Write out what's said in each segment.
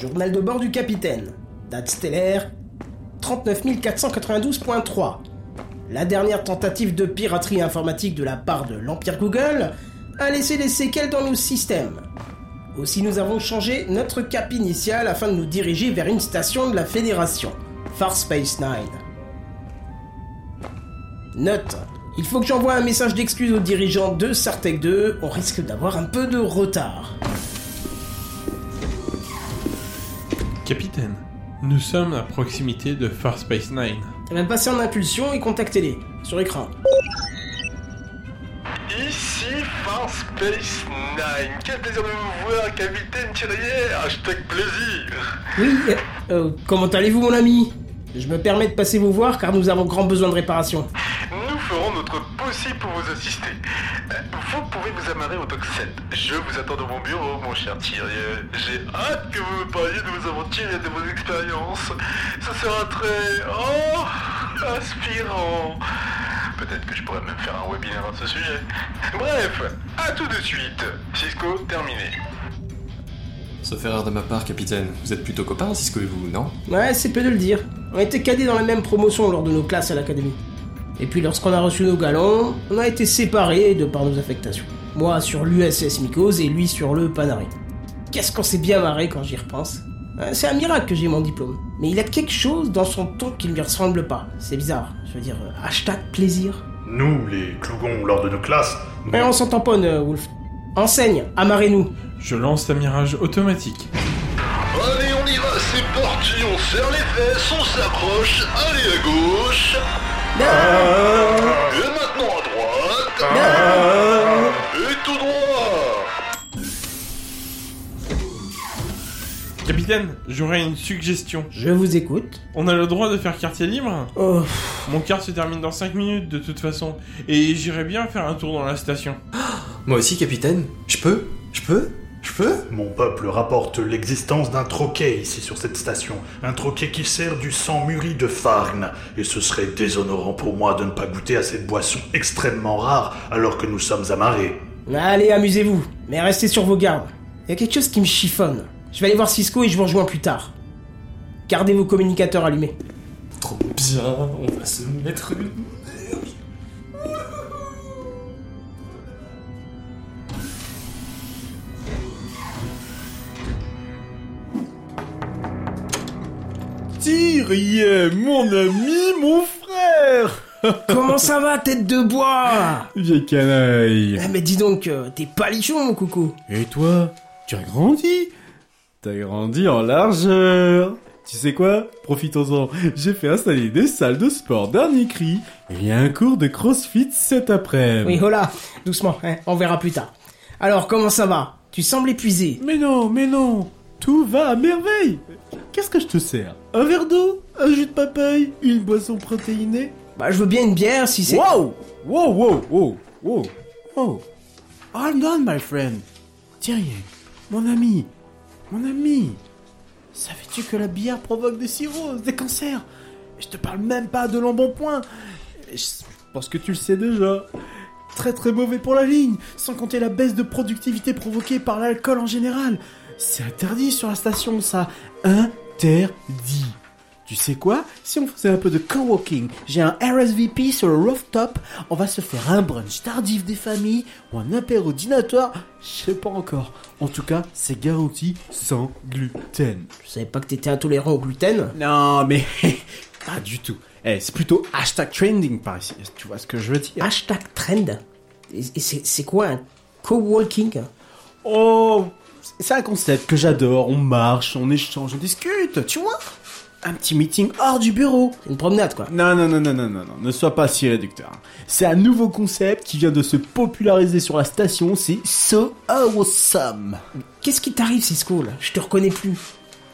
Journal de bord du capitaine. Date stellaire 39492.3. La dernière tentative de piraterie informatique de la part de l'Empire Google a laissé des séquelles dans nos systèmes. Aussi nous avons changé notre cap initial afin de nous diriger vers une station de la Fédération, Farspace 9. Note, il faut que j'envoie un message d'excuse aux dirigeants de Sartec 2, on risque d'avoir un peu de retard. Nous sommes à proximité de Farspace 9. Eh bien, passez en impulsion et contactez-les, sur écran. Ici Farspace 9. Quel plaisir de vous voir, capitaine Thierrier. Hashtag plaisir. Oui, euh, euh, comment allez-vous mon ami? Je me permets de passer vous voir car nous avons grand besoin de réparation. Nous ferons notre possible pour vous assister. Vous pouvez vous amarrer au dock 7. Je vous attends dans mon bureau, mon cher Thierry. J'ai hâte que vous me parliez de vos aventures et de vos expériences. Ce sera très... Oh Inspirant. Peut-être que je pourrais même faire un webinaire à ce sujet. Bref, à tout de suite. Cisco, terminé. Sauf erreur de ma part, capitaine. Vous êtes plutôt copains, Cisco et vous, non? Ouais, c'est peu de le dire. On était cadés dans la même promotion lors de nos classes à l'académie. Et puis lorsqu'on a reçu nos galons, on a été séparés de par nos affectations. Moi sur l'USS Mikos et lui sur le Panari. Qu'est-ce qu'on s'est bien marré quand j'y repense. Euh, C'est un miracle que j'ai mon diplôme. Mais il a quelque chose dans son ton qui ne lui ressemble pas. C'est bizarre. Je veux dire, euh, hashtag plaisir. Nous, les clougons, lors de nos classes, nous- Ouais, on s'en tamponne, euh, Wolf. Enseigne, amarrez-nous. Je lance l'amirage automatique. Allez, on y va, c'est parti, on serre les fesses, on s'accroche, allez à gauche, et maintenant à droite, et tout droit. Capitaine, j'aurais une suggestion. Je vous écoute. On a le droit de faire quartier libre Oh, Mon quart se termine dans 5 minutes de toute façon. Et j'irais bien faire un tour dans la station. Moi aussi, capitaine Je peux? Je peux? Je peux? Mon peuple rapporte l'existence d'un troquet ici sur cette station. Un troquet qui sert du sang mûri de Farn. Et ce serait déshonorant pour moi de ne pas goûter à cette boisson extrêmement rare alors que nous sommes amarrés. Allez, amusez-vous. Mais restez sur vos gardes. Il y a quelque chose qui me chiffonne. Je vais aller voir Cisco et je vous rejoins plus tard. Gardez vos communicateurs allumés. Trop bien, on va se mettre une... Mon ami, mon frère. Comment ça va, tête de bois? Vieille canaille. Eh, Mais dis donc, euh, t'es palichon, mon coucou. Et toi Tu as grandi? T'as grandi en largeur. Tu sais quoi? Profitons-en, j'ai fait installer des salles de sport dernier cri, et il y a un cours de crossfit cet après-midi. Oui, hola, doucement, hein, on verra plus tard. Alors, comment ça va? Tu sembles épuisé. Mais non, mais non Tout va à merveille Qu'est-ce que je te sers? Un verre d'eau? Un jus de papaye? Une boisson protéinée? Bah, je veux bien une bière si c'est... Wow Wow, wow, wow, wow, wow. Hold on, my friend. Thierry, mon ami, mon ami. Savais-tu que la bière provoque des cirrhoses, des cancers? Je te parle même pas de l'embonpoint. Je pense que tu le sais déjà. Très très mauvais pour la ligne, sans compter la baisse de productivité provoquée par l'alcool en général. C'est interdit sur la station, ça. Interdit. Tu sais quoi? Si on faisait un peu de coworking, j'ai un RSVP sur le rooftop, on va se faire un brunch tardif des familles ou un apéro dînatoire, je sais pas encore. En tout cas, c'est garanti sans gluten. Je savais pas que t'étais intolérant au gluten? Non, mais pas du tout. Eh, c'est plutôt hashtag trending par ici, tu vois ce que je veux dire? Hashtag trend? Et, c'est quoi un coworking? Oh, c'est un concept que j'adore, on marche, on échange, on discute, tu vois Un petit meeting hors du bureau. Une promenade, quoi. Non, non, non, non, non, non, non, ne sois pas si réducteur. C'est un nouveau concept qui vient de se populariser sur la station, c'est So Awesome. Qu'est-ce qui t'arrive, Cisco, là Je te reconnais plus.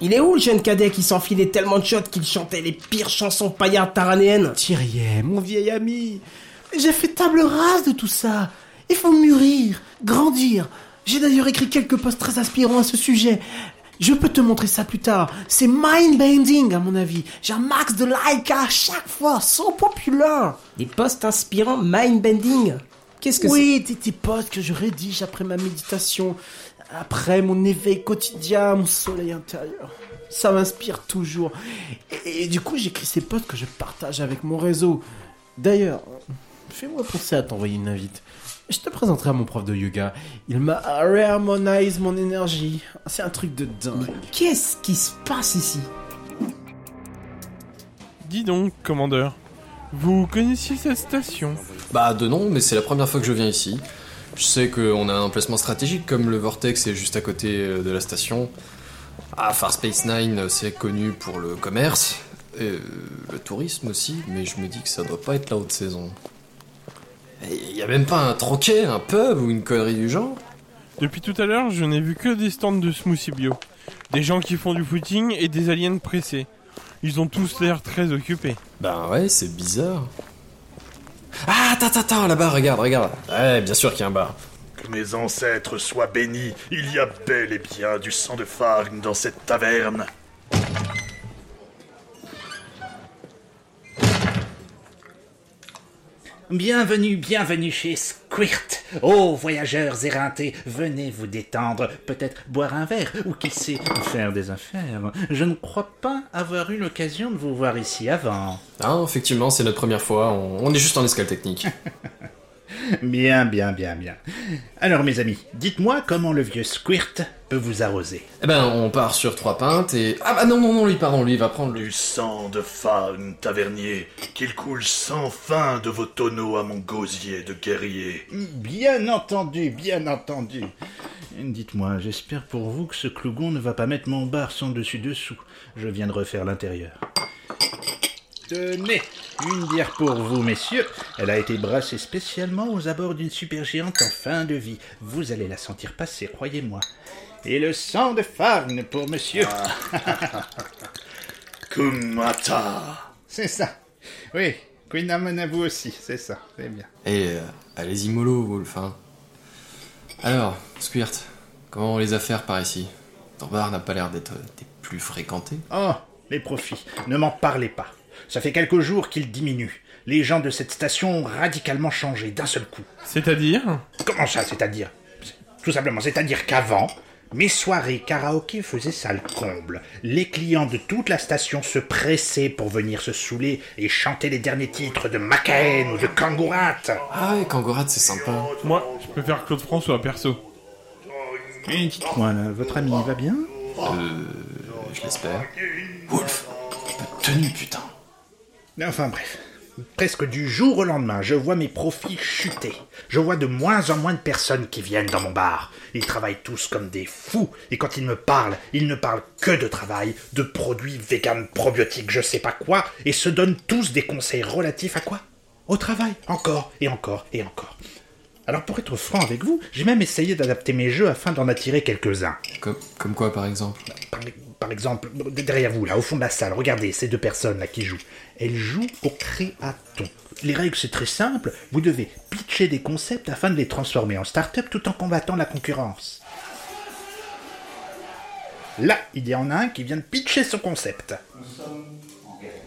Il est où le jeune cadet qui s'enfilait tellement de shots qu'il chantait les pires chansons paillardes taranéennes Thierry, mon vieil ami, j'ai fait table rase de tout ça. Il faut mûrir, grandir. J'ai d'ailleurs écrit quelques posts très inspirants à ce sujet. Je peux te montrer ça plus tard. C'est mind-bending, à mon avis. J'ai un max de like à chaque fois, so populaire. Des posts inspirants mind-bending Qu'est-ce que Oui, des, des posts que je rédige après ma méditation. Après mon éveil quotidien, mon soleil intérieur. Ça m'inspire toujours. Et, et du coup, j'écris ces potes que je partage avec mon réseau. D'ailleurs, fais-moi penser à t'envoyer une invite. Je te présenterai à mon prof de yoga. Il m'a reharmonise mon énergie. C'est un truc de dingue. Qu'est-ce qui se passe ici? Dis donc, commandeur, vous connaissiez cette station? Bah de non, mais c'est la première fois que je viens ici. Je sais qu'on a un emplacement stratégique comme le Vortex est juste à côté euh, de la station. Ah, Far Space Nine, c'est connu pour le commerce, et euh, le tourisme aussi, mais je me dis que ça doit pas être la haute saison. Il y a même pas un troquet, un pub ou une connerie du genre Depuis tout à l'heure, je n'ai vu que des stands de smoothie bio. Des gens qui font du footing et des aliens pressés. Ils ont tous l'air très occupés. Ben ouais, c'est bizarre. Ah, attends, attends, attends, là-bas, regarde, regarde. Ouais, bien sûr qu'il y a un bar. Que mes ancêtres soient bénis, il y a bel et bien du sang de Farn dans cette taverne. Bienvenue, bienvenue chez Squirt. Oh, voyageurs éreintés, venez vous détendre, peut-être boire un verre, ou qui sait, faire des affaires. Je ne crois pas avoir eu l'occasion de vous voir ici avant. Ah, effectivement, c'est notre première fois, on, on est juste en escale technique. Bien, bien, bien, bien. Alors, mes amis, dites-moi comment le vieux Squirt peut vous arroser. eh ben, on part sur trois pintes et... Ah bah non, non, non, lui, pardon, lui, il va prendre. Du sang de Farn, tavernier, qu'il coule sans fin de vos tonneaux à mon gosier de guerrier. Bien entendu, bien entendu. Dites-moi, j'espère pour vous que ce clougon ne va pas mettre mon bar sans dessus-dessous. Je viens de refaire l'intérieur. Tenez, une bière pour vous, messieurs. Elle a été brassée spécialement aux abords d'une supergéante en fin de vie. Vous allez la sentir passer, croyez-moi. Et le sang de Farn pour monsieur. Kumata. C'est ça. Oui, Queen Amon à vous aussi, c'est ça, c'est bien. Et euh, allez-y mollo, Wolf, hein. Alors, Squirt, comment vont les affaires par ici? Ton bar n'a pas l'air d'être euh, des plus fréquentés. Oh, les profits, ne m'en parlez pas. Ça fait quelques jours qu'ils diminuent. Les gens de cette station ont radicalement changé d'un seul coup. C'est-à-dire Comment ça, c'est-à-dire? Tout simplement, c'est-à-dire qu'avant, mes soirées karaoké faisaient sale comble. Les clients de toute la station se pressaient pour venir se saouler et chanter les derniers titres de Macaen ou de Kangourat. Ah ouais, Kangorat, c'est sympa. Moi, je préfère Claude François, perso. Et dites-moi, là, votre ami va bien? Euh, je l'espère. Wolf, tenue, putain. Enfin bref. Presque du jour au lendemain, je vois mes profits chuter. Je vois de moins en moins de personnes qui viennent dans mon bar. Ils travaillent tous comme des fous, et quand ils me parlent, ils ne parlent que de travail, de produits vegan probiotiques, je sais pas quoi, et se donnent tous des conseils relatifs à quoi? Au travail, encore et encore et encore. Alors pour être franc avec vous, j'ai même essayé d'adapter mes jeux afin d'en attirer quelques-uns. Comme, comme quoi, par exemple Par, par exemple, derrière vous, là, au fond de la salle, regardez ces deux personnes là qui jouent. Elles jouent au créaton. Les règles, c'est très simple. Vous devez pitcher des concepts afin de les transformer en start-up tout en combattant la concurrence. Là, il y en a un qui vient de pitcher son concept.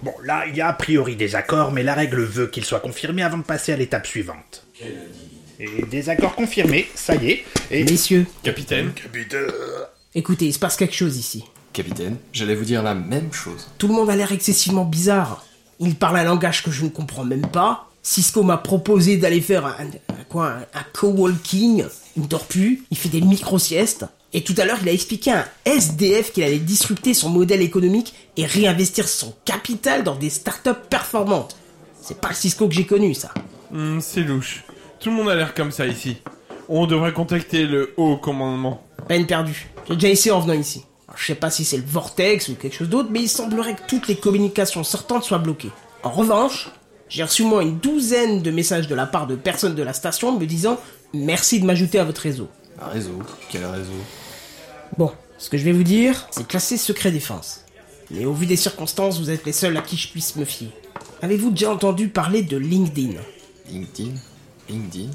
Bon, là, il y a a priori des accords, mais la règle veut qu'il soit confirmé avant de passer à l'étape suivante. Et des accords confirmés, ça y est. Et Messieurs, Capitaine Capitaine. écoutez, il se passe quelque chose ici. Capitaine, j'allais vous dire la même chose. Tout le monde a l'air excessivement bizarre. Il parle un langage que je ne comprends même pas. Cisco m'a proposé d'aller faire un, un- quoi, un, un co-walking. Il ne dort plus, il fait des micro-siestes. Et tout à l'heure, il a expliqué à un SDF qu'il allait disrupter son modèle économique et réinvestir son capital dans des startups performantes. C'est pas le Cisco que j'ai connu, ça. Hmm, C'est louche. Tout le monde a l'air comme ça ici. On devrait contacter le haut commandement. Peine perdue. J'ai déjà essayé en venant ici. Alors, je sais pas si c'est le vortex ou quelque chose d'autre, mais il semblerait que toutes les communications sortantes soient bloquées. En revanche, j'ai reçu moins une douzaine de messages de la part de personnes de la station me disant merci de m'ajouter à votre réseau. Un réseau Quel réseau? Bon, ce que je vais vous dire, c'est classé secret défense. Mais au vu des circonstances, vous êtes les seuls à qui je puisse me fier. Avez-vous déjà entendu parler de LinkedIn? LinkedIn? LinkedIn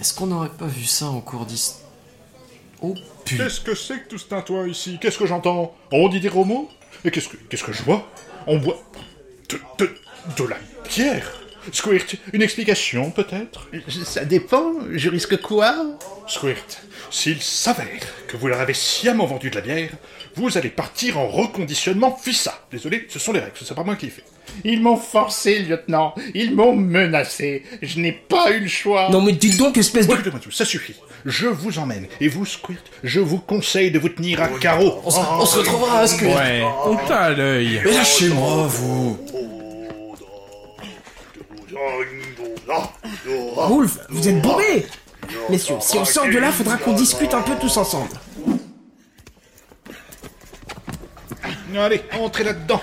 Est-ce qu'on n'aurait pas vu ça en cours d'his... Oh putain. Qu'est-ce que c'est que tout ce tintouin ici? Qu'est-ce que j'entends? On dit des gros mots? Et qu'est-ce que, qu'est-ce que je vois? On boit de, de, de la bière. Squirt, une explication peut-être? Ça dépend, je risque quoi? Squirt, s'il s'avère que vous leur avez sciemment vendu de la bière, vous allez partir en reconditionnement FISA. Désolé, ce sont les règles, c'est pas moi qui les fais. Ils m'ont forcé, lieutenant. Ils m'ont menacé. Je n'ai pas eu le choix. Non mais dites donc, espèce de... Écoutez-moi tout, ça suffit. Je vous emmène. Et vous, Squirt, je vous conseille de vous tenir à carreau. On se, on se retrouvera à Squirt. Ouais, on t'a à l'œil. Mais lâchez-moi, vous. Wolf, vous êtes bourrés Messieurs, si on sort de là, faudra qu'on discute un peu tous ensemble. Allez, entrez là-dedans.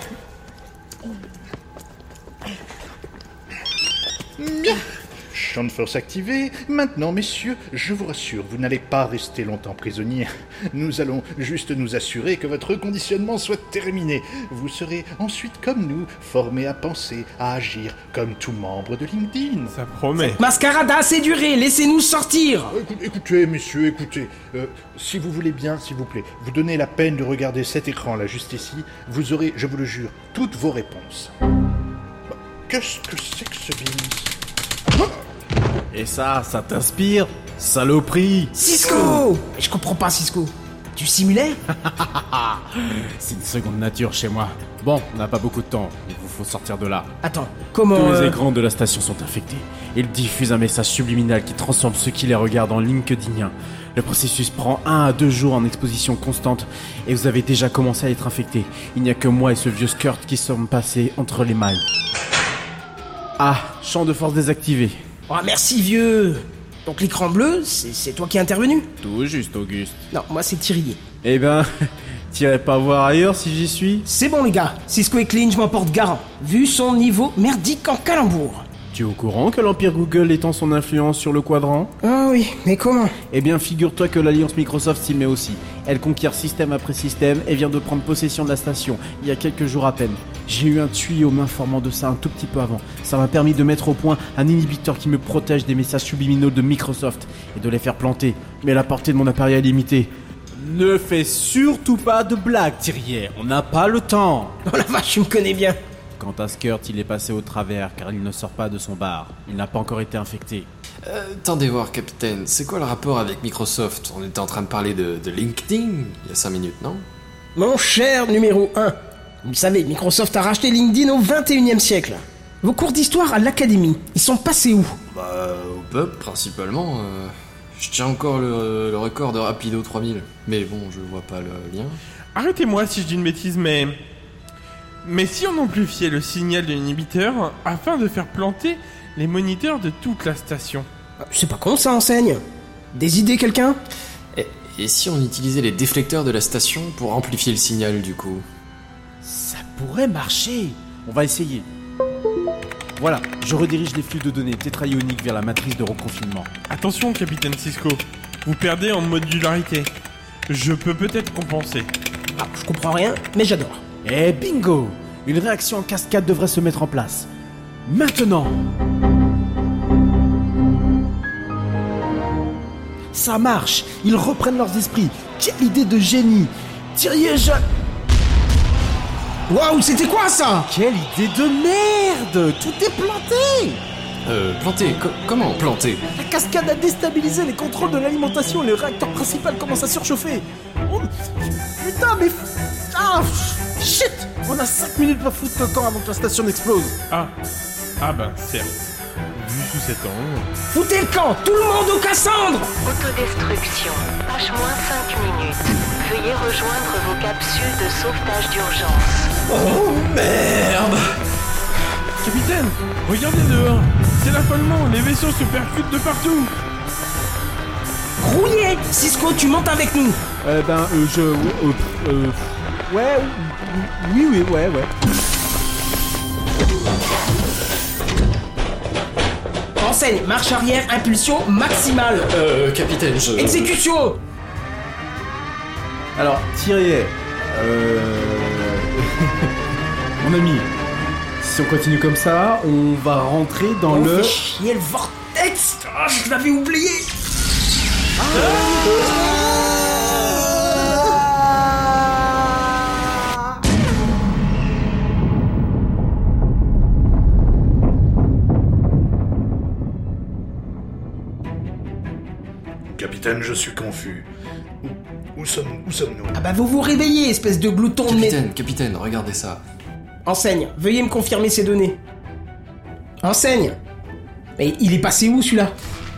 Champ de force activé. Maintenant, messieurs, je vous rassure, vous n'allez pas rester longtemps prisonniers. Nous allons juste nous assurer que votre reconditionnement soit terminé. Vous serez ensuite, comme nous, formés à penser, à agir comme tout membre de LinkedIn. Ça promet. Mascarade a assez duré, laissez-nous sortir Écoute- Écoutez, messieurs, écoutez. Euh, si vous voulez bien, s'il vous plaît, vous donnez la peine de regarder cet écran là, juste ici. Vous aurez, je vous le jure, toutes vos réponses. Bah, Qu'est-ce que c'est que ce Vince Et ça, ça t'inspire Saloperie Cisco Je comprends pas, Cisco. Tu simulais C'est une seconde nature chez moi. Bon, on n'a pas beaucoup de temps. Il vous faut sortir de là. Attends, comment... Tous les euh, écrans de la station sont infectés. Ils diffusent un message subliminal qui transforme ceux qui les regardent en LinkedIniens. Le processus prend un à deux jours en exposition constante et vous avez déjà commencé à être infecté. Il n'y a que moi et ce vieux skirt qui sommes passés entre les mailles. Ah, champ de force désactivé. Oh, merci, vieux Donc l'écran bleu, c'est c'est toi qui es intervenu? Tout juste, Auguste. Non, moi c'est Thierry. Eh ben, t'irais pas voir ailleurs si j'y suis? C'est bon les gars, Cisco est clean, je m'en porte garant. Vu son niveau merdique en calembour. Tu es au courant que l'Empire Google étend son influence sur le quadrant Ah oui, mais comment Eh bien, figure-toi que l'Alliance Microsoft s'y met aussi. Elle conquiert système après système et vient de prendre possession de la station, il y a quelques jours à peine. J'ai eu un tuyau m'informant de ça un tout petit peu avant. Ça m'a permis de mettre au point un inhibiteur qui me protège des messages subliminaux de Microsoft et de les faire planter. Mais la portée de mon appareil est limitée. Ne fais surtout pas de blagues, Thierry. On n'a pas le temps. Oh la vache, tu me connais bien. Quant à Skirt, il est passé au travers car il ne sort pas de son bar. Il n'a pas encore été infecté. Euh, attendez voir, capitaine. C'est quoi le rapport avec Microsoft? On était en train de parler de, de LinkedIn il y a 5 minutes, non? Mon cher numéro 1. Vous le savez, Microsoft a racheté LinkedIn au 21 e siècle. Vos cours d'histoire à l'académie, ils sont passés où? Bah, au pub, principalement. euh, je tiens encore le, le record de Rapido 3000. Mais bon, je vois pas le lien. Arrêtez-moi si je dis une bêtise, mais... Mais si on amplifiait le signal de l'inhibiteur afin de faire planter les moniteurs de toute la station C'est pas con ça, enseigne. Des idées, quelqu'un? Et, et si on utilisait les déflecteurs de la station pour amplifier le signal, du coup? Ça pourrait marcher. On va essayer. Voilà, je redirige les flux de données tétraioniques vers la matrice de reconfinement. Attention, capitaine Cisco. Vous perdez en modularité. Je peux peut-être compenser. Ah, je comprends rien, mais j'adore. Et bingo! Une réaction en cascade devrait se mettre en place. Maintenant! Ça marche! Ils reprennent leurs esprits. Quelle idée de génie! Thierry et je... Waouh, c'était quoi ça? Quelle idée de merde! Tout est planté Euh, planter co- Comment planter? La cascade a déstabilisé les contrôles de l'alimentation et le réacteur principal commence à surchauffer. Oh, Putain, mais... Ah, shit On a 5 minutes pour foutre le camp avant que la station n'explose. Ah. Ah ben, certes. Vu sous cet angle... Foutez le camp Tout le monde au Cassandre Autodestruction. H-5 minutes. Veuillez rejoindre vos capsules de sauvetage d'urgence. Capitaine Regardez dehors C'est l'affolement Les vaisseaux se percutent de partout. Rouillé Cisco, tu montes avec nous. Euh, ben, euh, je... Euh, euh, ouais, oui, oui, ouais, ouais. Enseigne, marche arrière, impulsion maximale. Euh, capitaine, je... Exécution. Alors, Thierry, euh... Mon ami, si on continue comme ça, on va rentrer dans le. Fait chier le vortex Ah, je l'avais oublié ah. Capitaine, je suis confus. Où, sommes-nous? Ah bah vous vous réveillez, espèce de glouton de... Capitaine, capitaine, regardez ça. Enseigne, veuillez me confirmer ces données. Enseigne Mais il est passé où celui-là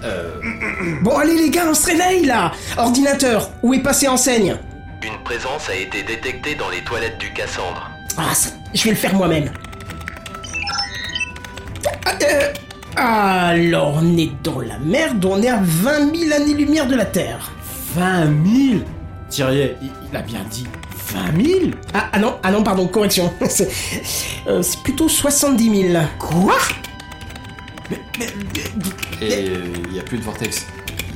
Euh... Bon allez les gars, on se réveille là Ordinateur, où est passé Enseigne Une présence a été détectée dans les toilettes du Cassandre. Ah, ça- je vais le faire moi-même. Ah, euh, alors, on est dans la merde, on est à 20 000 années-lumière de la Terre. 20 000 Thierry, il, il a bien dit 20 000 Ah, ah non, ah non, pardon, correction. C'est euh, c'est plutôt 70 000. Quoi? Et il n'y a plus de vortex.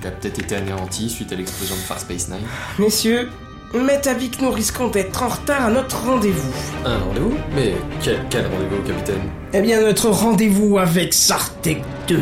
Il a peut-être été anéanti suite à l'explosion de Far Space Nine. Messieurs, m'est avis que nous risquons d'être en retard à notre rendez-vous. Un rendez-vous? Mais quel, quel rendez-vous, capitaine? Eh bien, notre rendez-vous avec Sartek 2.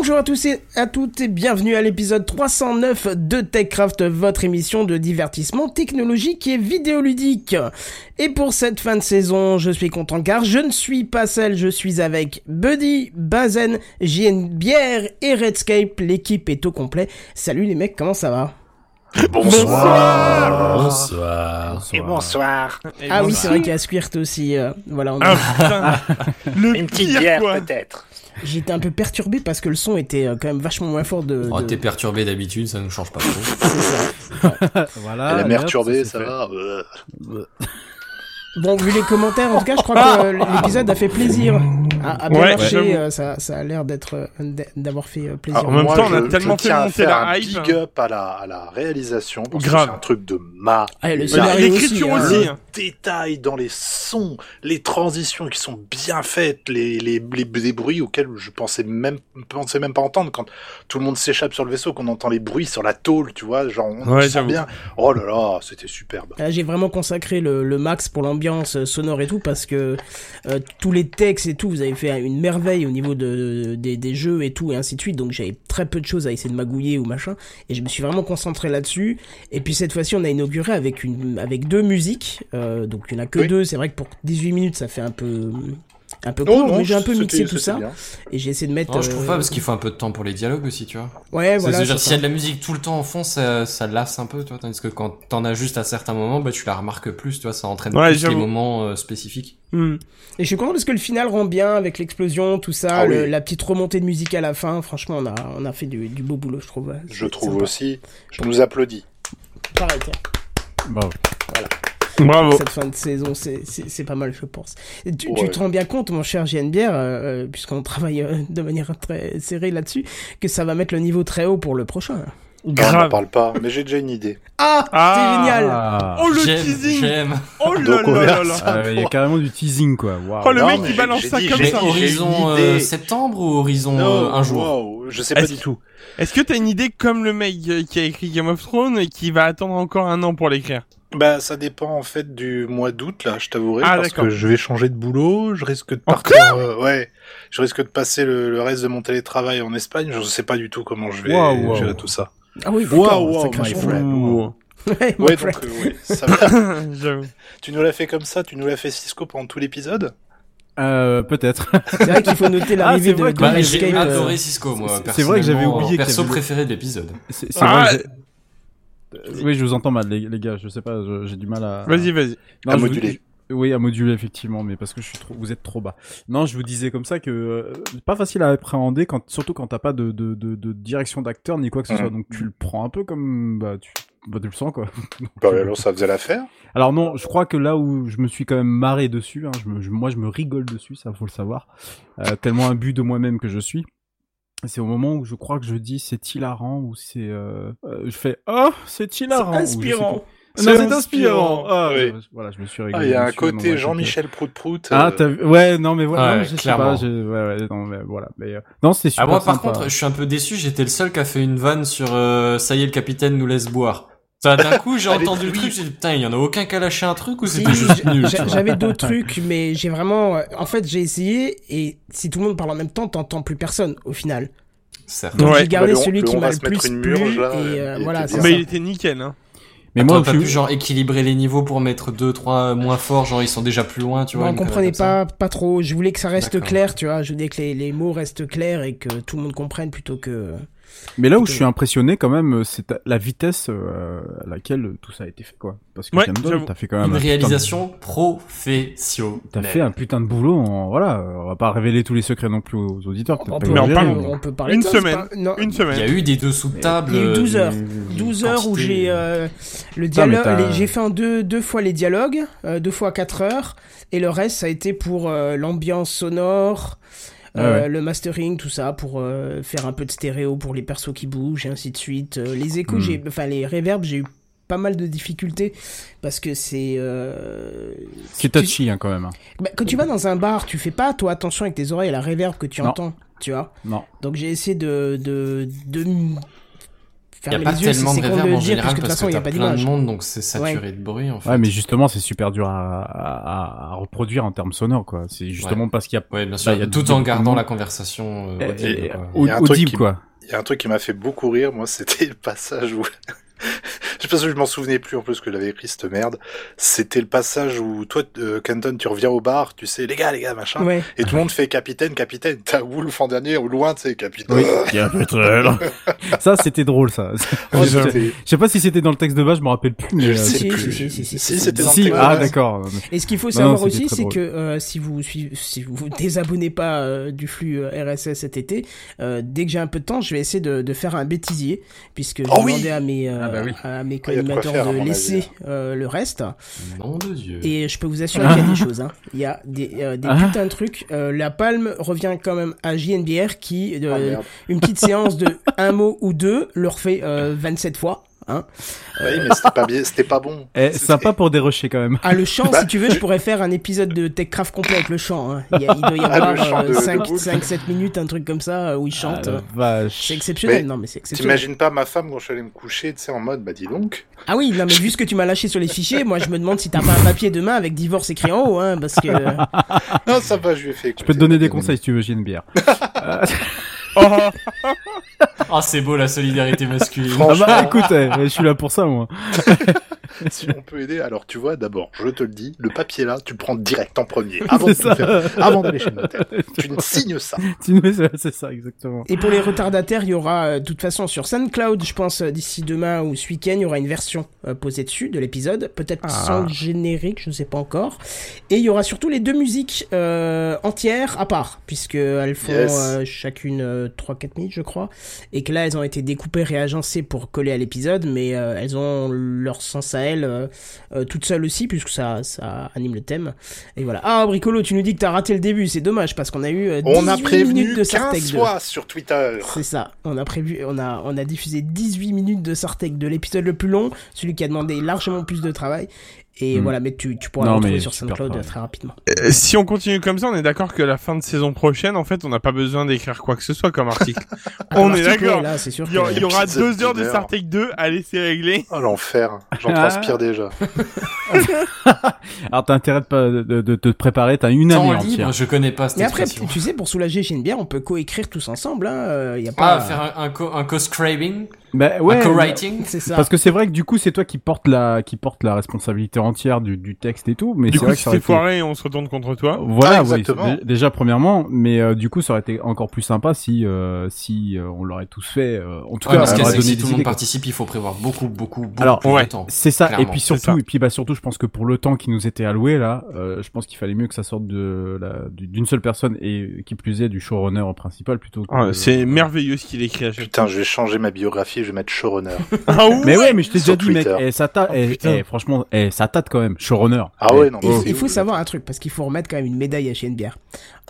Bonjour à tous et à toutes et bienvenue à l'épisode 309 de TechCraft, votre émission de divertissement technologique et vidéoludique. Et pour cette fin de saison, je suis content car je ne suis pas seul, je suis avec Buddy, Bazen, JN Bière et Redscape, l'équipe est au complet. Salut les mecs, comment ça va? Bonsoir. Bonsoir. Et bonsoir. Ah oui, c'est vrai qu'il y a Squirt aussi, euh, voilà, on Ah putain Le Une petite pire, bière quoi. peut-être. J'étais un peu perturbé parce que le son était euh, quand même vachement moins fort de... Oh, de- t'es perturbé d'habitude, ça nous change pas trop. c'est ça. Voilà. La mère merde, turbée, ça fait. va Bon, vu les commentaires, en tout cas, je crois que euh, l'épisode a fait plaisir. A, a bien Ouais, marché, euh, ça, ça a l'air d'être euh, d'avoir fait euh, plaisir. Ah, en même Moi, temps, on a je- tellement je fait monter un hype. big up à la, à la réalisation parce Grave. que c'est un truc de ma. Ah, l'écriture hein. aussi. Le détail dans les sons, les transitions qui sont bien faites, les, les, les, les bruits auxquels je pensais même, pensais même pas entendre quand tout le monde s'échappe sur le vaisseau, qu'on entend les bruits sur la tôle, tu vois, genre on Ouais, sent bien. Oh là là, c'était superbe. J'ai vraiment consacré le, le max pour l'ambiance sonore et tout parce que euh, tous les textes et tout, vous avez fait une merveille au niveau de, des, des jeux et tout et ainsi de suite. Donc j'avais très peu de choses à essayer de magouiller ou machin et je me suis vraiment concentré là-dessus. Et puis cette fois-ci, on a inauguré avec une avec deux musiques. Euh, donc il y en a que Oui. deux. C'est vrai que pour 18 minutes, ça fait un peu un peu court, non, mais j'ai un peu mixé tout ça bien. et j'ai essayé de mettre. Non, je trouve euh, pas, parce qu'il faut un peu de temps pour les dialogues aussi, tu vois. Ouais, voilà. s'il y a de la musique tout le temps en fond, ça, ça lasse un peu, tu vois. Tandis que quand t'en as juste à certains moments, bah, tu la remarques plus, tu vois, ça entraîne Ouais, plus les moments euh, spécifiques. Hmm. Et je suis content parce que le final rend bien avec l'explosion, tout ça, Ah le- oui. la petite remontée de musique à la fin. Franchement, on a, on a fait du, du beau boulot, je trouve. Je trouve sympa. aussi. Je nous applaudis. Pareil, tiens. Bravo. Bravo. Cette fin de saison, c'est- pas mal, je pense. Tu, te rends bien compte, mon cher JNBR, euh, euh, puisqu'on travaille euh, de manière très serrée là-dessus, que ça va mettre le niveau très haut pour le prochain. Non, on n'en Grave. parle pas, mais j'ai déjà une idée. Ah, Ah. c'est génial Ah. Oh le teasing j'aime. Oh là. Ah, Il y a carrément du teasing quoi. Oh le Non, mec qui balance ça dit, comme ça Horizon euh, septembre ou horizon euh, un jour wow, je sais pas du tout. Est-ce que t'as une idée comme le mec qui a écrit Game of Thrones et qui va attendre encore un an pour l'écrire? Bah, ça dépend en fait du mois d'août là, je t'avouerai, Ah, parce d'accord. que je vais changer de boulot, je risque de partir, euh, ouais, je risque de passer le, le reste de mon télétravail en Espagne. Je sais pas du tout comment je vais Wow, wow. gérer tout ça. Ah oui, Wow, wow, my friend. Ouh. Ouais, my donc euh, ouais, ça va. J'avoue. tu nous l'as fait comme ça, tu nous l'as fait Cisco pendant tout l'épisode? Euh, peut-être. C'est vrai qu'il faut noter l'arrivée Ah, c'est vrai de que- Bah, j'ai euh, adoré Cisco, moi. c'est- c'est vrai que j'avais oublié Perso le- préféré de l'épisode. C'est c'est Ah, vrai. Oui, je vous entends mal, les, les gars. Je sais pas, j'ai du mal à. Vas-y, vas-y. Non, À je moduler. Oui, à moduler effectivement, mais parce que je suis trop, vous êtes trop bas. Non, je vous disais comme ça que euh, c'est pas facile à appréhender quand, surtout quand t'as pas de, de, de, de direction d'acteur ni quoi que ce soit. Mhm. Donc tu le prends un peu comme, bah tu, bah, tu le sens quoi. Bah, euh, alors ça faisait l'affaire. alors non, je crois que là où je me suis quand même marré dessus, hein, je me, je- moi je me rigole dessus, ça faut le savoir, euh, tellement un but de moi-même que je suis. C'est au moment où je crois que je dis c'est hilarant ou c'est, euh, euh, je fais oh c'est hilarant. sais inspirant. pas. Non, c'est inspirant. Ah, Oui. je- voilà, je me suis Ah, rigolé. il y a un côté ouais, Jean-Michel Prout-Prout. Ah, euh, t'as vu Ouais, non, mais voilà, Ouais, non, je sais clairement. pas. je- Ouais, ouais, non, mais voilà. Mais, euh, non, c'était super Ah, moi, par contre, je suis un peu déçu. J'étais le seul qui a fait une vanne sur euh, ça y est, le capitaine nous laisse boire. Ça, d'un coup, j'ai entendu le truc. J'ai dit putain, il y en a aucun qui a lâché un truc ou Si, c'était juste nul. J'avais d'autres trucs, mais j'ai vraiment. euh, En fait, j'ai essayé et si tout le monde parle en même temps, t'entends plus personne au final. Certes. Donc Ouais. j'ai gardé Bah, celui qui m'a va le plus plu et euh, il voilà. Mais ça. il était nickel, hein. Mais Moi, moi, je pu genre équilibrer les niveaux pour mettre deux, trois moins forts, genre ils sont déjà plus loin, tu vois. Moi, on comprenait pas, pas trop. Je voulais que ça reste clair, tu vois. Je voulais que les, les mots restent clairs et que tout le monde comprenne plutôt que. Mais là où je suis impressionné quand même, euh, c'est la vitesse euh, à laquelle tout ça a été fait, quoi. Parce que Ouais, t'as fait quand même Une un putain de- réalisation professionnelle. T'as fait un putain de boulot, en... voilà. euh, On va pas révéler tous les secrets non plus aux auditeurs. On peut, pas Mais on exagérer, parle- mais- on peut parler Une de semaine. pas- non, Une Il y a semaine. eu des dessous de table. Il y a eu euh, 12 heures. d'une 12 heures où j'ai euh, le dialogue. les- J'ai fait en deux, deux fois les dialogues, euh, deux fois 4 heures, et le reste ça a été pour euh, l'ambiance sonore. Ah euh, ouais. le mastering, tout ça, pour euh, faire un peu de stéréo pour les persos qui bougent, et ainsi de suite. Euh, les échos, Hmm. j'ai, enfin les reverbs, j'ai eu pas mal de difficultés parce que c'est. Euh, C'est tu- touchy, hein, quand même. hein. bah, quand tu vas dans un bar, tu fais pas toi attention avec tes oreilles à la reverb que tu Non. entends, tu vois. Non. Donc j'ai essayé de de de Il n'y a pas yeux, tellement de réverb en dire, général puisque de toute parce façon que il y a t'as pas plein de d'image. monde donc c'est saturé de bruit en fait. Ouais, mais justement, c'est super dur à, à, à reproduire en termes sonores, quoi. C'est justement parce qu'il y a Ouais, bien sûr, Bah, il y a tout en gardant la conversation euh, audible, quoi. au- Il y a un truc audible, qui- quoi. Il y a un truc qui m'a fait beaucoup rire, moi, c'était le passage où... je sais pas si je m'en souvenais plus en plus que j'avais écrit cette merde. C'était le passage où toi, euh, Canton, tu reviens au bar, tu sais, les gars, les gars, machin. Ouais. Et tout le monde fait capitaine, capitaine. T'as Wolf en dernier, au loin, tu sais, capitaine. Oui, ça, c'était drôle, ça. Oh, je, sais pas si c'était dans le texte de base, je me rappelle plus, mais. Je euh, sais si, plus. si, si, si, si, Si, si. c'était dans le texte de ah, d'accord. Et ce qu'il faut savoir non, aussi, c'est que euh, si vous suivez, si vous vous désabonnez pas euh, du flux euh, RSS cet été, euh, dès que j'ai un peu de temps, je vais essayer de, de faire un bêtisier, puisque j'ai Oh oui demandé à mes euh, Ah bah oui. à mes Ah, y a de laisser avis. euh, le reste. Nom de Dieu. Et je peux vous assurer qu'il y a des choses. Hein. Il y a des, euh, des Ah. putains de trucs. Euh, la palme revient quand même à JNBR qui, euh, Ah, une petite séance de un mot ou deux, le refait euh, 27 fois. Hein. Oui, mais c'était pas bien, c'était pas bon. Eh, sympa pour dérocher, quand même. Ah, le chant, Bah, si tu veux, je pourrais faire un épisode de Techcraft complet avec le chant. Hein. Il, y a- il doit y Ah, avoir le chant de- de 5-7 minutes, un truc comme ça, euh, où il chante. Ah, c'est exceptionnel, Mais non mais c'est exceptionnel. T'imagines pas ma femme quand je suis allé me coucher, tu sais, en mode, bah dis donc. Ah oui, non mais vu ce que tu m'as lâché sur les fichiers, moi je me demande si t'as pas un papier demain avec divorce écrit en haut, hein, parce que... Non, ça va, je lui ai fait Je peux te donner des conseils si tu veux, j'ai une bière. Ah, c'est beau la solidarité masculine. Ah bah écoute, eh, je suis là pour ça, moi. Si on peut aider, alors tu vois, d'abord, je te le dis, le papier là, tu le prends direct en premier, avant, de faire, avant d'aller chez le notaire. Tu ne signes ça. C'est ça, exactement. Et pour les retardataires, il y aura euh, de toute façon sur SoundCloud, je pense euh, d'ici demain ou ce week-end, il y aura une version euh, posée dessus de l'épisode, peut-être Ah. sans le générique, je ne sais pas encore. Et il y aura surtout les deux musiques euh, entières à part, puisque elles font Yes. euh, chacune euh, 3-4 minutes, je crois, et que là elles ont été découpées, réagencées pour coller à l'épisode, mais euh, elles ont leur sens à elles euh, euh, toutes seules aussi, puisque ça, ça anime le thème. Et voilà. Ah Bricolo, tu nous dis que t'as raté le début, c'est dommage parce qu'on a eu euh, On a 18 prévenu minutes de Sartec 15 2. fois sur Twitter. C'est ça. On a prévu, on a, on a diffusé 18 minutes de Sartec, de l'épisode le plus long, celui qui a demandé largement plus de travail. Et Mm. voilà, mais tu, tu pourras Non, le retrouver sur SoundCloud travail. très rapidement. Euh, si on continue comme ça, on est d'accord que la fin de saison prochaine, en fait, on n'a pas besoin d'écrire quoi que ce soit comme article. on Comme est article, d'accord. Il y, aura- y deux heures de Star. Trek 2 à laisser régler. Oh l'enfer, j'en Ah. transpire déjà. Alors t'as intérêt de, pas- de, de- de te préparer, t'as une année entière. je connais pas cette Mais après, tu sais, pour soulager chez une bière, on peut coécrire tous ensemble. Hein. euh, y a pas... Ah, faire un, un, co- un co-scribing, Bah, ouais, un co-writing. Parce que c'est vrai que du coup c'est toi qui porte la qui porte la responsabilité entière du, du texte et tout, mais Du c'est coup, vrai si t'es été- foiré, on se retourne contre toi. Voilà, Ah, oui, déjà premièrement, mais euh, du coup ça aurait été encore plus sympa si euh, si euh, on l'aurait tous fait. euh, en tout Ouais, cas, mais ce on qu'il y a, aurait c'est que donné si des tout le monde participe, il faut prévoir beaucoup, beaucoup, beaucoup Alors, plus ouais. de temps. C'est ça, et puis surtout, et puis bah surtout, je pense que pour le temps qui nous était alloué là, euh, je pense qu'il fallait mieux que ça sorte de d'une seule personne et qui plus est du showrunner en principal plutôt. Que, Ah, c'est merveilleux ce qu'il écrit Putain, je vais changer ma biographie, je vais mettre showrunner. Ah ouais, Mais ouais, mais je t'ai déjà dit, mec, Twitter. eh, ça tâte, eh, putain. eh, franchement, eh, ça tâte quand même, showrunner. Ah ouais, non, Il, mais il faut savoir un truc, parce qu'il faut remettre quand même une médaille à bière.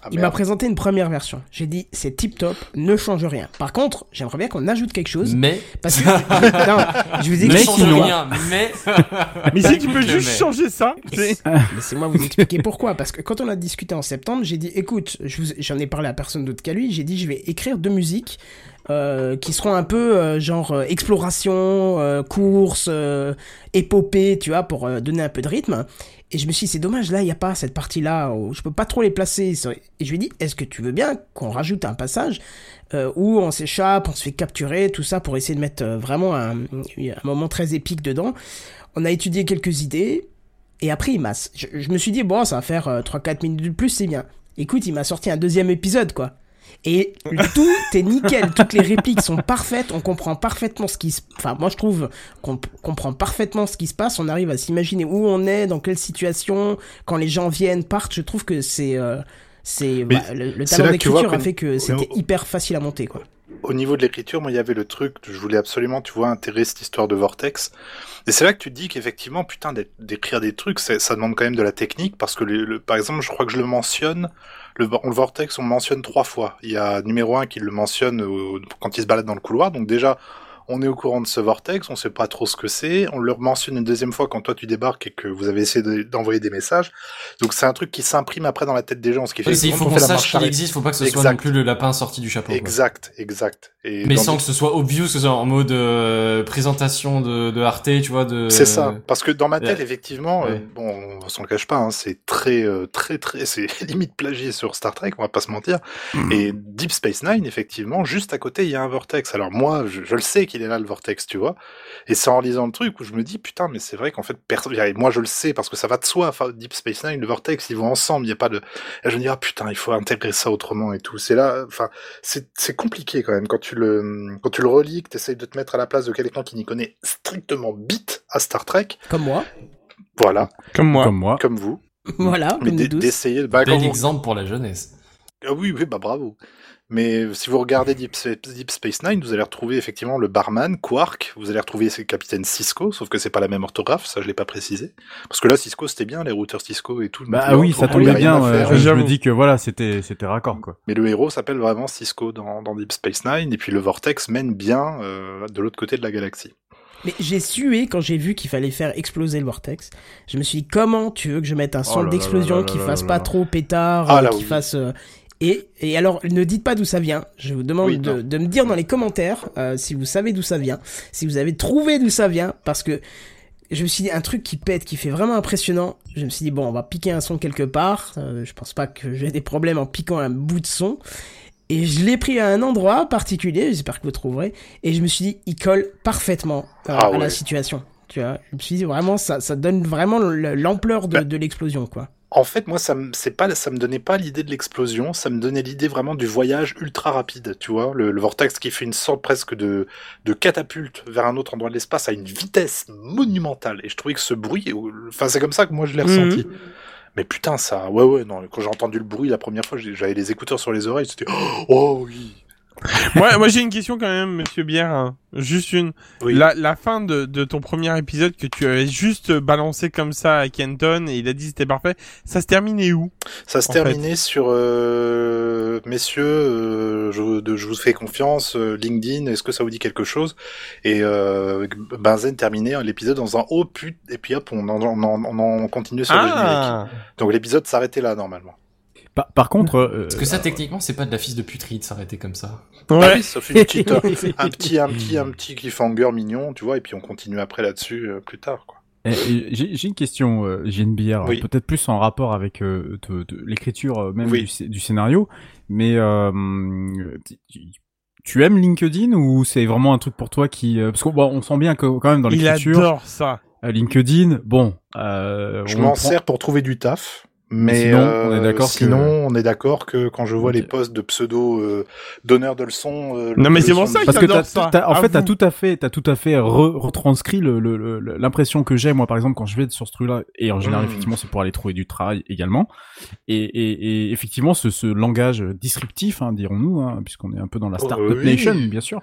Ah, Il m'a présenté une première version. J'ai dit, c'est tip top, ne change rien. Par contre, j'aimerais bien qu'on ajoute quelque chose. Mais, Parce que, non, je vous explique change sinon- rien, mais, Mais si tu peux juste mais. changer ça, c'est... Laissez-moi vous expliquer pourquoi. Parce que quand on a discuté en septembre, j'ai dit, écoute, j'en ai parlé à personne d'autre qu'à lui, j'ai dit, je vais écrire deux musiques euh, qui seront un peu euh, genre euh, exploration, course, épopée, tu vois, pour donner un peu de rythme. Et je me suis dit, c'est dommage, là, il n'y a pas cette partie-là, où je peux pas trop les placer. Et je lui ai dit, est-ce que tu veux bien qu'on rajoute un passage où on s'échappe, on se fait capturer, tout ça, pour essayer de mettre vraiment un, moment très épique dedans. On a étudié quelques idées, et après, il. Je, je me suis dit, bon, ça va faire euh, 3-4 minutes de plus, c'est bien. Écoute, il m'a sorti un deuxième épisode, quoi. Et tout est nickel, toutes les répliques sont parfaites, on comprend parfaitement ce qui se... Enfin, moi je trouve qu'on comprend parfaitement ce qui se passe, on arrive à s'imaginer où on est, dans quelle situation, quand les gens viennent, partent, je trouve que c'est... euh, c'est bah, le, le talent d'écriture a fait que c'était on- hyper facile à monter, quoi. Au niveau de l'écriture, moi, il y avait le truc, je voulais absolument, tu vois, intégrer cette histoire de Vortex. Et c'est là que tu te dis qu'effectivement, putain, d'é- d'écrire des trucs, ça demande quand même de la technique, parce que, le, le- par exemple, je crois que je le mentionne, le, Vor- le Vortex, on mentionne trois fois. Il y a numéro un qui le mentionne quand il se balade dans le couloir, donc déjà, on est au courant de ce vortex, on sait pas trop ce que c'est, on le mentionne une deuxième fois quand toi tu débarques et que vous avez essayé de- d'envoyer des messages. Donc c'est un truc qui s'imprime après dans la tête des gens, ce qui fait il que quand faut on qu'on sache qu'il existe, faut pas que ce soit Exact. non plus le lapin sorti du chapeau. quoi. Exact, exact. Et Mais sans des- que ce soit obvious, que ce soit en mode euh, présentation de, de Arte, tu vois, de... C'est ça, parce que dans ma tête, Ouais. effectivement, euh, Ouais. bon, on s'en cache pas, hein, c'est très, euh, très, très, c'est limite plagié sur Star Trek, on va pas se mentir. Et Deep Space Nine, effectivement, juste à côté, il y a un vortex. Alors moi, je, je le sais qu'il est là le vortex, tu vois. Et c'est en lisant le truc où je me dis, putain, mais c'est vrai qu'en fait, personne, moi je le sais parce que ça va de soi. Enfin, Deep Space Nine, le vortex, ils vont ensemble. Il y a pas de. Et je me dis, ah putain, il faut intégrer ça autrement et tout. C'est là, enfin, c'est c'est compliqué quand même quand tu le quand tu le relis, que t'essayes de te mettre à la place de quelqu'un qui n'y connaît strictement bite à Star Trek. Comme moi. Voilà, Comme moi. Comme moi. comme vous. Voilà, Mais comme d'e- d'essayer. Bah, Bel exemple pour la jeunesse. Ah oui, oui, bah bravo. Mais si vous regardez Deep, Spa- Deep Space Nine, vous allez retrouver effectivement le barman, Quark, vous allez retrouver le capitaine Cisco, sauf que c'est pas la même orthographe, ça je l'ai pas précisé. Parce que là, Cisco c'était bien, les routeurs Cisco et tout. Bah oui, ça tombait bien. Je, je me dis que voilà, c'était c'était raccord quoi. Mais le héros s'appelle vraiment Cisco dans, dans Deep Space Nine, et puis le Vortex mène bien euh, de l'autre côté de la galaxie. Mais j'ai sué quand j'ai vu qu'il fallait faire exploser le vortex. Je me suis dit, comment tu veux que je mette un son Oh d'explosion qui fasse là pas là. trop pétard, Ah euh, là qui oui. fasse... euh, Et, et alors, ne dites pas d'où ça vient. Je vous demande Oui, de, de me dire dans les commentaires euh, si vous savez d'où ça vient, si vous avez trouvé d'où ça vient, parce que je me suis dit un truc qui pète, qui fait vraiment impressionnant. Je me suis dit bon, on va piquer un son quelque part. Euh, je pense pas que j'ai des problèmes en piquant un bout de son. Et je l'ai pris à un endroit particulier, j'espère que vous trouverez. Et je me suis dit, il colle parfaitement euh, Ah à la situation. Tu vois, je me suis dit vraiment, ça, ça donne vraiment le- l'ampleur de, Bah. de l'explosion, quoi. En fait, moi, ça me, c'est pas, ça me donnait pas l'idée de l'explosion, ça me donnait l'idée vraiment du voyage ultra rapide, tu vois, le, le vortex qui fait une sorte presque de, de catapulte vers un autre endroit de l'espace à une vitesse monumentale. Et je trouvais que ce bruit, euh, enfin, c'est comme ça que moi je l'ai Mhm. ressenti. Mais putain, ça, ouais, ouais, non, quand j'ai entendu le bruit la première fois, j'avais les écouteurs sur les oreilles, c'était, oh oui. moi, moi j'ai une question quand même, monsieur Bière. hein. Juste une. Oui. La, la fin de, de ton premier épisode que tu avais juste balancé comme ça à Kenton et il a dit c'était parfait, ça se terminait où Ça se terminait sur, euh, messieurs, euh, je, de- je vous fais confiance, euh, LinkedIn, est-ce que ça vous dit quelque chose? Et euh, Benzen terminait l'épisode en faisant oh pute, et puis hop, on en, on en, on en continue sur le générique. Ah Donc l'épisode s'arrêtait là normalement. Par, par contre, euh, Parce que ça, techniquement, c'est pas de la fille de puterie de s'arrêter comme ça. Ouais. oui, sauf une petite, euh, un petit, un petit, un petit cliffhanger mignon, tu vois, et puis on continue après là-dessus euh, plus tard, quoi. eh, j'ai une question, euh, j'ai une bière, Oui. peut-être plus en rapport avec euh, de- de l'écriture euh, même Oui. du, scé- du scénario, mais euh, tu- aimes LinkedIn ou c'est vraiment un truc pour toi qui... euh, parce qu'on on sent bien que quand même dans Il l'écriture, adore ça. euh, LinkedIn, bon... Euh, Je m'en prend- sers pour trouver du taf. Mais Sinon, euh, on est d'accord que- sinon, on est d'accord que quand je vois les posts de pseudo euh, donneurs de leçons, euh, Non, mais c'est pour leçons ça qu'il Parce que t'as, ça. t'as- en fait, t'as tout à fait, t'as tout à fait re- retranscrit le, le- le- l'impression que j'ai moi, par exemple, quand je vais sur ce truc-là. Et en général, Mm. effectivement, c'est pour aller trouver du travail également. Et, et, et effectivement, ce, ce langage disruptif, hein, dirons-nous, hein, puisqu'on est un peu dans la Oh, startup oui. nation, bien sûr.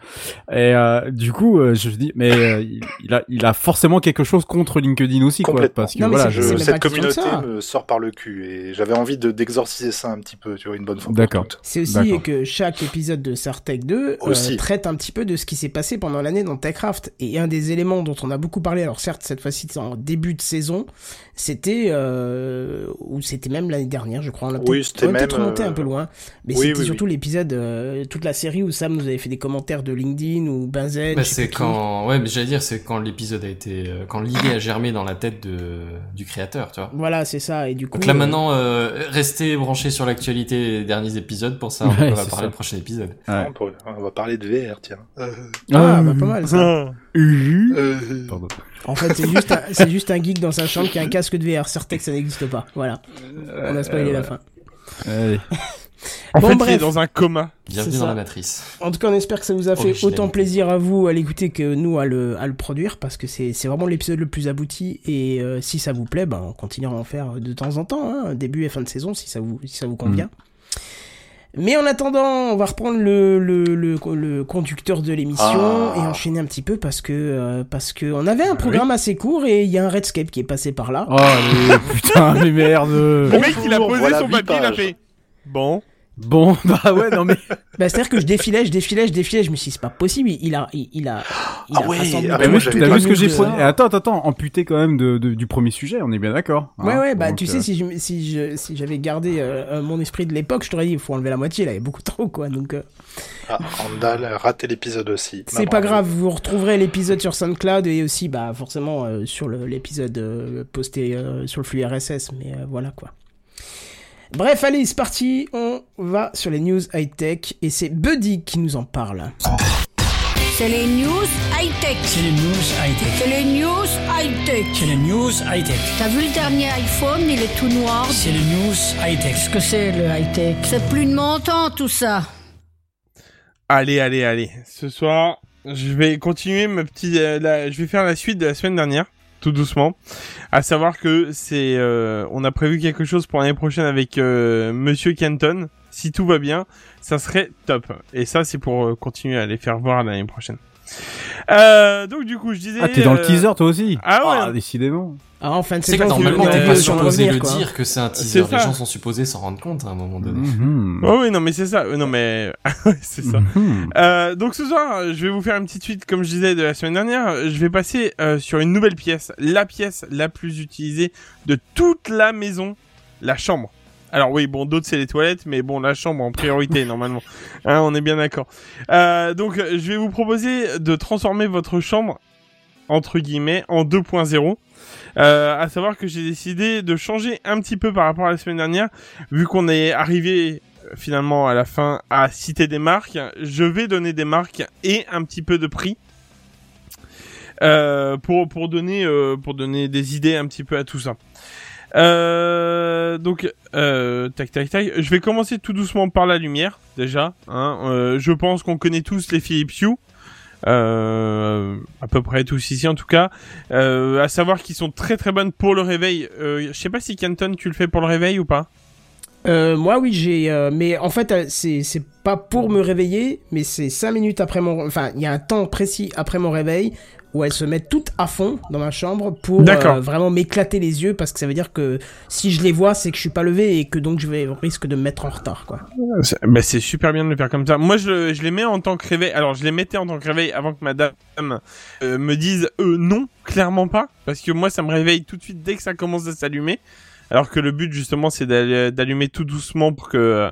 Et euh, du coup, euh, je dis, mais euh, il, il a, il a forcément quelque chose contre LinkedIn aussi, quoi, Complètement. parce que Non, voilà, Je- cette communauté me sort par le cul et j'avais envie de d'exorciser ça un petit peu, tu vois, une bonne fois. D'accord. C'est aussi que chaque épisode de Sartec 2 euh, traite un petit peu de ce qui s'est passé pendant l'année dans Techcraft. Et un des éléments dont on a beaucoup parlé, alors certes cette fois-ci c'est en début de saison, c'était euh, ou c'était même l'année dernière, je crois. On a Oui, peut-être c'était on a peut-être même, remonté euh, un peu loin, mais oui, c'était oui, surtout l'épisode, euh, toute la série où Sam nous avait fait des commentaires de LinkedIn ou Benzen. Bah, c'est quand, ouais, mais j'allais dire, c'est quand l'épisode a été, euh, quand l'idée a germé dans la tête de, du créateur, tu vois. Voilà, c'est ça. Et du coup, Donc là euh, maintenant, euh, restez branchés sur l'actualité des derniers épisodes pour Ouais, quoi on va parler ça. le prochain épisode. Ouais. On, va parler de VR, tiens. Euh, ah, bah, Euh, pas mal ça. Ah. euh, Pardon. En fait, c'est juste, un, c'est juste un geek dans sa chambre qui a un casque de VR. Certes que ça n'existe pas. Voilà. On a spoilé la fin. Allez. En Bon, fait, il bref. est dans un coma. Bienvenue dans la matrice. En tout cas, on espère que ça vous a fait Originalité. autant plaisir à vous à l'écouter que nous à le, à le produire parce que c'est, c'est vraiment l'épisode le plus abouti et euh, si ça vous plaît, ben, on continuera à en faire de temps en temps, hein, début et fin de saison si ça vous, si ça vous convient. Mais en attendant, on va reprendre le, le, le, le conducteur de l'émission Ah. et enchaîner un petit peu parce que, euh, parce que on avait un programme assez court et il y a un Redscape qui est passé par là. Oh, putain, mais merde. Le mec, il a posé voilà son papier, il a fait. Bon. Bon, bah ouais, non mais. Bah, c'est-à-dire que je défilais, je défilais, je défilais, je me suis dit, c'est pas possible, il a, il, il a, il Ah a ouais, ah moi, tout j'avais T'as vu ce que j'ai produit Attends, attends, attends, amputé quand même de, de- du premier sujet, on est bien d'accord. hein. Ouais, ouais, bah tu euh, sais, si je- si je- si j'avais gardé euh, euh, mon esprit de l'époque, je t'aurais dit, il faut enlever la moitié, là, il y a beaucoup trop, quoi. Donc, euh, ah, Randall a raté l'épisode aussi. c'est pas grave, vous retrouverez l'épisode sur SoundCloud et aussi, bah, forcément, euh, sur le- l'épisode euh, posté euh, sur le flux RSS, mais euh, voilà, quoi. Bref, allez, c'est parti, on va sur les news high-tech et c'est Buddy qui nous en parle. C'est les news high-tech. C'est les news high-tech. C'est les news high-tech. C'est les news high-tech. T'as vu le dernier iPhone, il est tout noir. C'est les news high-tech. Qu'est-ce que c'est le high-tech? C'est plus de mon temps tout ça. Allez, allez, allez. Ce soir, je vais continuer ma petite. euh, la- Je vais faire la suite de la semaine dernière, tout doucement. À savoir que c'est, euh, on a prévu quelque chose pour l'année prochaine avec euh, Monsieur Canton. Si tout va bien, ça serait top. Et ça, c'est pour euh, continuer à les faire voir l'année prochaine. Donc du coup, je disais. Ah, t'es dans le teaser toi aussi? Ah ouais. décidément. Ah, en fin de C'est saison, que normalement, t'es a pas supposé le dire que c'est un teaser. Les gens sont supposés s'en rendre compte à un moment donné. Mhm. Oh oui, non, mais c'est ça. Euh, Non, mais c'est ça. Mhm. Euh, donc ce soir, je vais vous faire une petite suite, comme je disais, de la semaine dernière. Je vais passer euh, sur une nouvelle pièce, la pièce la plus utilisée de toute la maison, la chambre. Alors oui, bon, d'autres c'est les toilettes, mais bon, la chambre en priorité normalement. Hein, on est bien d'accord. Euh, donc, je vais vous proposer de transformer votre chambre entre guillemets en 2.0. Euh, à savoir que j'ai décidé de changer un petit peu par rapport à la semaine dernière, vu qu'on est arrivé euh, finalement à la fin à citer des marques. Je vais donner des marques et un petit peu de prix. Euh, pour pour donner euh, pour donner des idées un petit peu à tout ça. Euh, donc euh, tac tac tac. Je vais commencer tout doucement par la lumière déjà. Hein. Euh, je pense qu'on connaît tous les Philips Hue. Euh, à peu près tous ici en tout cas. Euh, à savoir qu'ils sont très très bonnes pour le réveil. Euh, je sais pas si Canton tu le fais pour le réveil ou pas. Euh, moi, oui, j'ai. euh, mais en fait, euh, c'est c'est pas pour me réveiller, mais c'est 5 minutes après mon. Enfin, il y a un temps précis après mon réveil où elles se mettent toutes à fond dans ma chambre pour euh, vraiment m'éclater les yeux parce que ça veut dire que si je les vois, c'est que je suis pas levé et que donc je vais au risque de me mettre en retard, quoi. C'est- Bah, c'est super bien de le faire comme ça. Moi, je, je les mets en tant que réveil. Alors, je les mettais en tant que réveil avant que madame euh, me dise euh, non, clairement pas. Parce que moi, ça me réveille tout de suite dès que ça commence à s'allumer. Alors que le but, justement, c'est d'al- d'allumer tout doucement pour que,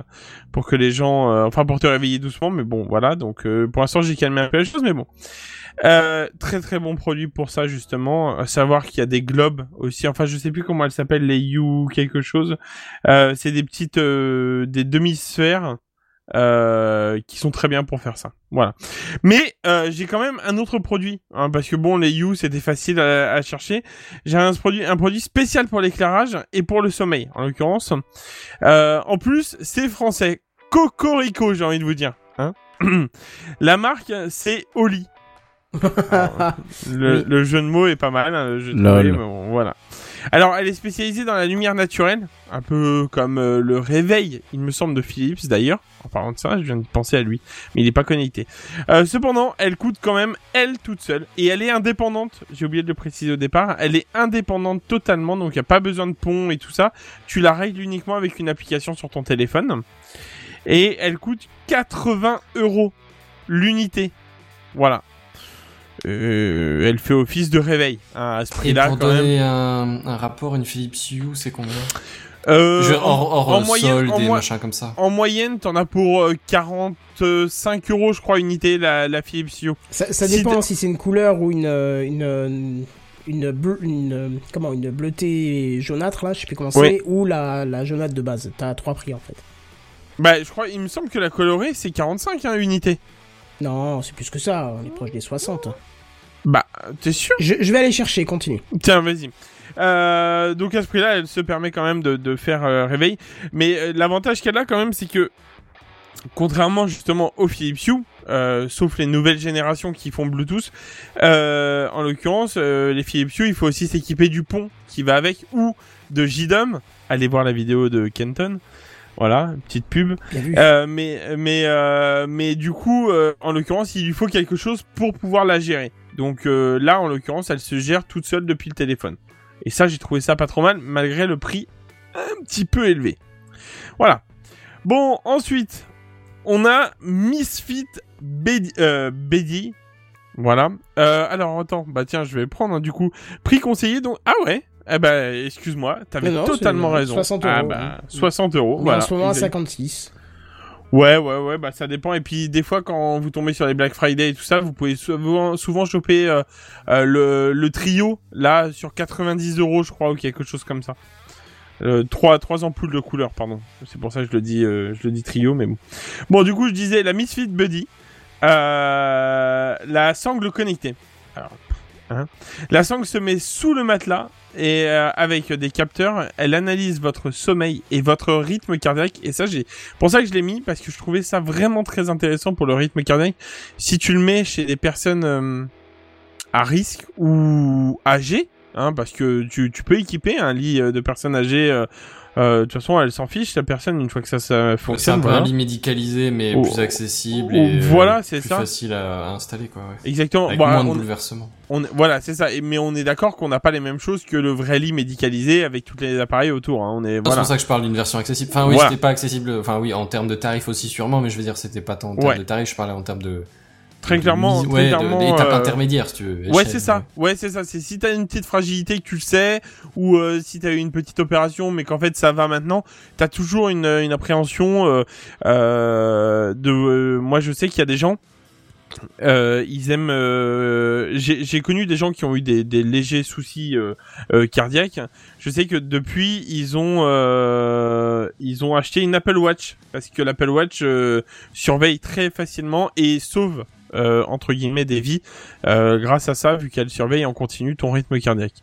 pour que les gens, euh, enfin, pour te réveiller doucement. Mais bon, voilà. Donc, euh, pour l'instant, j'ai calmé un peu les choses, mais bon. Euh, très très bon produit pour ça justement. À savoir qu'il y a des globes aussi. Enfin, je sais plus comment elles s'appellent, les You quelque chose. Euh, c'est des petites, euh, des demi-sphères euh, qui sont très bien pour faire ça. Voilà. Mais euh, j'ai quand même un autre produit hein, parce que bon, les You c'était facile à, à chercher. J'ai un produit, un produit spécial pour l'éclairage et pour le sommeil en l'occurrence. Euh, en plus, c'est français. Cocorico, j'ai envie de vous dire. Hein La marque, c'est Oli. Alors, le, le jeu de mots est pas mal, hein, j'ai Lol. trouvé, mais bon, voilà. Alors, elle est spécialisée dans la lumière naturelle, un peu comme euh, le réveil, il me semble, de Philips d'ailleurs. En parlant de ça, je viens de penser à lui, mais il n'est pas connecté. Euh, cependant, elle coûte quand même elle toute seule et elle est indépendante. J'ai oublié de le préciser au départ. Elle est indépendante totalement, donc il n'y a pas besoin de pont et tout ça. Tu la règles uniquement avec une application sur ton téléphone et elle coûte 80 euros l'unité. Voilà. Euh, elle fait office de réveil hein, à ce prix-là pour quand même. donner un, un rapport, une Philips Hue, c'est combien Euh, Je- hors, hors, en euh, moyenne- solde en et mo- machin comme ça. En moyenne, t'en as pour euh, 45 euros, je crois, unité la, la Philips Hue. Ça, ça Si dépend si c'est une couleur ou une une une, bleu- une, comment une bleutée jaunâtre là, je sais plus comment c'est, Oui. ou la la jaunâtre de base. T'as trois prix en fait. Bah, je crois, il me semble que la colorée, c'est 45 hein, unité. Non, c'est plus que ça. On est proche des 60. Bah, t'es sûr Je, je vais aller chercher. Continue. Tiens, vas-y. Euh, donc à ce prix-là, elle se permet quand même de, de faire euh, réveil. Mais euh, l'avantage qu'elle a quand même, c'est que contrairement justement aux Philips Hue, euh, sauf les nouvelles générations qui font Bluetooth, euh, en l'occurrence, euh, les Philips Hue, il faut aussi s'équiper du pont qui va avec ou de JDOM. Allez voir la vidéo de Kenton. Voilà, petite pub. Euh, mais mais euh, mais du coup, euh, en l'occurrence, il lui faut quelque chose pour pouvoir la gérer. Donc euh, là, en l'occurrence, elle se gère toute seule depuis le téléphone. Et ça, j'ai trouvé ça pas trop mal, malgré le prix un petit peu élevé. Voilà. Bon, ensuite, on a Misfit Bedi- euh, Bedi. Voilà. Euh, alors, attends, bah tiens, je vais le prendre, hein, du coup. Prix conseillé, donc... Ah ouais eh ben, excuse-moi, t'avais totalement raison. 60 Ah euros, bah, oui. 60 euros, On est voilà. en ce moment à Exact. 56. Ouais, ouais, ouais, bah ça dépend. Et puis des fois, quand vous tombez sur les Black Friday et tout ça, vous pouvez souvent, souvent choper euh, euh, le, le trio là sur 90 euros, je crois, ou quelque chose comme ça. Euh, trois, trois ampoules de couleur, pardon. C'est pour ça que je le dis, euh, je le dis trio, mais bon. Bon, du coup, je disais la Misfit Buddy, euh, la sangle connectée. Alors, hein. La sangle se met sous le matelas et euh, avec des capteurs, elle analyse votre sommeil et votre rythme cardiaque. Et ça, j'ai pour ça que je l'ai mis parce que je trouvais ça vraiment très intéressant pour le rythme cardiaque. Si tu le mets chez des personnes euh, à risque ou âgées, hein, parce que tu, tu peux équiper un lit euh, de personnes âgées. euh, euh, de toute façon, elle s'en fiche la personne une fois que ça, ça C'est un fonctionne. peu voilà. un lit médicalisé, mais Oh. plus accessible Oh, et euh, voilà, c'est plus ça. facile à, à installer, quoi. Ouais. Exactement. Avec Bah, moins de on- bouleversements. On, voilà, c'est ça. Et, mais on est d'accord qu'on n'a pas les mêmes choses que le vrai lit médicalisé avec tous les appareils autour. Hein. On est C'est pour ça que je parle d'une version accessible. Enfin, oui, Voilà. c'était pas accessible. Enfin, oui, en termes de tarifs aussi sûrement, mais je veux dire, c'était pas tant en termes Ouais. de tarifs. Je parlais en termes de Très de clairement, très ouais, de- clairement, d'étape euh, intermédiaire, si tu veux. Ouais, c'est ça. Ouais, c'est ça. C'est si t'as une petite fragilité que tu le sais, ou euh, si t'as eu une petite opération, mais qu'en fait ça va maintenant, t'as toujours une, une appréhension euh, de. moi, je sais qu'il y a des gens. Euh, ils aiment. euh, J'ai connu des gens qui ont eu des, des légers soucis euh, cardiaques. Je sais que depuis, ils ont ils ont acheté une Apple Watch parce que l'Apple Watch surveille très facilement et sauve euh, entre guillemets des vies euh, grâce à ça, vu qu'elle surveille en continu ton rythme cardiaque.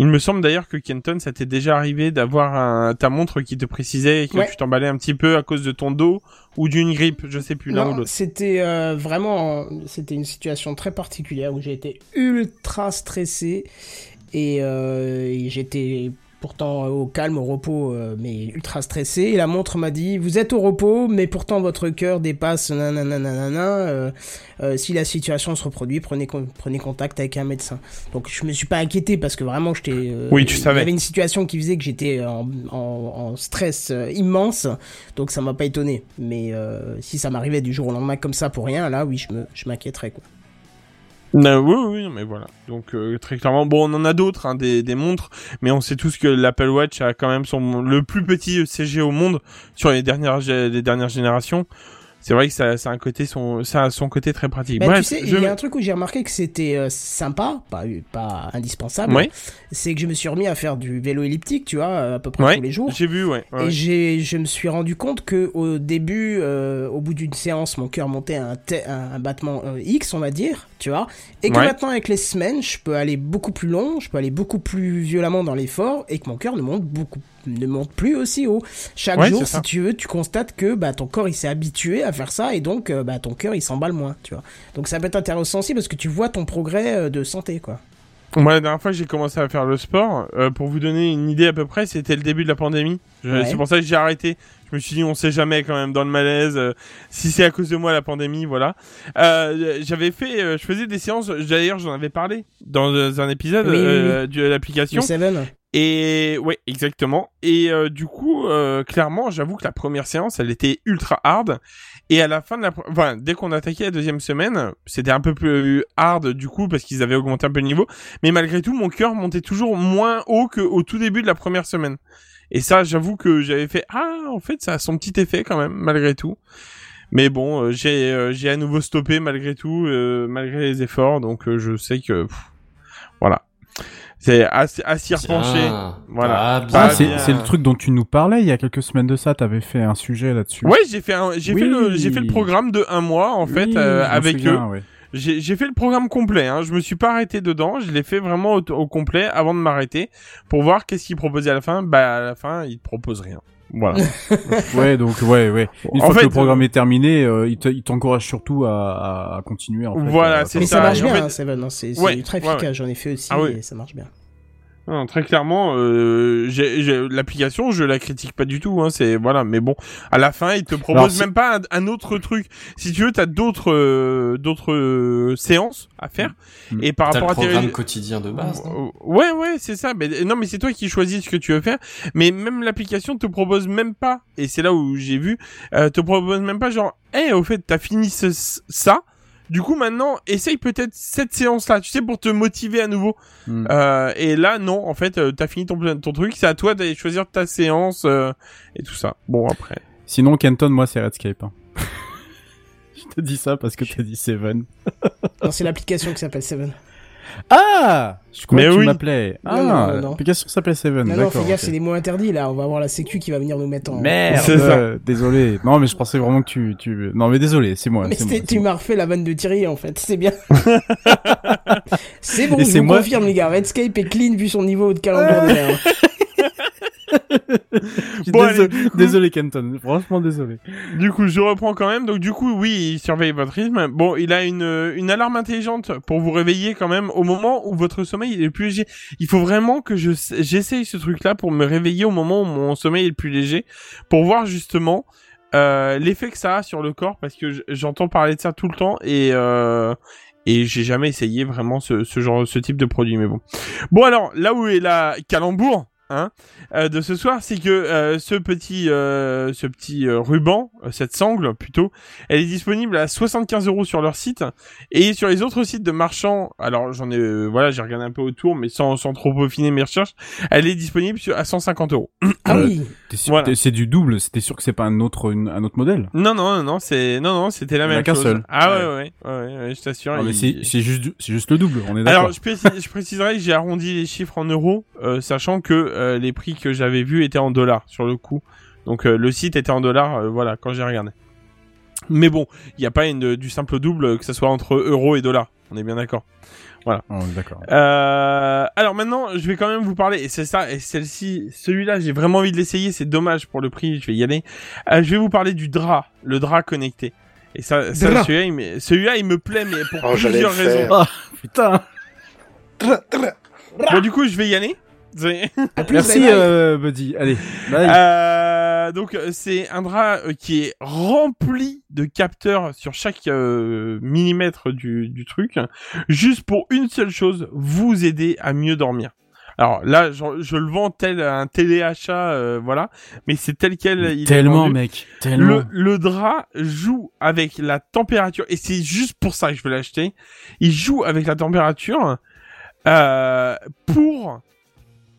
Il me semble d'ailleurs que Kenton, ça t'est déjà arrivé d'avoir un, ta montre qui te précisait que Ouais. tu t'emballais un petit peu à cause de ton dos ou d'une grippe, je sais plus l'un ou l'autre. c'était euh, vraiment, c'était une situation très particulière où j'ai été ultra stressé et, et j'étais pourtant euh, au calme, au repos, euh, mais ultra stressé. Et la montre m'a dit, vous êtes au repos, mais pourtant votre cœur dépasse nanana, nanana, euh, euh, si la situation se reproduit, prenez, con- prenez contact avec un médecin. Donc je me suis pas inquiété parce que vraiment j'étais... euh, Oui, tu Il y savais. avait une situation qui faisait que j'étais en, en, en stress immense, donc ça m'a pas étonné. Mais euh, si ça m'arrivait du jour au lendemain comme ça pour rien, là oui, je m'inquiéterais quoi. Non, oui, oui, mais voilà. Donc euh, très clairement, bon, on en a d'autres, hein, des, des montres, mais on sait tous que l'Apple Watch a quand même son le plus petit ECG au monde sur les dernières les dernières générations. C'est vrai que ça, ça a un côté son ça a son côté très pratique. Bah, Bref, tu sais, je il y a un truc où j'ai remarqué que c'était euh, sympa, pas, pas indispensable. Ouais. C'est que je me suis remis à faire du vélo elliptique, tu vois, à peu près Ouais, tous les jours. j'ai vu, ouais. ouais. Et j'ai, je me suis rendu compte que au début, euh, au bout d'une séance, mon cœur montait à un, un battement euh, X, on va dire, tu vois. Et que maintenant, avec les semaines, je peux aller beaucoup plus long, je peux aller beaucoup plus violemment dans l'effort, et que mon cœur ne monte beaucoup, ne monte plus aussi haut. Chaque Ouais, jour, si ça. tu veux, tu constates que bah, ton corps il s'est habitué à faire ça, et donc euh, bah, ton cœur il s'emballe moins, tu vois. Donc ça peut être intéressant aussi parce que tu vois ton progrès euh, de santé, quoi. Moi, la dernière fois que j'ai commencé à faire le sport, euh, pour vous donner une idée à peu près, c'était le début de la pandémie. Ouais. C'est pour ça que j'ai arrêté. Je me suis dit, on sait jamais quand même dans le malaise. euh, si c'est à cause de moi la pandémie, voilà. Euh, J'avais fait, je faisais des séances. D'ailleurs, j'en avais parlé dans un épisode Oui, oui, de l'application. Et ouais, exactement. Et euh, du coup, euh, clairement, j'avoue que la première séance, elle était ultra hard. Et à la fin de la, enfin, dès qu'on attaquait la deuxième semaine, c'était un peu plus hard du coup parce qu'ils avaient augmenté un peu le niveau. Mais malgré tout, mon cœur montait toujours moins haut qu'au tout début de la première semaine. Et ça, j'avoue que j'avais fait ah, en fait, ça a son petit effet quand même malgré tout. Mais bon, euh, j'ai euh, j'ai à nouveau stoppé malgré tout, euh, malgré les efforts. Donc euh, je sais que voilà. C'est à, à s'y repencher. Voilà. Ah, Pas Ah, c'est le truc dont tu nous parlais il y a quelques semaines de ça. T'avais fait un sujet là-dessus. Ouais, j'ai fait un, j'ai Oui. fait le, j'ai fait le programme de un mois en fait Oui, euh, avec souviens, eux. ouais. J'ai, j'ai fait le programme complet. Hein. Je me suis pas arrêté dedans. Je l'ai fait vraiment au, au complet avant de m'arrêter pour voir qu'est-ce qu'ils proposaient à la fin. Bah à la fin, ils proposent rien. Voilà. Ouais, donc ouais, ouais. Une En fois fait, que le programme euh, est terminé, euh, il te- il t'encourage surtout à, à, à continuer. En fait, Voilà, Euh, c'est Mais ça. ça, marche Et en bien, fait- hein, Seven. hein, C'est Ouais, très efficace. ouais. J'en ai fait aussi Ah oui. et ça marche bien. Non, très clairement, euh, j'ai, j'ai- l'application, je la critique pas du tout. Hein, c'est voilà, mais bon, à la fin, ils te proposent Alors, même pas un, un autre truc. Si tu veux, t'as d'autres euh, d'autres euh, séances à faire. Mm. Et par T'as le rapport à tes programme quotidien de base. non? Euh, Ouais, ouais, c'est ça. Mais non, mais c'est toi qui choisis ce que tu veux faire. Mais même l'application te propose même pas. Et c'est là où j'ai vu, euh, te propose même pas genre, eh, au fait, t'as fini ce, ça. Du coup, maintenant, essaye peut-être cette séance-là, tu sais, pour te motiver à nouveau. Mm. Euh, et là, non, en fait, euh, t'as fini ton, ton truc. C'est à toi d'aller choisir ta séance euh, et tout ça. Bon, après. Sinon, Kenton, moi, c'est Redscape. hein. Je te dis ça parce que t'as dit Seven. Non, c'est l'application qui s'appelle Seven. Ah Je croyais Mais que tu oui. m'appelais. Ah, Non, non, non, l'application s'appelle Seven. Non, non, fais gaffe, c'est des mots interdits là. On va avoir la sécu qui va venir nous mettre en. Merde. C'est ça. euh, désolé. Non, mais je pensais vraiment que tu, tu. Non, mais désolé, c'est moi. Mais moi, tu moi. m'as refait la vanne de Thierry en fait, c'est bien. c'est bon, Et je c'est vous moi- confirme les gars, Redscape est clean vu son niveau de calembour de merde. Je suis Bon, désolé, allez, du coup- désolé, Kenton. Franchement, désolé. Du coup, je reprends quand même. Donc, du coup, oui, il surveille votre rythme. Bon, il a une, une alarme intelligente pour vous réveiller quand même au moment où votre sommeil est le plus léger. Il faut vraiment que je j'essaye ce truc-là pour me réveiller au moment où mon sommeil est le plus léger, pour voir justement euh, l'effet que ça a sur le corps, parce que j'entends parler de ça tout le temps et euh, et j'ai jamais essayé vraiment ce, ce genre, ce type de produit. Mais bon. Bon alors, là où est la calembour. Hein, euh, de ce soir, c'est que euh, ce petit, euh, ce petit euh, ruban, euh, cette sangle plutôt, elle est disponible à 75 euros sur leur site et sur les autres sites de marchands. Alors j'en ai, euh, voilà, j'ai regardé un peu autour, mais sans, sans trop peaufiner mes recherches, elle est disponible sur, à 150 euros. Ah oui, Voilà. C'est du double. C'était sûr que c'est pas un autre, une- un autre modèle. Non, non, non, non, c'est, non, non, c'était la Il même chose. seul. Ah ouais, Ouais. ouais, ouais, ouais, ouais, je t'assure. Il- c'est juste, c'est juste le double. On est d'accord. Alors, je, précise- je préciserai que j'ai arrondi les chiffres en euros, euh, sachant que euh, les prix que j'avais vus étaient en dollars sur le coup. Donc, euh, le site était en dollars, voilà, quand j'ai regardé. Mais bon, il n'y a pas une, du simple double, que ce soit entre euros et dollars. On est bien d'accord. Oh, On est d'accord. Euh, alors maintenant, je vais quand même vous parler, et c'est ça, et celle-ci, celui-là, j'ai vraiment envie de l'essayer, c'est dommage pour le prix, je vais y aller. Euh, je vais vous parler du drap, le drap connecté. Et ça, celui-là, il, me- celui-là, il me plaît, mais pour Oh, plusieurs raisons. Putain. Bon, du coup, je vais y aller. Merci, euh, Buddy. Allez, bye. Euh, donc euh, c'est un drap euh, qui est rempli de capteurs sur chaque euh, millimètre du, du truc, juste pour une seule chose, vous aider à mieux dormir. Alors là, je, je le vends tel un téléachat, voilà, mais c'est tel quel il Tellement, mec. Tellement. Le, le drap joue avec la température, et c'est juste pour ça que je veux l'acheter. Il joue avec la température pour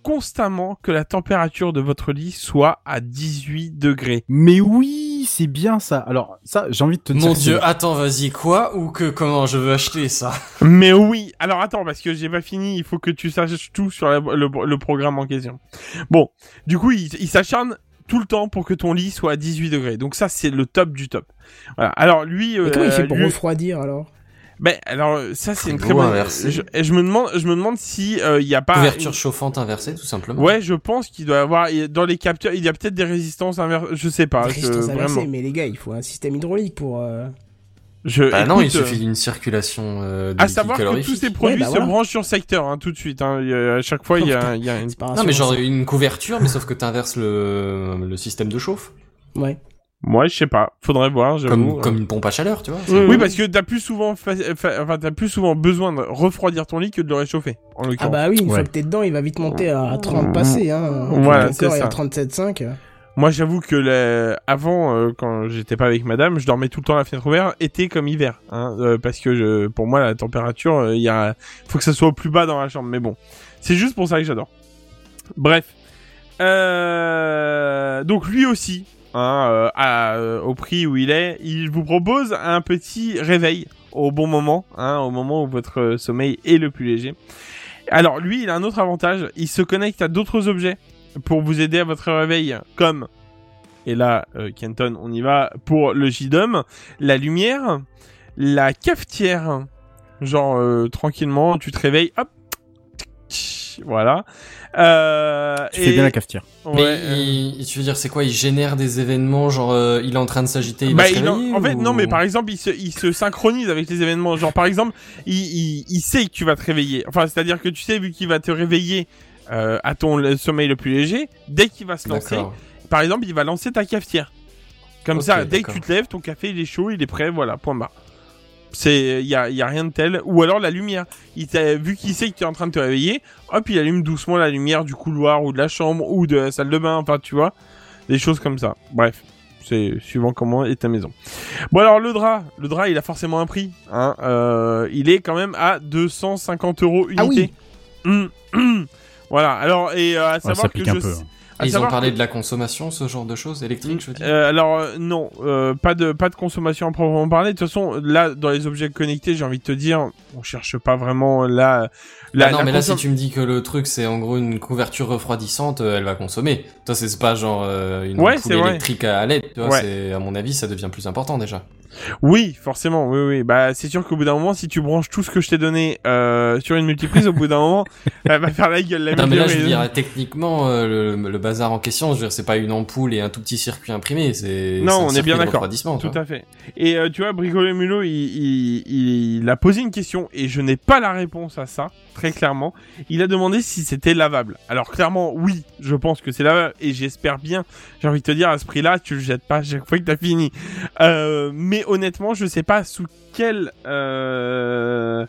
constamment que la température de votre lit soit à 18 degrés. Mais oui, c'est bien ça. Alors, ça, j'ai envie de te dire. Mon dieu, attends, vas-y, quoi Ou que comment je veux acheter ça? Mais oui, alors attends, parce que j'ai pas fini, il faut que tu saches tout sur la- le, le programme en question. Bon, du coup, il, il s'acharne tout le temps pour que ton lit soit à 18 degrés. Donc ça, c'est le top du top. Voilà. Alors lui... Mais comment il euh, fait pour lui- refroidir alors? Ben alors euh, ça c'est une très bonne. inversé. Je, et je me demande, je me demande si il y a pas. Couverture une- chauffante inversée, tout simplement. Ouais, je pense qu'il doit y avoir dans les capteurs, il y a peut-être des résistances inversées. Je sais pas. je- Résistance inversée, vraiment. mais les gars, il faut un système hydraulique pour. euh, Je, Bah non, il écoute, suffit d'une circulation euh, de À savoir que tous ces produits Ouais, bah se voilà. branchent sur secteur hein, tout de suite. Hein. A- à chaque fois, il y a, il y a une. Non, mais genre une couverture, mais sauf que t'inverses le, le système de chauffe. Ouais. Moi, je sais pas. Faudrait voir. j'avoue. Comme, comme une pompe à chaleur, tu vois. Oui, Oui, parce que t'as plus souvent, fa- fa- enfin, t'as plus souvent besoin de refroidir ton lit que de le réchauffer. En Ah bah oui, une fois Ouais. que t'es dedans, il va vite monter à 30 passés. Hein. Voilà, c'est ça. à 37,5. Moi, j'avoue que avant, euh, quand j'étais pas avec madame, je dormais tout le temps la fenêtre ouverte, été comme hiver, hein, euh, parce que je, pour moi, la température, euh, il y a, faut que ça soit au plus bas dans la chambre. Mais bon, c'est juste pour ça que j'adore. Bref, euh, donc lui aussi, hein, euh, euh, au prix où il est, il vous propose un petit réveil au bon moment, hein, au moment où votre sommeil est le plus léger. Alors lui, il a un autre avantage, il se connecte à d'autres objets pour vous aider à votre réveil, comme, et là, euh, Kenton, on y va pour le JDOM, la lumière, la cafetière, genre euh, tranquillement, tu te réveilles, hop, voilà. Euh, Tu fais et- bien la cafetière. Ouais, Mais euh, il, tu veux dire, c'est quoi Il génère des événements, genre euh, il est en train de s'agiter, il bah, va se il en- réveiller en fait, ou- non, mais par exemple, il se, il se synchronise avec les événements. Genre, par exemple, il, il, il sait que tu vas te réveiller. Enfin, c'est-à-dire que tu sais, vu qu'il va te réveiller euh, à ton le sommeil le plus léger, dès qu'il va se lancer, par exemple, il va lancer ta cafetière. Comme ça, dès que tu te lèves, ton café il est chaud, il est prêt, voilà, point barre. C'est, il y a, y a rien de tel. Ou alors la lumière. Il t'a, vu qu'il sait que tu es en train de te réveiller, hop, il allume doucement la lumière du couloir ou de la chambre ou de la salle de bain. Enfin, tu vois, des choses comme ça. Bref, c'est suivant comment est ta maison. Bon alors le drap, le drap, il a forcément un prix. Hein. Euh, il est quand même à 250 euros Ah unité. Hum, hum. Voilà. Alors et euh, à savoir ça que je peu, sais- hein. À Ils ont parlé que- de la consommation, ce genre de choses, électriques, je veux dire. euh, alors euh, non, euh, pas de pas de consommation à proprement parler. De toute façon, là dans les objets connectés, j'ai envie de te dire, on cherche pas vraiment la la. Ah non, la mais là, si tu me dis que le truc, c'est en gros une couverture refroidissante, euh, elle va consommer. Toi, c'est pas genre euh, une Ouais, électrique à LED, tu vois, Ouais. à mon avis, ça devient plus important déjà. Oui, forcément, oui, oui. Bah, c'est sûr qu'au bout d'un moment, si tu branches tout ce que je t'ai donné euh, sur une multiprise, au bout d'un moment, elle va faire la gueule. La Non, mais là, je veux multiprise. dire, techniquement, euh, le, le bazar en question, je veux dire, c'est pas une ampoule et un tout petit circuit imprimé, c'est. Non, c'est un on est bien d'accord. Tout vois. à fait. Et euh, tu vois, Bricolo Mulot, il, il, il a posé une question et je n'ai pas la réponse à ça, très clairement. Il a demandé si c'était lavable. Alors clairement, oui, je pense que c'est lavable et j'espère bien. J'ai envie de te dire, à ce prix-là, tu le jettes pas chaque fois que t'as fini. Euh, mais honnêtement, je sais pas sous quel... Euh...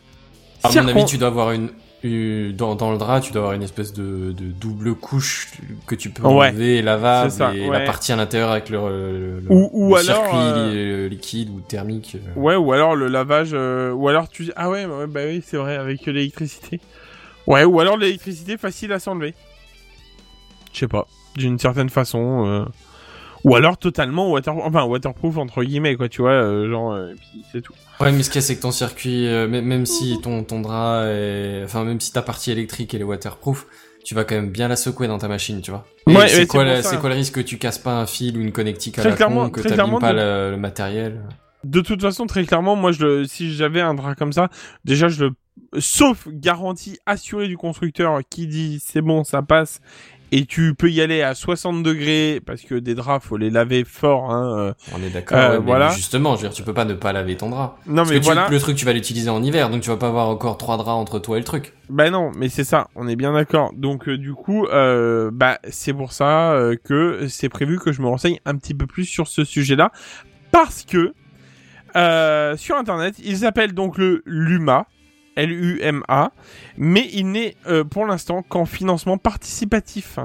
À mon avis, tu dois avoir une. Dans, dans le drap, tu dois avoir une espèce de, de double couche que tu peux Ouais, enlever, lavable, c'est ça, et ouais. la partie à l'intérieur avec le, le, le- Ou- ou le alors, circuit euh, li- liquide ou thermique. euh. Ouais, ou alors le lavage, euh, ou alors tu... Ah ouais, bah oui, c'est vrai, avec l'électricité. Ouais, ou alors l'électricité facile à s'enlever. Je sais pas, d'une certaine façon. euh, Ou alors totalement water... enfin, waterproof, entre guillemets, quoi, tu vois, euh, genre, euh, et puis c'est tout. Ouais, mais ce qu'il y a, c'est que ton circuit, euh, même, même si ton, ton drap est, enfin, même si ta partie électrique elle est waterproof, tu vas quand même bien la secouer dans ta machine, tu vois. Ouais, c'est quoi, quoi le risque que tu casses pas un fil ou une connectique à Très la clairement- con, que t'abîmes pas de- le, le matériel? De toute façon, très clairement, moi, je le... si j'avais un drap comme ça, déjà, je le... Sauf garantie assurée du constructeur qui dit c'est bon, ça passe, et tu peux y aller à 60 degrés parce que des draps faut les laver fort. Hein, euh, On est d'accord. Euh, ouais, voilà. Justement, je veux dire, tu peux pas ne pas laver ton drap. Non Parce mais que tu- voilà. le truc, tu vas l'utiliser en hiver, donc tu vas pas avoir encore trois draps entre toi et le truc. Bah non, mais c'est ça, on est bien d'accord. Donc euh, du coup, euh, bah c'est pour ça que c'est prévu que je me renseigne un petit peu plus sur ce sujet-là, parce que sur Internet, ils appellent donc le Luma, L-U-M-A, mais il n'est euh, pour l'instant qu'en financement participatif.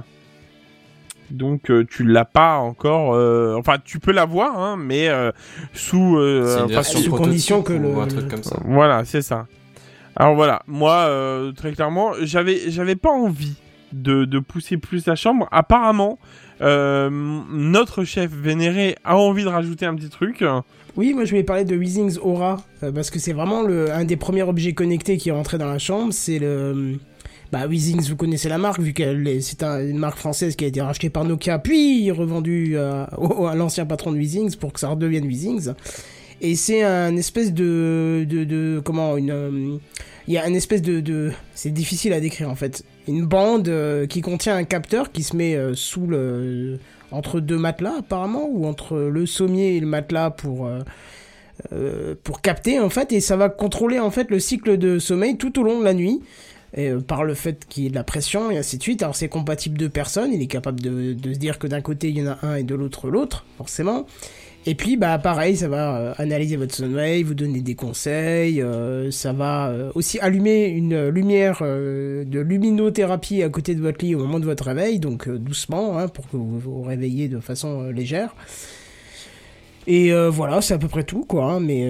Donc euh, tu l'as pas encore, euh, enfin tu peux l'avoir, hein, mais euh, sous, euh, enfin, condition que ou le- un truc comme ça. voilà, c'est ça. Alors voilà, moi euh, très clairement, j'avais j'avais pas envie de, de pousser plus la chambre. Apparemment, euh, notre chef vénéré a envie de rajouter un petit truc. Oui, moi je voulais parler de Weezing's Aura, euh, parce que c'est vraiment le, un des premiers objets connectés qui est rentré dans la chambre. C'est le. Bah, Weezing's, vous connaissez la marque, vu est- c'est un- une marque française qui a été rachetée par Nokia, puis revendue à, au- à l'ancien patron de Weezing's pour que ça redevienne Weezing's. Et c'est un espèce de. comment euh, Il y a un espèce de. c'est difficile à décrire en fait. Une bande euh, qui contient un capteur qui se met euh, sous le. Entre deux matelas apparemment, ou entre le sommier et le matelas pour. euh, euh, pour capter en fait et ça va contrôler en fait le cycle de sommeil tout au long de la nuit euh, par le fait qu'il y ait de la pression et ainsi de suite. Alors c'est compatible deux personnes, il est capable de, de se dire que d'un côté il y en a un et de l'autre l'autre, forcément. Et puis bah pareil, ça va euh, analyser votre sommeil, vous donner des conseils, euh, ça va euh, aussi allumer une lumière euh, de luminothérapie à côté de votre lit au moment de votre réveil, donc euh, doucement hein, pour que vous vous réveillez de façon légère. Et voilà, c'est à peu près tout quoi, hein, mais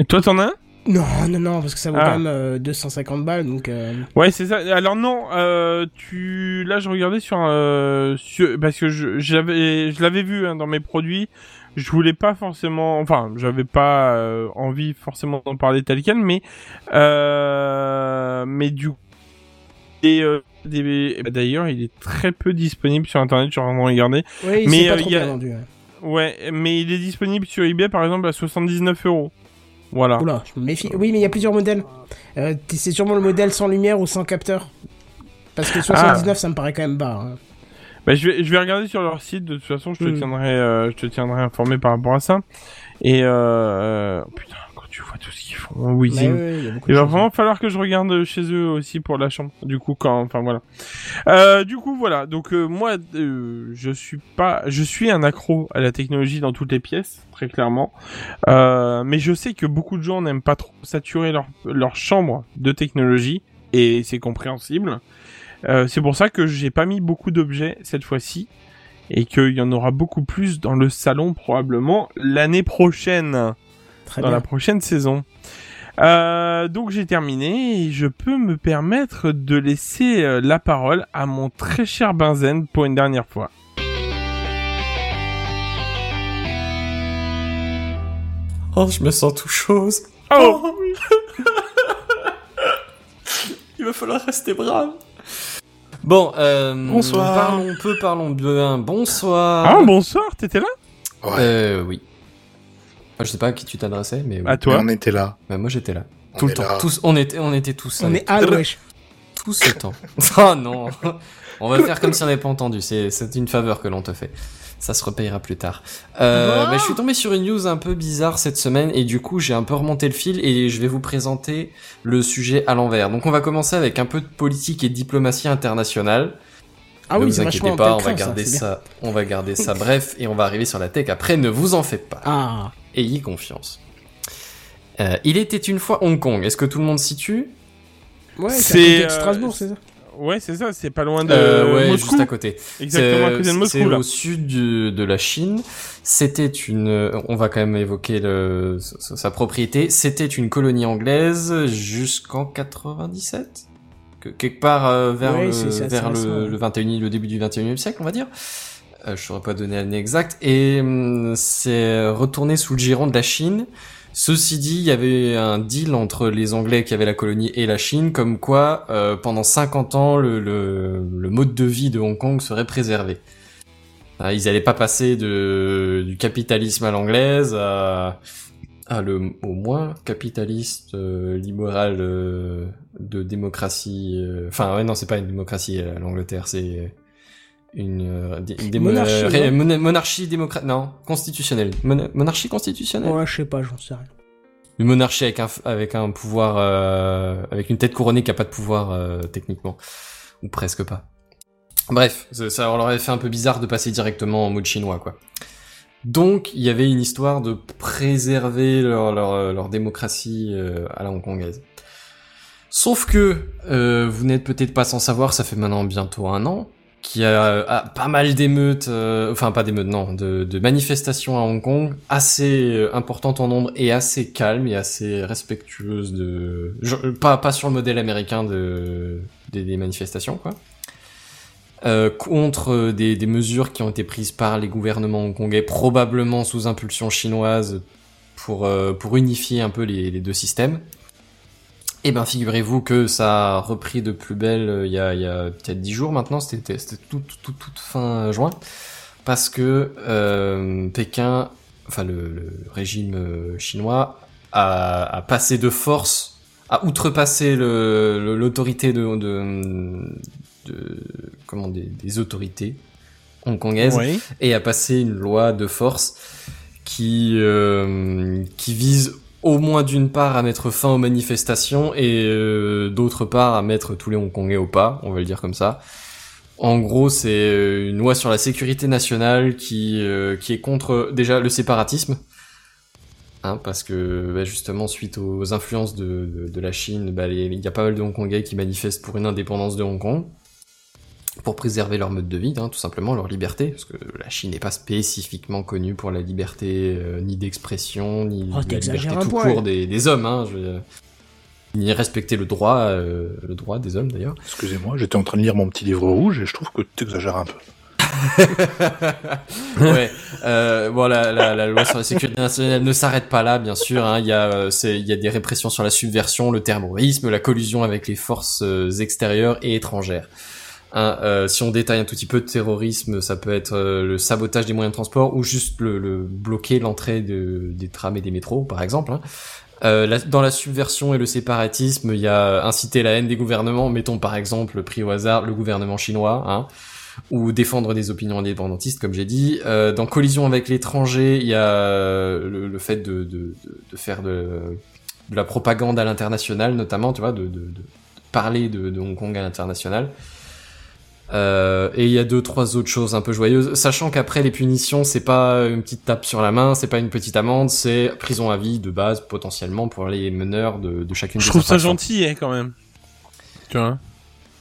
Et toi, t'en as un? Non, non, non, parce que ça vaut Ah. quand même euh, 250 balles, donc... euh, Ouais, c'est ça. Alors non, euh, tu là je regardais sur, sur- parce que j'avais je l'avais vu hein, dans mes produits. Je voulais pas forcément, enfin, j'avais pas euh, envie forcément d'en parler tel quel, mais euh, mais du et euh, bah, d'ailleurs, il est très peu disponible sur internet, train de regarder. Oui, mais pas trop il y a- bien vendu. Ouais, mais il est disponible sur eBay par exemple à 79 euros. Voilà. Oula, je me méfie. Oui, mais il y a plusieurs modèles. C'est sûrement le modèle sans lumière ou sans capteur. Parce que 79, ça me paraît quand même bas. hein. Bah, je vais je vais regarder sur leur site. De toute façon, je te Mm. tiendrai euh, je te tiendrai informé par rapport à ça. Et euh, euh, putain, quand tu vois tout ce qu'ils font, oui. Bah ouais, il va vraiment falloir que je regarde chez eux aussi pour la chambre. Du coup, quand, enfin voilà. Euh, du coup, voilà. Donc euh, moi, euh, je suis pas, je suis un accro à la technologie dans toutes les pièces, très clairement. Euh, mais je sais que beaucoup de gens n'aiment pas trop saturer leur leur chambre de technologie et c'est compréhensible. Euh, c'est pour ça que j'ai pas mis beaucoup d'objets cette fois-ci et qu'il y en aura beaucoup plus dans le salon probablement l'année prochaine Très dans bien. la prochaine saison. Euh, donc j'ai terminé et je peux me permettre de laisser euh, la parole à mon très cher Benzen pour une dernière fois. Oh, je me sens tout chose. Oh, Il va falloir rester brave. Bon, euh, Bonsoir. Parlons peu, parlons bien. Bonsoir. Ah bonsoir, t'étais là? Euh, oui. Je sais pas à qui tu t'adressais, mais oui. À toi. On était là. Bah, moi, j'étais là. On Tout le temps. là. Tous, on était, on était tous. On est à. Tout ce temps. oh non. On va faire comme si on n'avait pas entendu. C'est une faveur que l'on te fait. Ça se repayera plus tard. Euh, Wow. je suis tombé sur une news un peu bizarre cette semaine et du coup j'ai un peu remonté le fil et je vais vous présenter le sujet à l'envers. Donc on va commencer avec un peu de politique et de diplomatie internationale. Ah ne oui, vous inquiétez pas, on va garder ça, on va garder ça bref et on va arriver sur la tech après. Ne vous en faites pas. Ah, Ayez confiance. Euh, il était une fois Hong Kong. Est-ce que tout le monde situe? Ouais, c'est de euh, Strasbourg, c'est ça? Ouais, c'est ça, c'est pas loin de Euh, ouais, Moscou. juste à côté. Exactement à côté de Moscou C'est au sud du- de la Chine. C'était une, on va quand même évoquer le, sa, sa propriété. C'était une colonie anglaise jusqu'en 97, que, quelque part euh, vers le, vers le, le 21 le début du 21e siècle, on va dire. Euh, je saurais pas donner l'année exacte. Et hum, c'est retourné sous le giron de la Chine. Ceci dit, il y avait un deal entre les Anglais qui avaient la colonie et la Chine, comme quoi euh, pendant 50 ans le, mode de vie de Hong Kong serait préservé. Ah, ils allaient pas passer de, du capitalisme à l'anglaise à, le au moins capitaliste euh, libéral euh, de démocratie. euh, Enfin ouais non c'est pas une démocratie l'Angleterre c'est une, euh, Monarchie, euh, mon- monarchie démocrate, non, constitutionnelle. Mon- monarchie constitutionnelle. Ouais, je sais pas, j'en sais rien. Une monarchie avec un, avec un pouvoir, euh, avec une tête couronnée qui a pas de pouvoir euh, techniquement, ou presque pas. Bref, ça, leur aurait fait un peu bizarre de passer directement en mode chinois, quoi. Donc, il y avait une histoire de préserver leur, leur, leur démocratie euh, à la hongkongaise. Sauf que, euh, vous n'êtes peut-être pas sans savoir, ça fait maintenant bientôt un an, qu'il y a euh, pas mal d'émeutes, euh, enfin pas d'émeutes, non, de, de manifestations à Hong Kong, assez euh, importantes en nombre et assez calmes et assez respectueuses de... je- pas, pas sur le modèle américain de, des, manifestations, quoi. Euh, contre euh, des, des mesures qui ont été prises par les gouvernements hongkongais, probablement sous impulsion chinoise, pour, euh, pour unifier un peu les deux systèmes. Eh ben, figurez-vous que ça a repris de plus belle euh, il y a, a peut-être dix jours maintenant, c'était tout, tout, tout, toute fin juin, parce que euh, Pékin, enfin le, le régime euh, chinois, a, a passé de force, a outrepassé l'autorité de, de, de- comment des, des autorités hongkongaises Oui. et a passé une loi de force qui euh, qui vise au moins d'une part à mettre fin aux manifestations et euh, d'autre part à mettre tous les Hongkongais au pas, on va le dire comme ça. En gros, c'est euh, une loi sur la sécurité nationale qui euh, qui est contre déjà le séparatisme, hein, parce que bah, justement suite aux influences de, de, de la Chine, bah, il y a pas mal de Hongkongais qui manifestent pour une indépendance de Hong Kong pour préserver leur mode de vie, hein, tout simplement leur liberté, parce que la Chine n'est pas spécifiquement connue pour la liberté euh, ni d'expression, ni Oh, la t'exagères liberté tout poil. court des, des hommes, hein, je ni respecter le droit, euh, le droit des hommes d'ailleurs. Excusez-moi, j'étais en train de lire mon petit livre rouge et je trouve que tu exagères un peu. ouais. Euh, bon, la, la, la loi sur la sécurité nationale ne s'arrête pas là, bien sûr. hein. Il y a, c'est- il y a des répressions sur la subversion, le terrorisme, la collusion avec les forces extérieures et étrangères. Hein, euh, si on détaille un tout petit peu de terrorisme, ça peut être euh, le sabotage des moyens de transport ou juste bloquer l'entrée de, des trams et des métros, par exemple. hein. Euh, dans la subversion et le séparatisme, il y a inciter la haine des gouvernements, mettons par exemple, pris au hasard, le gouvernement chinois, hein, ou défendre des opinions indépendantistes, comme j'ai dit. Dans collision avec l'étranger, il y a le, fait de, de, faire de, la propagande à l'international, notamment, tu vois, de, parler de Hong Kong à l'international. Euh, et il y a deux, trois autres choses un peu joyeuses, sachant qu'après les punitions, c'est pas une petite tape sur la main, c'est pas une petite amende, c'est prison à vie de base potentiellement pour les meneurs de, de chacune Je des trouve ça gentil, hein, quand même. Tu vois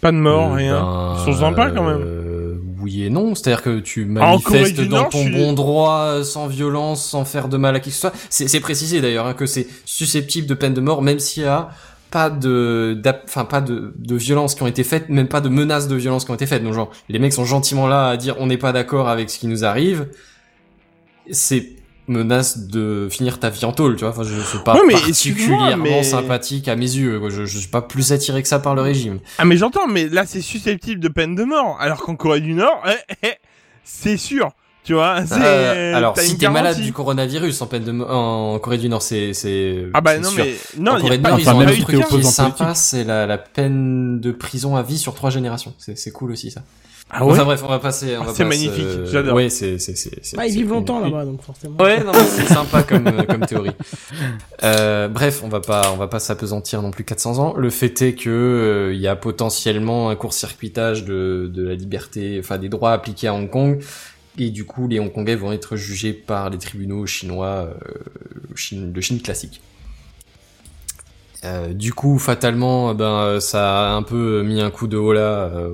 Pas de mort, Euh, rien. ben, Ils sont sympas, quand même. euh, oui et non, c'est-à-dire que tu Ah, manifestes dans Nord, ton suis- bon droit, sans violence, sans faire de mal à qui que ce soit. C'est c'est précisé d'ailleurs hein, que c'est susceptible de peine de mort, même s'il y a pas de, enfin pas de, de violences qui ont été faites, même pas de menaces de violence qui ont été faites. Donc genre, les mecs sont gentiment là à dire on n'est pas d'accord avec ce qui nous arrive. C'est menace de finir ta vie en tôle, tu vois. Enfin, je suis pas Ouais, mais particulièrement mais- sympathique à mes yeux. quoi. Je, je suis pas plus attiré que ça par le régime. Ah, mais j'entends, mais là, c'est susceptible de peine de mort. Alors qu'en Corée du Nord, eh, eh, c'est sûr. Tu vois, c'est. Euh, alors, si t'es malade du coronavirus en, peine de en Corée du Nord, c'est c'est Ah bah c'est non, sûr. mais- non, en y a Corée du pas- Nord, ils ont un truc qui est sympa, c'est la, la peine de prison à vie sur trois générations. C'est c'est cool aussi ça. Ah ouais Enfin bref, on va passer. Ah, c'est magnifique, se- j'adore. Ouais, c'est c'est c'est. c'est- Ah, ils c'est vivent longtemps là-bas, donc forcément. Ouais, non, c'est sympa comme euh, comme théorie. Euh, bref, on va pas on va pas s'apesantir non plus 400 ans. Le fait est que euh, il y a potentiellement un court-circuitage de de la liberté, enfin des droits appliqués à Hong Kong. Et du coup, les Hongkongais vont être jugés par les tribunaux chinois euh, Chine, de Chine classique. Euh, du coup, fatalement, ben, euh, ça a un peu mis un coup de euh,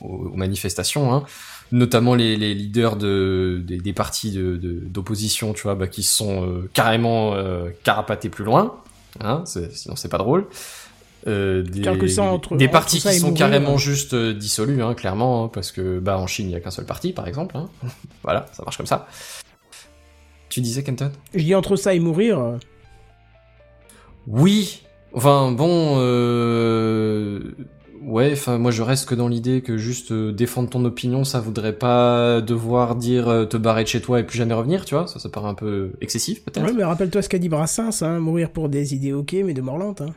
aux, manifestations, hein. notamment les, leaders de, des, partis de- de- d'opposition, tu vois, bah, qui sont carrément euh, carapatés plus loin, hein, sinon c'est pas drôle. Euh, des, entre- des partis qui sont mourir, carrément hein. juste euh, dissolus, hein, clairement, hein, parce que bah en Chine il y a qu'un seul parti, par exemple. Hein. voilà, ça marche comme ça. Tu disais Kenton? Je dis entre ça et mourir. Oui. Enfin bon, euh... ouais. Enfin moi je reste que dans l'idée que juste défendre ton opinion, ça voudrait pas devoir dire te barrer de chez toi et plus jamais revenir, tu vois. Ça, ça paraît un peu excessif peut-être. Ouais, mais rappelle-toi ce qu'a dit Brassens, mourir pour des idées ok, mais de mort lente. Hein.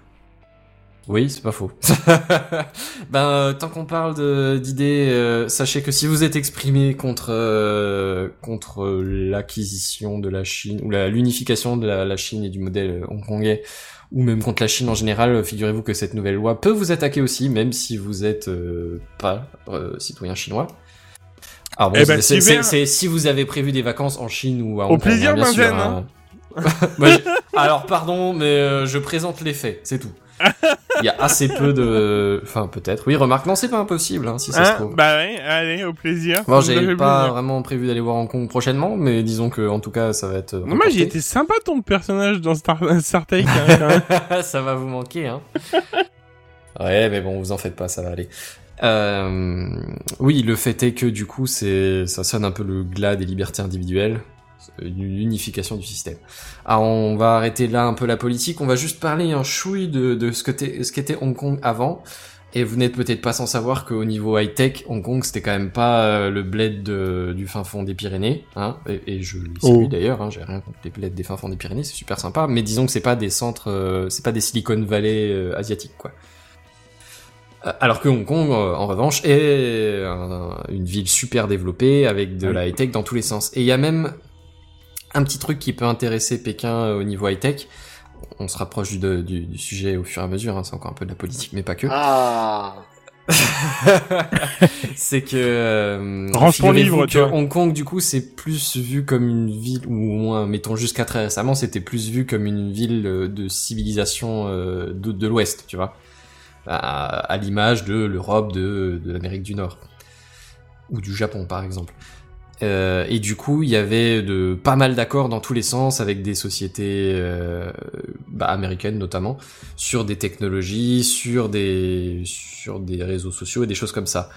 Oui, c'est pas faux. ben, euh, tant qu'on parle d'idées, euh, sachez que si vous êtes exprimé contre euh, contre l'acquisition de la Chine ou la- l'unification de la, la Chine et du modèle hongkongais, ou même contre la Chine en général, figurez-vous que cette nouvelle loi peut vous attaquer aussi, même si vous êtes pas citoyen chinois. Alors bon, Eh ben, si vous avez prévu des vacances en Chine ou à Au Hong Kong, plaisir, hein, bien sûr, hein. Alors pardon, mais je présente les faits, c'est tout. Il y a assez peu de... Enfin peut-être. Oui, remarque, non, c'est pas impossible, hein, si ça se Hein? trouve. bah ouais, allez, au plaisir. J'avais fait pas plaisir. vraiment prévu d'aller voir Hong Kong prochainement, mais disons que en tout cas, ça va être. Non, moi, j'ai été sympa ton personnage dans Star, Star Trek. hein, ça va vous manquer, hein. ouais, mais bon, vous en faites pas, ça va aller. Euh, oui, le fait est que du coup, c'est, ça sonne un peu le glas des libertés individuelles, une unification du système. Alors, on va arrêter là un peu la politique, on va juste parler un chouille de, de ce que t'est- ce qu'était Hong Kong avant. Et vous n'êtes peut-être pas sans savoir qu'au niveau high-tech, Hong Kong, c'était quand même pas euh, le bled de- du fin fond des Pyrénées, hein, et, et je les salue Oh. d'ailleurs, hein, j'ai rien contre les bleds des fins fonds des Pyrénées, c'est super sympa, mais disons que c'est pas des centres, euh, c'est pas des Silicon Valley euh, asiatiques, quoi. Alors que Hong Kong, en revanche, est un- une ville super développée avec de la high-tech dans tous les sens. Et il y a même un petit truc qui peut intéresser Pékin euh, au niveau high-tech. On se rapproche du, du, du sujet au fur et à mesure, hein, c'est encore un peu de la politique, mais pas que. Ah c'est que euh, ton livre, que. Hong Kong du coup c'est plus vu comme une ville ou au moins mettons jusqu'à très récemment c'était plus vu comme une ville euh, de civilisation euh, de, de l'Ouest tu vois à, à l'image de l'Europe de, de l'Amérique du Nord ou du Japon par exemple Euh, et du coup, il y avait de pas mal d'accords dans tous les sens avec des sociétés euh, bah, américaines notamment sur des technologies, sur des sur des réseaux sociaux et des choses comme ça.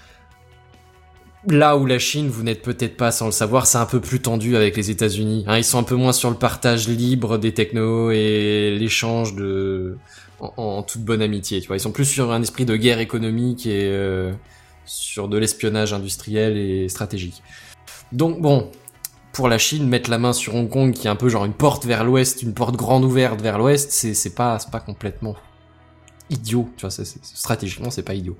Là où la Chine, vous n'êtes peut-être pas sans le savoir, c'est un peu plus tendu avec les États-Unis. Hein, ils sont un peu moins sur le partage libre des technos et l'échange de en, toute bonne amitié. Tu vois, ils sont plus sur un esprit de guerre économique et euh, sur de l'espionnage industriel et stratégique. Donc bon, pour la Chine, mettre la main sur Hong Kong, qui est un peu genre une porte vers l'ouest, une porte grande ouverte vers l'ouest, c'est pas pas complètement idiot. Tu vois, c'est- stratégiquement, c'est pas idiot.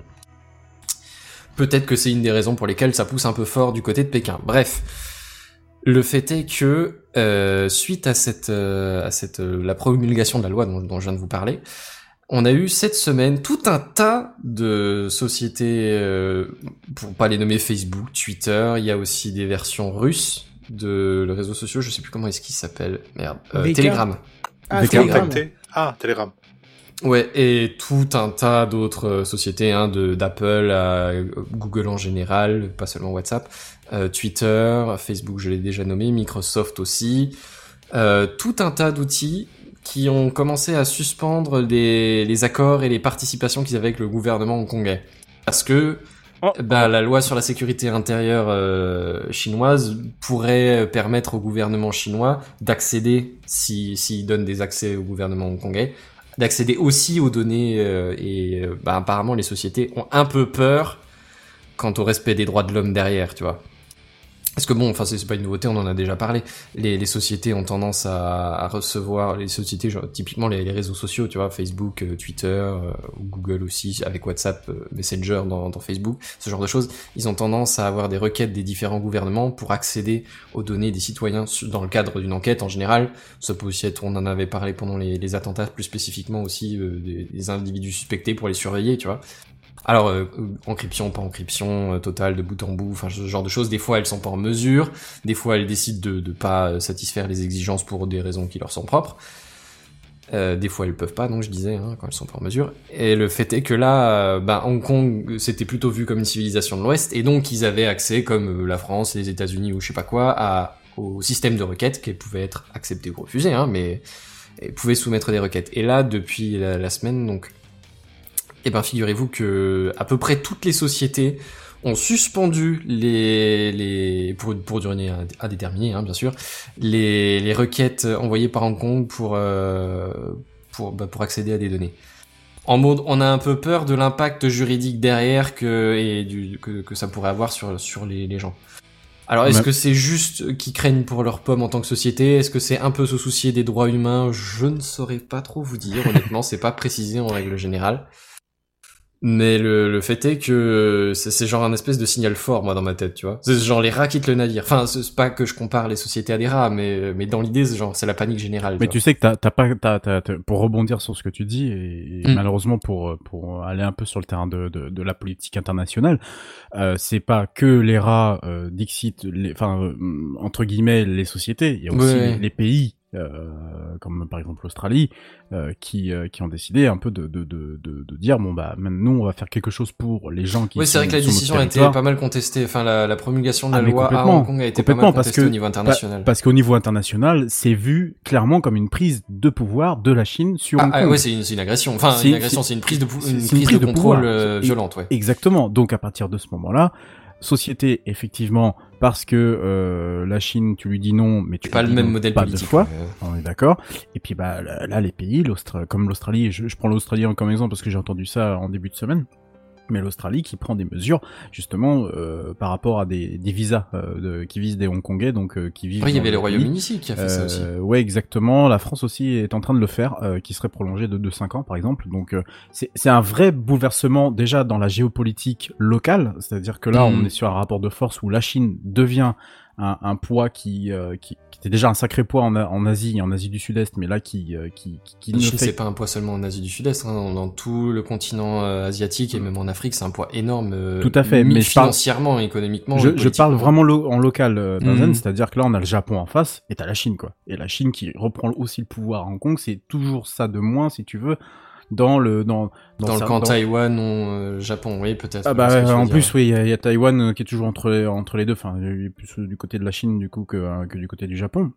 Peut-être que c'est une des raisons pour lesquelles ça pousse un peu fort du côté de Pékin. Bref, le fait est que euh, suite à cette euh, à cette euh, la promulgation de la loi dont je viens de vous parler, on a eu cette semaine tout un tas de sociétés, euh, pour pas les nommer Facebook, Twitter, il y a aussi des versions russes de le réseau social, je sais plus comment est-ce qu'il s'appelle, merde, euh. Telegram. Ah. Telegram. Ah, Telegram. Ouais, et tout un tas d'autres euh, sociétés, hein, de d'Apple à Google en général, pas seulement WhatsApp, euh, Twitter, Facebook, je l'ai déjà nommé, Microsoft aussi, euh, tout un tas d'outils qui ont commencé à suspendre les, les accords et les participations qu'ils avaient avec le gouvernement hongkongais. Parce que bah, la loi sur la sécurité intérieure euh, chinoise pourrait permettre au gouvernement chinois d'accéder, s'il si, donne des accès au gouvernement hongkongais, d'accéder aussi aux données euh, et euh, bah, apparemment les sociétés ont un peu peur quant au respect des droits de l'homme derrière, tu vois. Parce que bon, enfin c'est pas une nouveauté, on en a déjà parlé. Les, sociétés ont tendance à, recevoir les sociétés, genre, typiquement les, réseaux sociaux, tu vois, Facebook, euh, Twitter, euh, Google aussi, avec WhatsApp, euh, Messenger dans, Facebook, ce genre de choses. Ils ont tendance à avoir des requêtes des différents gouvernements pour accéder aux données des citoyens dans le cadre d'une enquête en général. Ça peut aussi être, on en avait parlé pendant les, attentats, plus spécifiquement aussi des individus suspectés pour les surveiller, tu vois. Alors, euh, encryption, pas encryption, euh, totale de bout en bout, enfin ce genre de choses. Des fois, elles sont pas en mesure. Des fois, elles décident de ne pas euh, satisfaire les exigences pour des raisons qui leur sont propres. Euh, des fois, elles peuvent pas, donc je disais, hein, quand elles sont pas en mesure. Et le fait est que là, bah, Hong Kong, c'était plutôt vu comme une civilisation de l'Ouest, et donc ils avaient accès, comme la France, les États-Unis ou je sais pas quoi, au système de requêtes qui pouvaient être acceptées ou refusées, hein, mais pouvaient soumettre des requêtes. Et là, depuis la semaine, donc, eh ben, figurez-vous que à peu près toutes les sociétés ont suspendu les, les pour, pour durée indéterminée, hein, bien sûr, les, les requêtes envoyées par Hong Kong pour, euh, pour, bah, pour accéder à des données. En mode, on a un peu peur de l'impact juridique derrière que, et du, que, que ça pourrait avoir sur, sur les, les gens. Alors, est-ce Ouais. que c'est juste qu'ils craignent pour leurs pommes en tant que société? Est-ce que c'est un peu se soucier des droits humains? Je ne saurais pas trop vous dire, honnêtement, c'est pas précisé en règle générale. Mais le, le fait est que c'est c'est genre un espèce de signal fort, moi, dans ma tête, tu vois. C'est genre les rats quittent le navire. Enfin, c'est c'est pas que je compare les sociétés à des rats, mais, mais dans l'idée, c'est genre, c'est la panique générale. Mais tu tu sais que t'as t'as pas t'as- t'as- t'as- pour rebondir sur ce que tu dis et, et Mm. malheureusement pour pour aller un peu sur le terrain de de, de la politique internationale, euh, c'est pas que les rats euh, Dixit, les, enfin euh, entre guillemets les sociétés, il y a aussi Ouais. les, les pays. Euh, comme par exemple l'Australie, euh, qui, euh, qui ont décidé un peu de, de, de, de, de dire bon bah maintenant nous on va faire quelque chose pour les gens qui Oui, c'est vrai que la décision a été pas mal contestée. Enfin, la, la promulgation de la Ah, mais loi à Hong Kong a été pas mal contestée au niveau international. pa- parce qu'au niveau international, c'est vu clairement comme une prise de pouvoir de la Chine sur Ah, Hong ah, Kong. ouais, c'est une, c'est une agression. Enfin, C'est- une agression, c'est une prise de, une prise de, contrôle euh, violente, ouais. Exactement. Donc à partir de ce moment-là, société effectivement parce que euh, la Chine, tu lui dis non, mais tu Pas le même non modèle pas politique, deux fois. ouais. On est d'accord. Et puis bah là, les pays, comme l'Australie, je, je prends l'Australie comme exemple parce que j'ai entendu ça en début de semaine. Mais l'Australie qui prend des mesures justement euh, par rapport à des, des visas euh, de- qui visent des Hongkongais, donc euh, qui vivent. Oui, il y avait le. Royaume-Uni ici qui a fait ça aussi. Euh, Ouais, exactement. La France aussi est en train de le faire, euh, qui serait prolongé de, de 5 ans, par exemple. Donc, euh, c'est un vrai bouleversement déjà dans la géopolitique locale. C'est-à-dire que là, Mhm. on est sur un rapport de force où la Chine devient un, un poids qui, euh, qui, qui était déjà un sacré poids en, en Asie, en Asie du Sud-Est, mais là qui, euh, qui, qui, qui fait c'est pas un poids seulement en Asie du Sud-Est, hein, dans, dans tout le continent euh, asiatique et même en Afrique, c'est un poids énorme. euh, Tout à fait, mais je parle- financièrement, économiquement. Je, et je parle vraiment lo- en local, Mhm. c'est-à-dire que là, on a le Japon en face et t'as la Chine, quoi. Et la Chine qui reprend aussi le pouvoir à Hong Kong, c'est toujours ça de moins, si tu veux, dans le dans Dans, le ça- camp dans- Taïwan ou euh, Japon, oui, peut-être. Ah bah en dire. plus oui, il y, a- il y a Taïwan euh, qui est toujours entre les, entre les deux, enfin plus euh, du côté de la Chine du coup que, que du côté du Japon.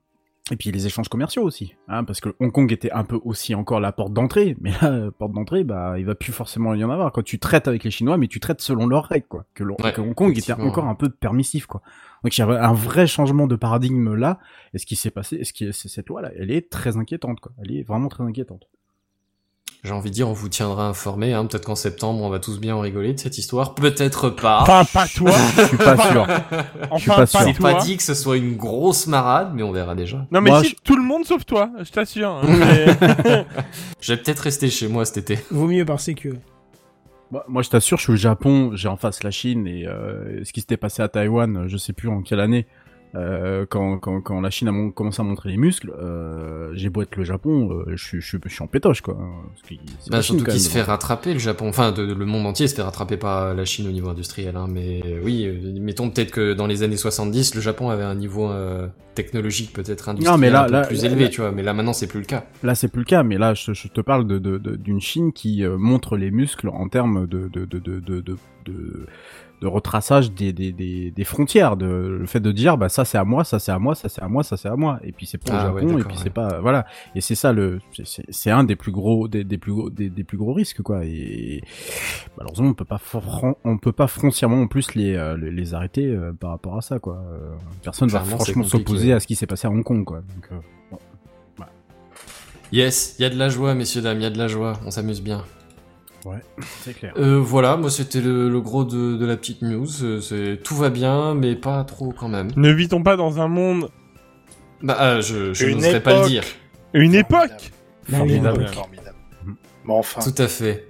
Et puis les échanges commerciaux aussi, hein, parce que Hong Kong était un peu aussi encore la porte d'entrée, mais là, euh, porte d'entrée, bah il va plus forcément y en avoir. Quand tu traites avec les Chinois, mais tu traites selon leurs règles, quoi. Que, l'Hong- Ouais, que Hong Kong était encore un peu permissif, quoi. Donc il y a un vrai changement de paradigme là. Et ce qui s'est passé, ce qui, c'est cette loi-là, elle est très inquiétante, quoi. Elle est vraiment très inquiétante. J'ai envie de dire, on vous tiendra informé. Hein. Peut-être qu'en septembre, on va tous bien en rigoler de cette histoire. Peut-être pas. Enfin, pas toi. Je suis pas sûr. Enfin, suis pas sûr. Toi. pas dit que ce soit une grosse marade, mais on verra déjà. Non, mais Moi, si, je- tout le monde sauf toi, je t'assure. hein, mais- Je vais peut-être rester chez moi cet été. Vaut mieux par sécu. Moi, moi, je t'assure, je suis au Japon, j'ai en face la Chine et euh, ce qui s'était passé à Taïwan, je sais plus en quelle année, euh, quand, quand, quand la Chine a commencé à montrer les muscles, euh, j'ai beau être le Japon, euh, je, suis- je, suis- je suis en pétoche quoi. Que c'est Bah, surtout qu'il se fait rattraper, le Japon. Enfin, de- de- le monde entier se fait rattraper par la Chine au niveau industriel. Hein. Mais euh, oui, euh, mettons peut-être que dans les années 70, le Japon avait un niveau euh, technologique peut-être industriel mais là- un peu là- plus là- élevé, tu vois. Mais là, maintenant, c'est plus le cas. Là, c'est plus le cas, mais là, je, je te parle de, de, de- d'une Chine qui montre les muscles en termes de, de, de, retraçage des, des, des, des frontières, de, le fait de dire, bah ça c'est à moi, ça c'est à moi, ça c'est à moi, ça c'est à moi, et puis c'est pas Ah ouais, Japon, et puis ouais. c'est pas, voilà, et c'est ça le, c'est- un des plus gros, des, des plus gros, des, des plus gros risques quoi, et malheureusement on peut pas, on peut pas foncièrement en plus les, euh, les, les arrêter euh, par rapport à ça quoi. Euh, personne va Clairement, c'est franchement s'opposer à ce qui s'est passé à Hong Kong quoi. Donc, bon. Yes, il y a de la joie, messieurs, dames, il y a de la joie. On s'amuse bien. Ouais, c'est clair. Euh, voilà, moi, c'était le, le gros de, de la petite news. Euh, C'est, tout va bien, mais pas trop quand même. ne vit-on pas dans un monde, Bah, euh, je, je Une n'oserais pas le dire. une époque Formidable. Formidable. Mais enfin, Tout à fait.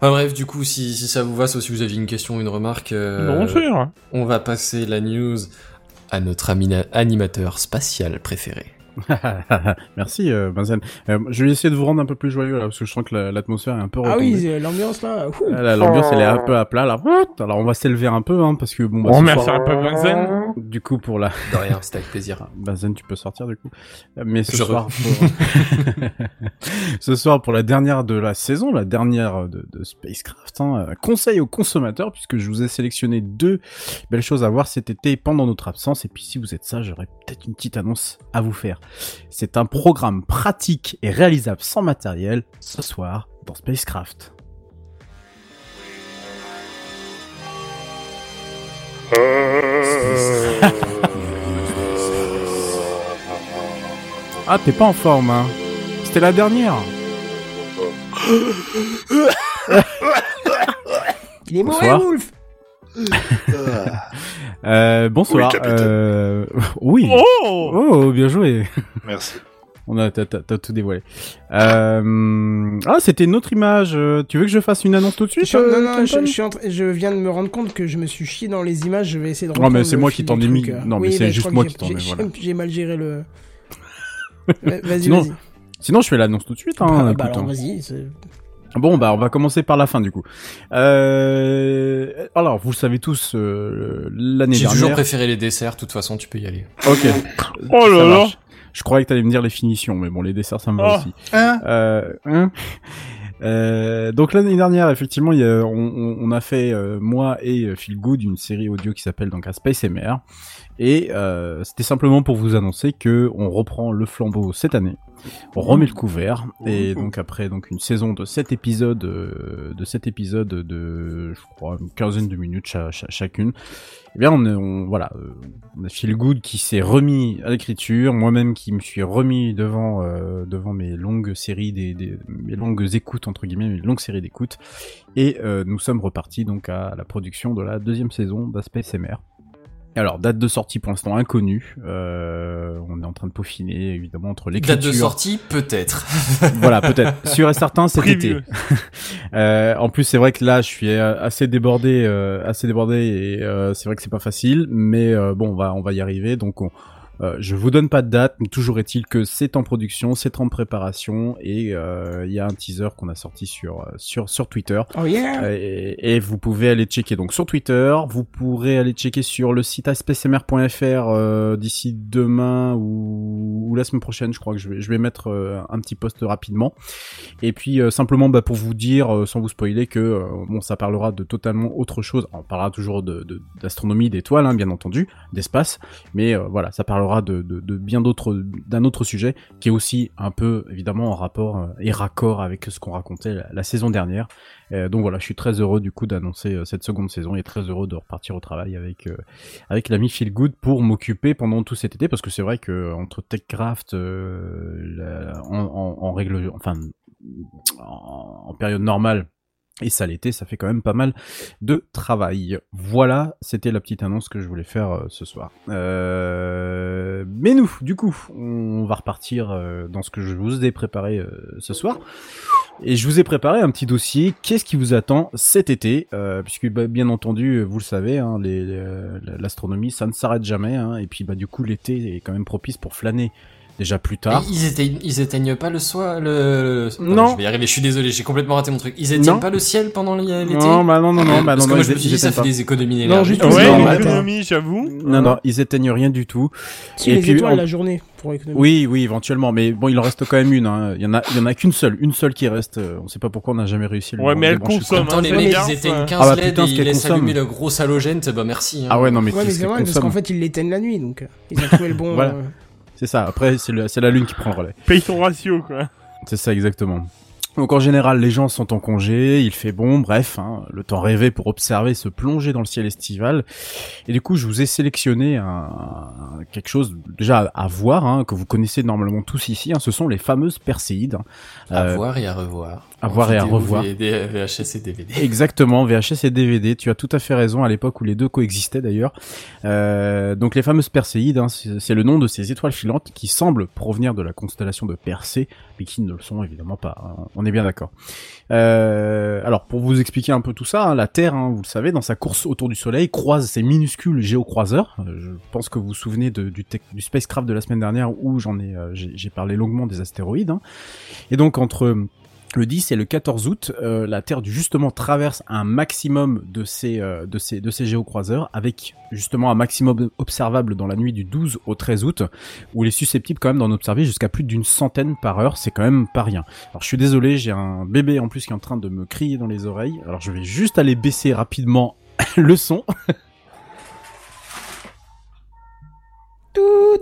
Enfin, bref, du coup, si, si ça vous va, sauf si vous aviez une question ou une remarque, euh, Non, on va passer la news à notre animateur spatial préféré. Merci euh, Benzen. Euh, je vais essayer de vous rendre un peu plus joyeux là parce que je sens que la- l'atmosphère est un peu Ah retombée. oui, c'est- l'ambiance là. Ah, là, L'ambiance elle est un peu à plat là. Alors on va s'élever un peu hein, parce que bon bah, On remerciera soir- pas Benzen. du coup pour la De rien, c'était avec plaisir. Ah, Benzen tu peux sortir du coup. Mais ce Je soir pour... ce soir pour la dernière de la saison, la dernière de, de Spacecraft, hein, euh, conseil aux consommateurs puisque je vous ai sélectionné deux belles choses à voir cet été pendant notre absence et puis si vous êtes ça, j'aurais peut-être une petite annonce à vous faire. C'est un programme pratique et réalisable sans matériel ce soir dans Spacecraft. Ah, t'es pas en forme, hein C'était la dernière. Il est Bonsoir. mauvais, Wolf Euh, bonsoir. Oui, capitaine. euh, oui. Oh Oh, bien joué. Merci. On a, t'as, t'as- t'as tout dévoilé. Euh... Ah, c'était une autre image. Tu veux que je fasse une annonce tout de suite euh, non, non, je, suis je viens de me rendre compte que je me suis chié dans les images. Je vais essayer de Non, mais c'est moi qui t'en ai mis. Non, mais Oui, c'est juste moi que qui j'ai- t'en ai, j'ai- voilà. J'ai mal géré le. Vas-y, Sinon, vas-y. Sinon, je fais l'annonce tout de suite. Hein, Bah, bah, écoute, alors, hein. vas-y. c'est- Bon, bah, on va commencer par la fin du coup. Euh... Alors, vous le savez tous, euh, l'année J'ai dernière. toujours préféré les desserts, de toute façon, tu peux y aller. Ok. Oh là là. Je croyais que t'allais me dire les finitions, mais bon, les desserts, ça me va Oh. aussi. Hein Euh, hein Euh, donc l'année dernière, effectivement, il y a- on, a fait euh, moi et euh, Phil Good une série audio qui s'appelle donc à Space MR, et euh, c'était simplement pour vous annoncer que on reprend le flambeau cette année. On remet le couvert et donc après donc une saison de 7 épisodes euh, de 7 épisodes de je crois une quinzaine de minutes cha- cha- chacune. Eh bien on, est- on voilà, euh, on a Phil Good qui s'est remis à l'écriture, moi-même qui me suis remis devant devant mes longues séries des, des mes longues écoutes entre guillemets, mes longues séries d'écoutes et nous sommes repartis donc à la production de la deuxième saison d'Aspect SMR. Alors, date de sortie pour l'instant inconnue. Euh, on est en train de peaufiner, évidemment, entre l'écriture... Date de sortie, peut-être. voilà, peut-être. Sûr et certain, cet été. Euh, en plus, c'est vrai que là, je suis euh, assez débordé, euh, assez débordé, et euh, c'est vrai que c'est pas facile, mais euh, bon, on va, on va y arriver. Donc, on, euh, je vous donne pas de date, mais toujours est-il que c'est en production, c'est en préparation, et euh, il y a un teaser qu'on a sorti sur, euh, sur, sur Twitter. Oh yeah! Et, et vous pouvez aller checker donc sur Twitter, vous pourrez aller checker sur le site aspecmr.fr euh, d'ici demain ou, ou la semaine prochaine, je crois que je vais, je vais mettre un petit post rapidement. Et puis simplement bah, pour vous dire, sans vous spoiler, que bon ça parlera de totalement autre chose. On parlera toujours de de- d'astronomie, d'étoiles, hein, bien entendu, d'espace, mais voilà, ça parlera de, bien d'autres, d'un autre sujet qui est aussi un peu évidemment en rapport euh, et raccord avec ce qu'on racontait la, saison dernière. Euh, donc voilà, je suis très heureux du coup d'annoncer euh, cette seconde saison et très heureux de repartir au travail avec avec l'ami Phil Good pour m'occuper pendant tout cet été parce que c'est vrai que entre Techcraft euh, en, règle enfin en, en période normale et ça l'été, ça fait quand même pas mal de travail. Voilà, c'était la petite annonce que je voulais faire euh, ce soir. Euh, mais nous, du coup, on va repartir euh, dans ce que je vous ai préparé ce soir. Et je vous ai préparé un petit dossier. Qu'est-ce qui vous attend cet été? Puisque bah, bien entendu, vous le savez, hein, l'astronomie, ça ne s'arrête jamais. hein. et puis bah du coup, l'été est quand même propice pour flâner déjà plus tard. Et Ils éteignent, ils éteignent pas le soir, le... le- Non. Je vais y arriver, je suis désolé, j'ai complètement raté mon truc. Ils éteignent Non. pas le ciel pendant l'été Non, bah non, non, non, bah Parce non, que non, moi ils- je me suis dit, ça fait des économies Non, juste Ouais, Non, une mais attends. économie, j'avoue. Non, non, ils éteignent rien du tout. Si Et les puis, étoiles en- la journée pour économiser. Oui, oui, éventuellement, mais bon, il en reste quand même une. Hein. Il y en a, il y en a qu'une seule, une seule qui reste. euh, On sait pas pourquoi on n'a jamais réussi. à Ouais, mais elle consomme. Attends, les Fais mecs, ils éteignent hein. 15 Ah bah, LED et ils laissent allumer le gros halogène, bah merci. hein. Ah ouais, non, mais Ouais, mais c'est parce qu'en fait, ils l'éteignent la nuit, donc euh, ils ont trouvé le bon. Voilà. C'est ça. Après, c'est la lune qui prend le relais. Paye ton ratio, quoi. C'est ça exactement. Donc en général, les gens sont en congé, il fait bon, bref, hein, le temps rêvé pour observer se plonger dans le ciel estival. Et du coup, je vous ai sélectionné un, un- quelque chose déjà à, à voir, hein, que vous connaissez normalement tous ici. hein, ce sont les fameuses Perséides. hein. À Euh, voir et à revoir. À voir et à revoir. VD, VHS et DVD. Exactement, VHS et DVD. Tu as tout à fait raison à l'époque où les deux coexistaient d'ailleurs. Euh, donc les fameuses Perséides, hein, c'est le nom de ces étoiles filantes qui semblent provenir de la constellation de Persée, mais qui ne le sont évidemment pas. hein. On est bien d'accord. Euh, alors pour vous expliquer un peu tout ça, hein, la Terre, hein, vous le savez, dans sa course autour du Soleil, croise ces minuscules géocroiseurs. Euh, je pense que vous vous souvenez de- du, tech- du spacecraft de la semaine dernière où j'en ai, euh, j'ai parlé longuement des astéroïdes. Et donc entre le 10 et le 14 août, euh, la Terre justement traverse un maximum de ces, euh, de géocroiseurs, avec justement un maximum observable dans la nuit du 12 au 13 août, où il est susceptible quand même d'en observer jusqu'à plus d'une centaine par heure, c'est quand même pas rien. Alors je suis désolé, j'ai un bébé en plus qui est en train de me crier dans les oreilles, alors je vais juste aller baisser rapidement le son. Tout,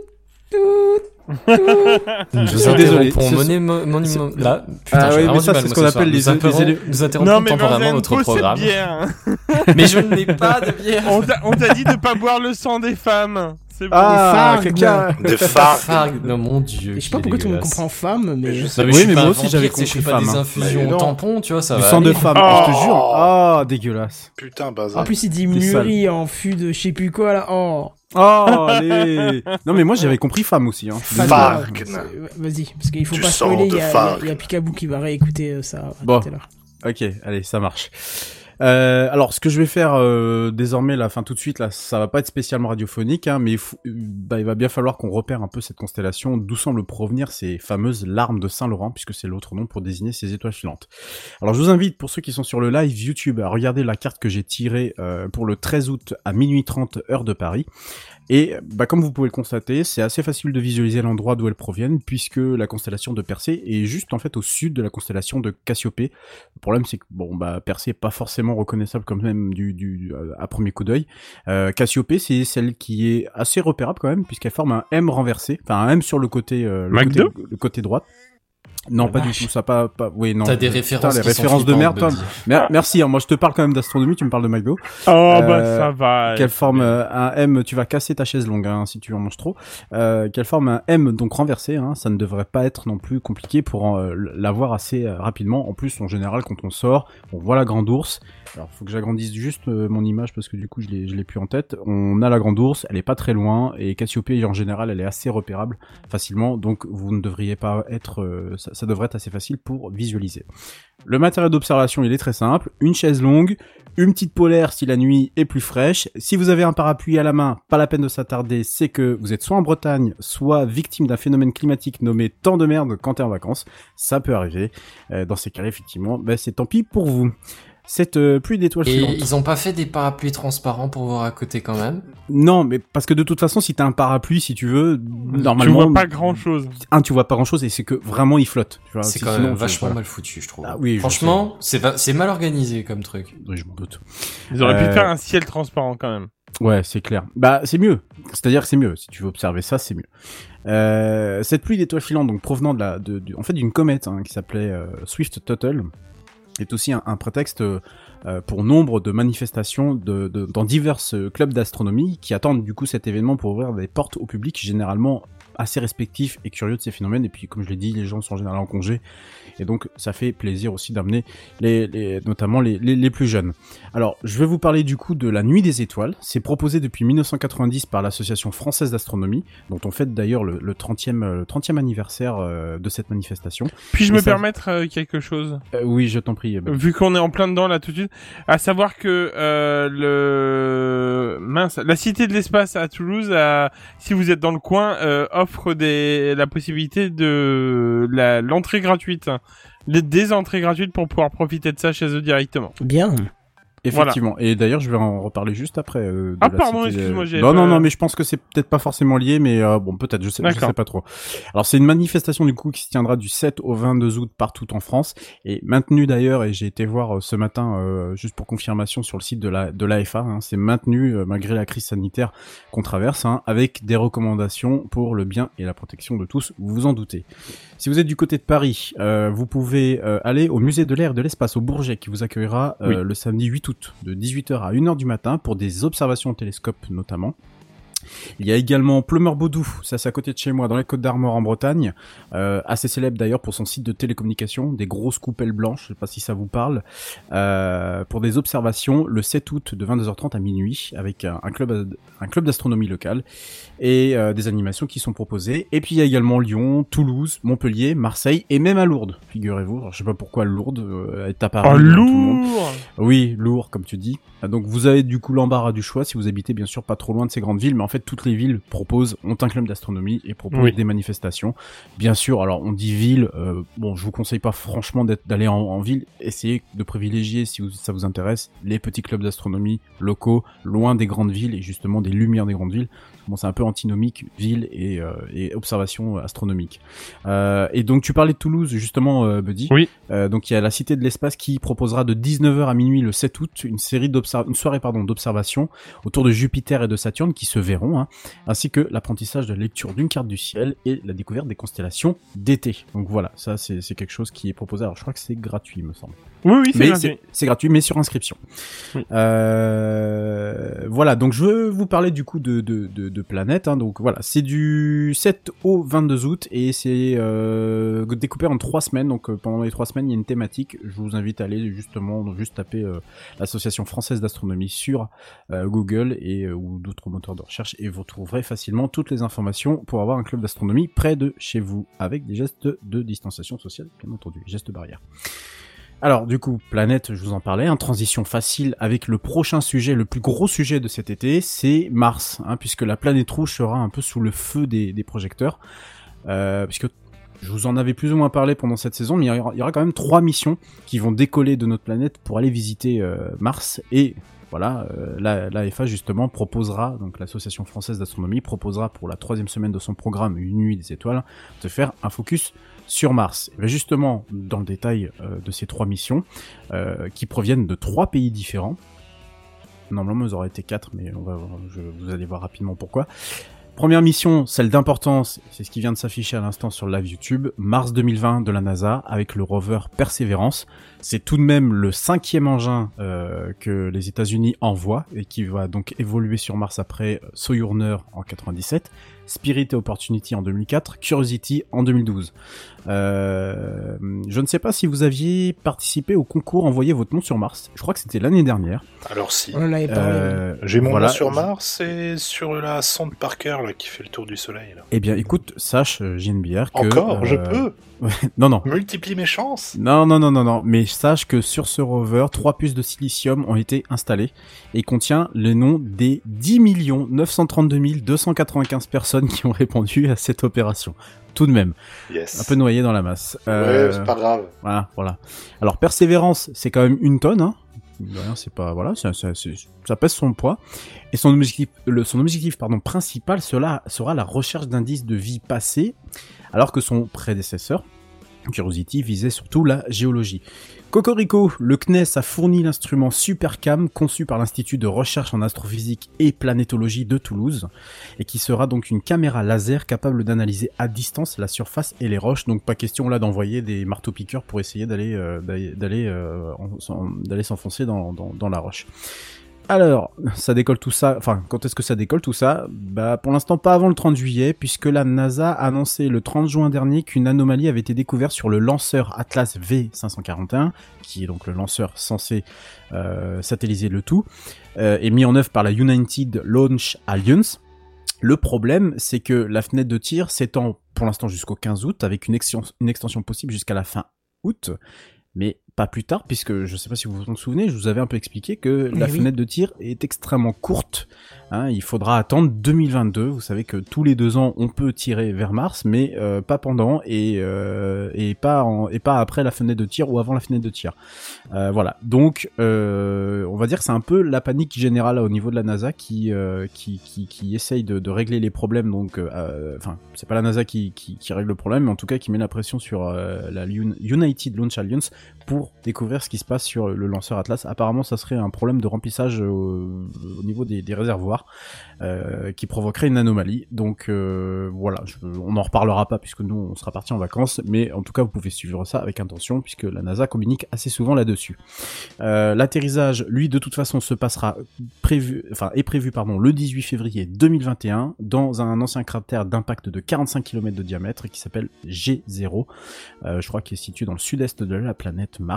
tout, Je suis désolé. interrompons Ce- monet- mo- monument- ce- Là, putain, Ah ouais, mais ça, c'est ce qu'on appelle les- Nous Nous interrompons Non, mais temporairement notre programme. bière. Mais je n'ai pas de bière. On t'a on t'a dit de pas boire le sang des femmes. C'est bon. Ah, quelqu'un. Phares. Farg, non mon dieu. Et je sais pas pourquoi tout le monde comprend femme, mais. je Non, sais mais Oui, mais moi aussi, j'avais compris je fais pas femme, des hein. infusions au non. tampon, tu vois, ça Du va. sang de aller. femme, Oh. je te jure. Ah, dégueulasse. Putain, En bazar. plus, il dit mûri en fût de je sais plus quoi là. Oh. Oh, allez. Non, mais moi, j'avais compris femme aussi. Hein. Farg. Vas-y, parce qu'il faut Du pas spoiler. Il de y a, Picaboo qui va réécouter euh, ça Bon. tout à l'heure. Ok, allez, ça marche. Euh, alors, ce que je vais faire euh, désormais, là, fin tout de suite, là, ça va pas être spécialement radiophonique, hein, mais bah, il va bien falloir qu'on repère un peu cette constellation, d'où semblent provenir ces fameuses larmes de Saint-Laurent, puisque c'est l'autre nom pour désigner ces étoiles filantes. Alors, je vous invite, pour ceux qui sont sur le live YouTube, à regarder la carte que j'ai tirée euh, pour le 13 août à minuit 30 heure de Paris. Et bah, comme vous pouvez le constater, c'est assez facile de visualiser l'endroit d'où elles proviennent, puisque la constellation de Persée est juste en fait au sud de la constellation de Cassiopée. Le problème, c'est que bon, bah, Persée est pas forcément reconnaissable comme même du, du euh, à premier coup d'œil. Euh, Cassiopée, c'est celle qui est assez repérable quand même, puisqu'elle forme un M renversé, enfin un M sur le côté, euh, le, McDo côté le côté droit. Non, La pas du tout, ça pas, pas, oui, non. T'as des Putain, références les qui sont références de merde. Mer- Merci, hein, moi je te parle quand même d'astronomie, tu me parles de McDo. Oh, Euh, bah ça va. Qu'elle forme euh, un M, tu vas casser ta chaise longue hein, si tu en manges trop. Euh, Qu'elle forme un M donc renversé, hein, ça ne devrait pas être non plus compliqué pour euh, l'avoir assez euh, rapidement. En plus, en général, quand on sort, on voit la grande ours. Alors, faut que j'agrandisse juste euh, mon image parce que du coup, je l'ai, je l'ai plus en tête. On a la grande ours, elle est pas très loin et Cassiopée en général, elle est assez repérable facilement. Donc, vous ne devriez pas être, euh, ça, ça devrait être assez facile pour visualiser. Le matériel d'observation, il est très simple. Une chaise longue, une petite polaire si la nuit est plus fraîche. Si vous avez un parapluie à la main, pas la peine de s'attarder, c'est que vous êtes soit en Bretagne, soit victime d'un phénomène climatique nommé temps de merde quand t'es en vacances. Ça peut arriver. Euh, dans ces cas-là, effectivement, ben, c'est tant pis pour vous. Cette euh, pluie d'étoiles filantes. ils ont pas fait des parapluies transparents pour voir à côté quand même Non, mais parce que de toute façon, si t'as un parapluie, si tu veux, Tu normalement, vois pas grand chose. un, tu vois pas grand-chose et c'est que vraiment il flotte. tu. C'est quand sinon, même tu- vachement voilà. mal foutu, je trouve. Ah oui, Franchement, c'est mal organisé comme truc. Oui, je m'en doute. Ils auraient Euh, pu faire un ciel transparent quand même. Ouais, c'est clair. Bah, c'est mieux. C'est-à-dire que c'est mieux. Si tu veux observer ça, c'est mieux. Euh, cette pluie d'étoiles filantes, donc provenant de la, de, en fait, d'une comète hein, qui s'appelait euh, Swift Tuttle, est aussi un, prétexte euh, pour nombre de manifestations dans divers euh, clubs d'astronomie qui attendent du coup cet événement pour ouvrir des portes au public généralement assez respectif et curieux de ces phénomènes. Et puis, comme je l'ai dit, les gens sont en général en congé. Et donc, ça fait plaisir aussi d'amener les, les- notamment les, les, les plus jeunes. Alors, je vais vous parler du coup de la Nuit des Étoiles. C'est proposé depuis 1990 par l'Association française d'astronomie, dont on fête d'ailleurs le, le 30e, euh, le 30e anniversaire euh, de cette manifestation. Puis-je me ça- permettre euh, quelque chose? Euh, Oui, je t'en prie. Ben. Vu qu'on est en plein dedans là tout de suite, à savoir que euh, le mince, la Cité de l'espace à Toulouse, si vous êtes dans le coin, euh, offre des la possibilité de l'entrée gratuite, les, des entrées gratuites pour pouvoir profiter de ça chez eux directement. Bien. Effectivement. Et d'ailleurs, je vais en reparler juste après. euh, de Ah, la pardon, cité excuse-moi, Non, non, non, mais je pense que c'est peut-être pas forcément lié, mais euh, bon, peut-être, je sais, je sais pas trop. Alors, c'est une manifestation du coup qui se tiendra du 7 au 22 août partout en France et maintenue d'ailleurs. Et j'ai été voir euh, ce matin, juste pour confirmation, sur le site de la de l'AFA. Hein, c'est maintenu malgré la crise sanitaire qu'on traverse, hein, avec des recommandations pour le bien et la protection de tous. Vous vous en doutez. Si vous êtes du côté de Paris, euh, vous pouvez aller au musée de l'air et de l'espace au Bourget qui vous accueillera euh, Oui. le samedi 8 août de 18h à 1h du matin pour des observations au télescope notamment. Il y a également Plumeur Baudou, ça c'est à côté de chez moi, dans les Côtes d'Armor en Bretagne, euh, assez célèbre d'ailleurs pour son site de télécommunication, des grosses coupelles blanches, je sais pas si ça vous parle, euh, pour des observations le 7 août de 22h30 à minuit avec un, un club un club d'astronomie local et euh, des animations qui sont proposées. Et puis il y a également Lyon, Toulouse, Montpellier, Marseille et même à Lourdes, figurez-vous. Alors, je sais pas pourquoi Lourdes est apparu. Oh monde. lourd Oui, lourd, comme tu dis. Donc vous avez du coup l'embarras du choix si vous habitez bien sûr pas trop loin de ces grandes villes, mais en fait toutes les villes proposent, ont un club d'astronomie et proposent Oui. des manifestations. Bien sûr, alors on dit ville, euh, bon je vous conseille pas franchement d'aller en, en ville, essayez de privilégier si vous- ça vous intéresse les petits clubs d'astronomie locaux, loin des grandes villes et justement des lumières des grandes villes. Bon c'est un peu antinomique, ville et, euh, et observation astronomique. Euh, et donc tu parlais de Toulouse justement, euh, Buddy. Oui. Donc il y a la Cité de l'Espace qui proposera de 19h à minuit le 7 août une série une soirée d'observation autour de Jupiter et de Saturne qui se verront hein, ainsi que l'apprentissage de la lecture d'une carte du ciel et la découverte des constellations d'été. Donc voilà, ça c'est quelque chose qui est proposé. Alors je crois que c'est gratuit, me semble. Oui, oui, c'est gratuit. c'est gratuit, mais sur inscription. Oui. Euh, voilà, donc je veux vous parler du coup de, de, de, de Planète. Hein, donc voilà, c'est du 7 au 22 août et c'est euh, découpé en trois semaines. Donc euh, pendant les trois semaines, il y a une thématique. Je vous invite à aller justement, donc, juste taper euh, l'Association française d'astronomie sur euh, Google et euh, ou d'autres moteurs de recherche et vous trouverez facilement toutes les informations pour avoir un club d'astronomie près de chez vous avec des gestes de distanciation sociale, bien entendu, gestes barrières. Alors du coup, planète, je vous en parlais, hein, transition facile avec le prochain sujet, le plus gros sujet de cet été, c'est Mars, hein, puisque la planète rouge sera un peu sous le feu des, projecteurs, euh, puisque je vous en avais plus ou moins parlé pendant cette saison, mais il y aura, quand même trois missions qui vont décoller de notre planète pour aller visiter euh, Mars. Et voilà, euh, la, l'AFA justement proposera, donc l'association française d'astronomie proposera pour la troisième semaine de son programme Une nuit des étoiles de faire un focus sur Mars. Et bien justement, dans le détail euh, de ces trois missions, euh, qui proviennent de trois pays différents. Normalement, ils auraient été quatre, mais on va, je, vous allez voir rapidement pourquoi. Première mission, celle d'importance, c'est ce qui vient de s'afficher à l'instant sur live YouTube, mars 2020 de la NASA avec le rover Perseverance. C'est tout de même le cinquième engin euh, que les États-Unis envoient et qui va donc évoluer sur Mars après euh, Sojourner en 97, Spirit et Opportunity en 2004, Curiosity en 2012. Euh, je ne sais pas si vous aviez participé au concours Envoyer votre nom sur Mars. Je crois que c'était l'année dernière. Alors si. On en avait parlé. Euh, J'ai mon voilà. nom sur Mars et sur la sonde Parker là, qui fait le tour du soleil. Là. Eh bien, écoute, sache, euh, JNBR, que... Encore, je peux? Non, non. Multiplie mes chances? Non, non, non, non, non. Mais sache que sur ce rover, trois puces de silicium ont été installées et contient le nom des 10 932 295 personnes qui ont répondu à cette opération. Tout de même. Yes. Un peu noyé dans la masse. Ouais, Euh, c'est pas grave. Voilà, voilà. Alors, Persévérance, c'est quand même une tonne, hein. C'est pas, voilà, ça, ça, pèse son poids. Et son objectif, le, son objectif, pardon, principal sera, sera la recherche d'indices de vie passée, alors que son prédécesseur, Curiosity, visait surtout la géologie. Cocorico, le CNES a fourni l'instrument SuperCam conçu par l'Institut de recherche en astrophysique et planétologie de Toulouse et qui sera donc une caméra laser capable d'analyser à distance la surface et les roches. Donc pas question là d'envoyer des marteaux piqueurs pour essayer d'aller euh, euh, s'enfoncer dans, dans la roche. Alors, ça décolle tout ça. Enfin, quand est-ce que ça décolle tout ça? Bah, pour l'instant, pas avant le 30 juillet, puisque la NASA a annoncé le 30 juin dernier qu'une anomalie avait été découverte sur le lanceur Atlas V541, qui est donc le lanceur censé euh, satelliser le tout, euh, et mis en œuvre par la United Launch Alliance. Le problème, c'est que la fenêtre de tir s'étend pour l'instant jusqu'au 15 août, avec une, une extension possible jusqu'à la fin août, mais pas plus tard, puisque je sais pas si vous vous en souvenez, je vous avais un peu expliqué que la oui. fenêtre de tir est extrêmement courte. hein, il faudra attendre 2022. Vous savez que tous les deux ans, on peut tirer vers Mars, mais euh, pas pendant et euh, et pas en, et pas après la fenêtre de tir ou avant la fenêtre de tir. Euh, voilà. Donc, on va dire que c'est un peu la panique générale au niveau de la NASA qui qui, qui, qui essaye de, de régler les problèmes. Donc, enfin, c'est pas la NASA qui, qui, qui règle le problème, mais en tout cas qui met la pression sur la Un- United Launch Alliance pour découvrir ce qui se passe sur le lanceur Atlas. Apparemment, ça serait un problème de remplissage au, au niveau des, réservoirs euh, qui provoquerait une anomalie. Donc euh, voilà, on n'en reparlera pas puisque nous on sera parti en vacances, mais en tout cas vous pouvez suivre ça avec attention puisque la NASA communique assez souvent là-dessus. Euh, L'atterrissage, lui, de toute façon, se passera prévu, enfin est prévu pardon le 18 février 2021 dans un ancien cratère d'impact de 45 km de diamètre qui s'appelle G0. Euh, je crois qu'il est situé dans le sud-est de la planète Mars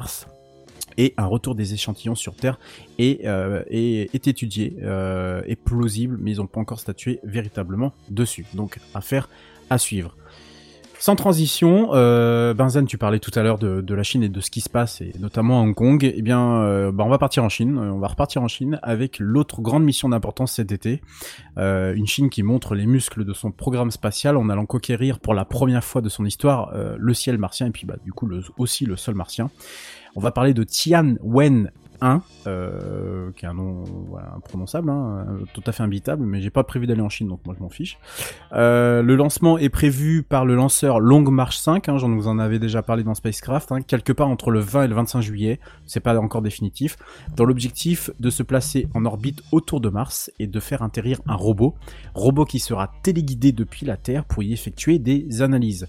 et un retour des échantillons sur Terre est, euh, est, étudié, euh, est plausible, mais ils n'ont pas encore statué véritablement dessus. Donc, affaire à suivre. Sans transition, euh, Benzen, tu parlais tout à l'heure de, la Chine et de ce qui se passe, et notamment à Hong Kong. Eh bien, euh, bah, on va partir en Chine. Euh, On va repartir en Chine avec l'autre grande mission d'importance cet été. Euh, une Chine qui montre les muscles de son programme spatial en allant conquérir pour la première fois de son histoire le ciel martien et puis bah, du coup aussi le sol martien. On va parler de Tianwen 1, euh, qui est un nom voilà, imprononçable, hein, euh, tout à fait imbitable, mais j'ai pas prévu d'aller en Chine, donc moi je m'en fiche. Euh, le lancement est prévu par le lanceur Long March 5, hein, j'en vous en avais déjà parlé dans Spacecraft, hein, quelque part entre le 20 et le 25 juillet, c'est pas encore définitif, dans l'objectif de se placer en orbite autour de Mars et de faire atterrir un robot, robot qui sera téléguidé depuis la Terre pour y effectuer des analyses.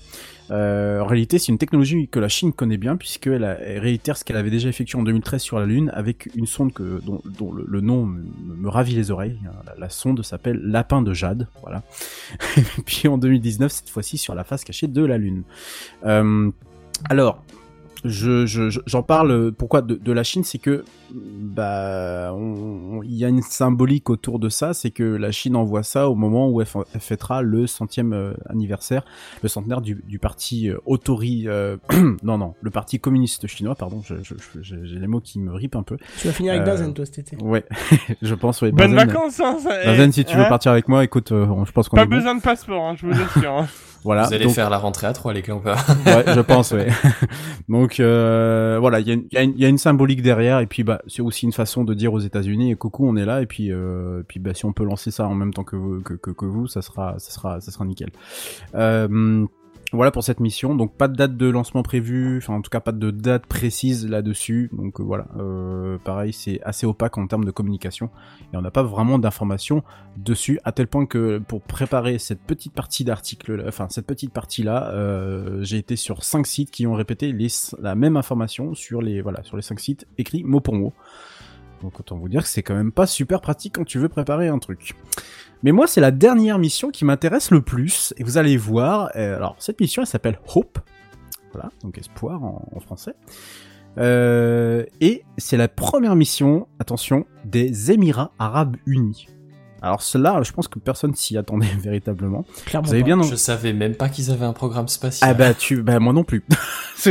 Euh, en réalité, c'est une technologie que la Chine connaît bien puisqu'elle réitère ce qu'elle avait déjà effectué en 2013 sur la Lune avec une sonde dont, le, nom me, ravit les oreilles. La, la sonde s'appelle Lapin de Jade, voilà. Et puis en 2019, cette fois-ci sur la face cachée de la Lune. Euh, alors, je, je- je- j'en parle pourquoi de, de la Chine, c'est que bah il y a une symbolique autour de ça, c'est que la Chine envoie ça au moment où elle, fêtera le centième euh, anniversaire, le centenaire du, du parti euh, autori, euh, non non, le parti communiste chinois, pardon, je- je- je- j'ai les mots qui me ripent un peu. Tu vas finir avec Euh, toi, cet été. Ouais, je pense. Ouais, Bonnes vacances, hein, ça- Benzen, si tu veux hein partir avec moi, écoute, euh, je pense qu'on Pas est bon. besoin de passeport, hein, je vous assure. Voilà. Vous allez donc- faire la rentrée à 3 les pas ouais, je pense, ouais. Donc euh, voilà, il y, a une- il y y a une symbolique derrière, et puis bah c'est aussi une façon de dire aux États-Unis, coucou, on est là, et puis euh, puis bah si on peut lancer ça en même temps que vous, que, que, que vous, ça sera ça sera ça sera nickel. Euh, voilà pour cette mission. Donc pas de date de lancement prévue, enfin en tout cas pas de date précise là-dessus. Donc euh, voilà, euh, pareil c'est assez opaque en termes de communication et on n'a pas vraiment d'informations dessus à tel point que pour préparer cette petite partie d'article, enfin cette petite partie là, j'ai été sur cinq sites qui ont répété la même information sur les voilà sur les cinq sites écrits mot pour mot. Donc autant vous dire que c'est quand même pas super pratique quand tu veux préparer un truc. Mais moi, c'est la dernière mission qui m'intéresse le plus, et vous allez voir. euh, alors, cette mission, elle s'appelle Hope. Voilà, donc espoir en, français. Euh, et c'est la première mission, attention, des Émirats Arabes Unis. Alors cela, je pense que personne s'y attendait véritablement. Clairement Vous avez bien Je savais même pas qu'ils avaient un programme spatial. ah bah tu, bah moi non plus.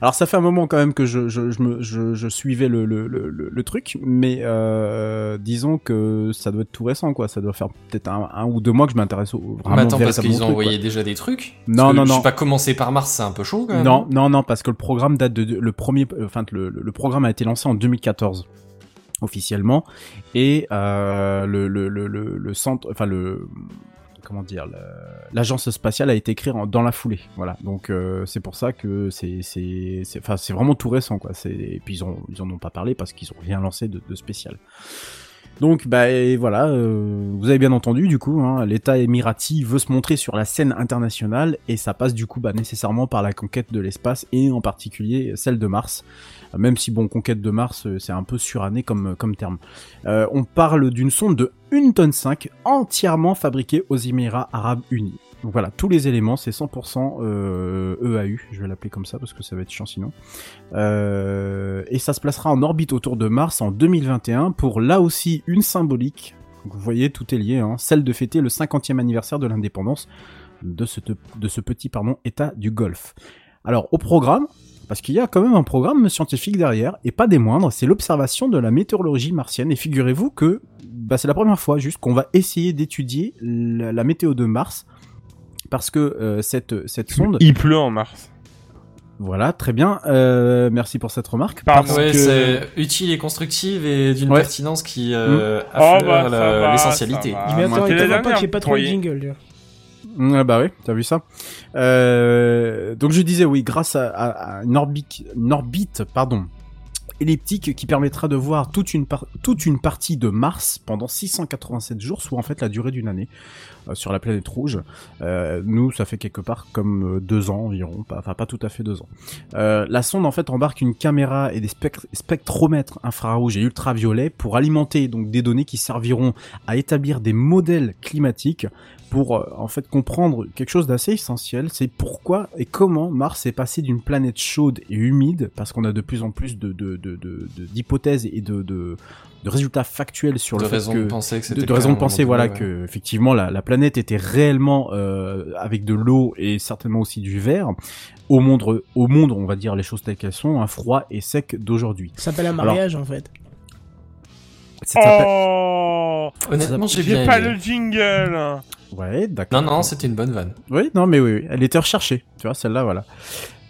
Alors ça fait un moment quand même que je je, je, me, je, je suivais le, le, le, truc, mais euh, disons que ça doit être tout récent quoi. Ça doit faire peut-être un, un ou deux mois que je m'intéresse au vraiment Mais attends, parce qu'ils ont envoyé quoi. déjà des trucs Non, Parce que non, Je non. suis pas commencé par Mars, c'est un peu chaud quand même. Non, non, non, parce que le programme date de, de- le premier, enfin le le programme a été lancé en 2014 officiellement et euh, le, le, le, le, centre, enfin le comment dire, l'agence spatiale a été créée en- dans la foulée. Voilà, donc euh, c'est pour ça que c'est c'est c'est vraiment tout récent quoi. Et puis ils ont ils en ont pas parlé parce qu'ils ont rien lancé de, de spécial. Donc bah voilà, euh, vous avez bien entendu du coup, hein, l'État émirati veut se montrer sur la scène internationale et ça passe du coup bah, nécessairement par la conquête de l'espace et en particulier celle de Mars. Euh, Même si bon, conquête de Mars, euh, c'est un peu suranné comme comme terme. Euh, on parle d'une sonde de 1 tonne 5 entièrement fabriquée aux Émirats Arabes Unis. Donc voilà, tous les éléments, c'est 100% euh, EAU, je vais l'appeler comme ça parce que ça va être chiant sinon. Euh, et ça se placera en orbite autour de Mars en 2021 pour là aussi une symbolique. Vous voyez, tout est lié, hein, celle de fêter le 50e anniversaire de l'indépendance de ce, petit pardon, état du Golfe. Alors au programme, parce qu'il y a quand même un programme scientifique derrière, et pas des moindres, c'est l'observation de la météorologie martienne. Et figurez-vous que bah, c'est la première fois juste qu'on va essayer d'étudier la météo de Mars, parce que euh, cette, cette sonde... Il pleut en mars. Voilà, très bien. Euh, merci pour cette remarque. Pardon. parce Ouais, que- c'est utile et constructive et d'une Ouais. pertinence qui euh, Oh, affleure bah, la- va, l'essentialité. Il Ah, moi, il pas qu'il n'y ait pas trop de jingle. lui. Ouais, bah oui, t'as vu ça? Euh, donc je disais oui, grâce à, à- à une orbite, une orbite, pardon, elliptique qui permettra de voir toute une, partie de Mars pendant 687 jours, soit en fait la durée d'une année euh, sur la planète rouge. Euh, nous, ça fait quelque part comme euh, deux ans environ, enfin pas tout à fait deux ans. La sonde en fait embarque une caméra et des spect- spectromètres infrarouges et ultraviolets pour alimenter donc des données qui serviront à établir des modèles climatiques pour euh, en fait comprendre quelque chose d'assez essentiel, c'est pourquoi et comment Mars est passé d'une planète chaude et humide, parce qu'on a de plus en plus de de- de- de- de- d'hypothèses et de, de, de résultats factuels sur De le fait raisons que de penser que de, c'était de à de penser voilà ouais. que effectivement la, la planète était réellement euh, avec de l'eau et certainement aussi du verre au monde au monde on va dire les choses telles qu'elles sont un froid et sec d'aujourd'hui. Ça s'appelle un Alors, mariage en fait. Oh Honnêtement, j'ai J'ai bien pas aimé. le jingle Ouais, d'accord. Non, non, c'était une bonne vanne. Oui, non, mais oui, oui, elle était recherchée. Tu vois, celle-là, voilà.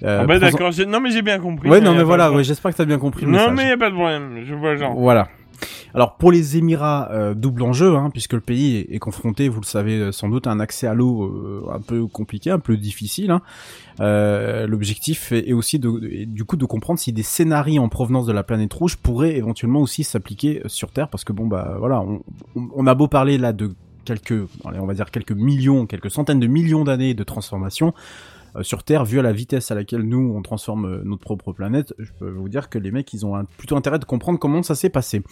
Euh, Ah bah présent- d'accord, non mais j'ai bien compris. Ouais, non, a mais voilà, ouais, j'espère que t'as bien compris le Non message. mais y a pas de problème, je vois genre. Voilà. Alors pour les Émirats, euh, double enjeu, hein, puisque le pays est, est confronté, vous le savez euh, sans doute, à un accès à l'eau euh, un peu compliqué, un peu difficile. hein. Euh, L'objectif est, est aussi de, est du coup de comprendre si des scénarios en provenance de la planète rouge pourraient éventuellement aussi s'appliquer sur Terre, parce que bon bah voilà, on, on- on a beau parler là de quelques, on va dire quelques millions, quelques centaines de millions d'années de transformation. euh, sur Terre, vu à la vitesse à laquelle nous on transforme euh, notre propre planète, je peux vous dire que les mecs ils ont un- plutôt intérêt de comprendre comment ça s'est passé.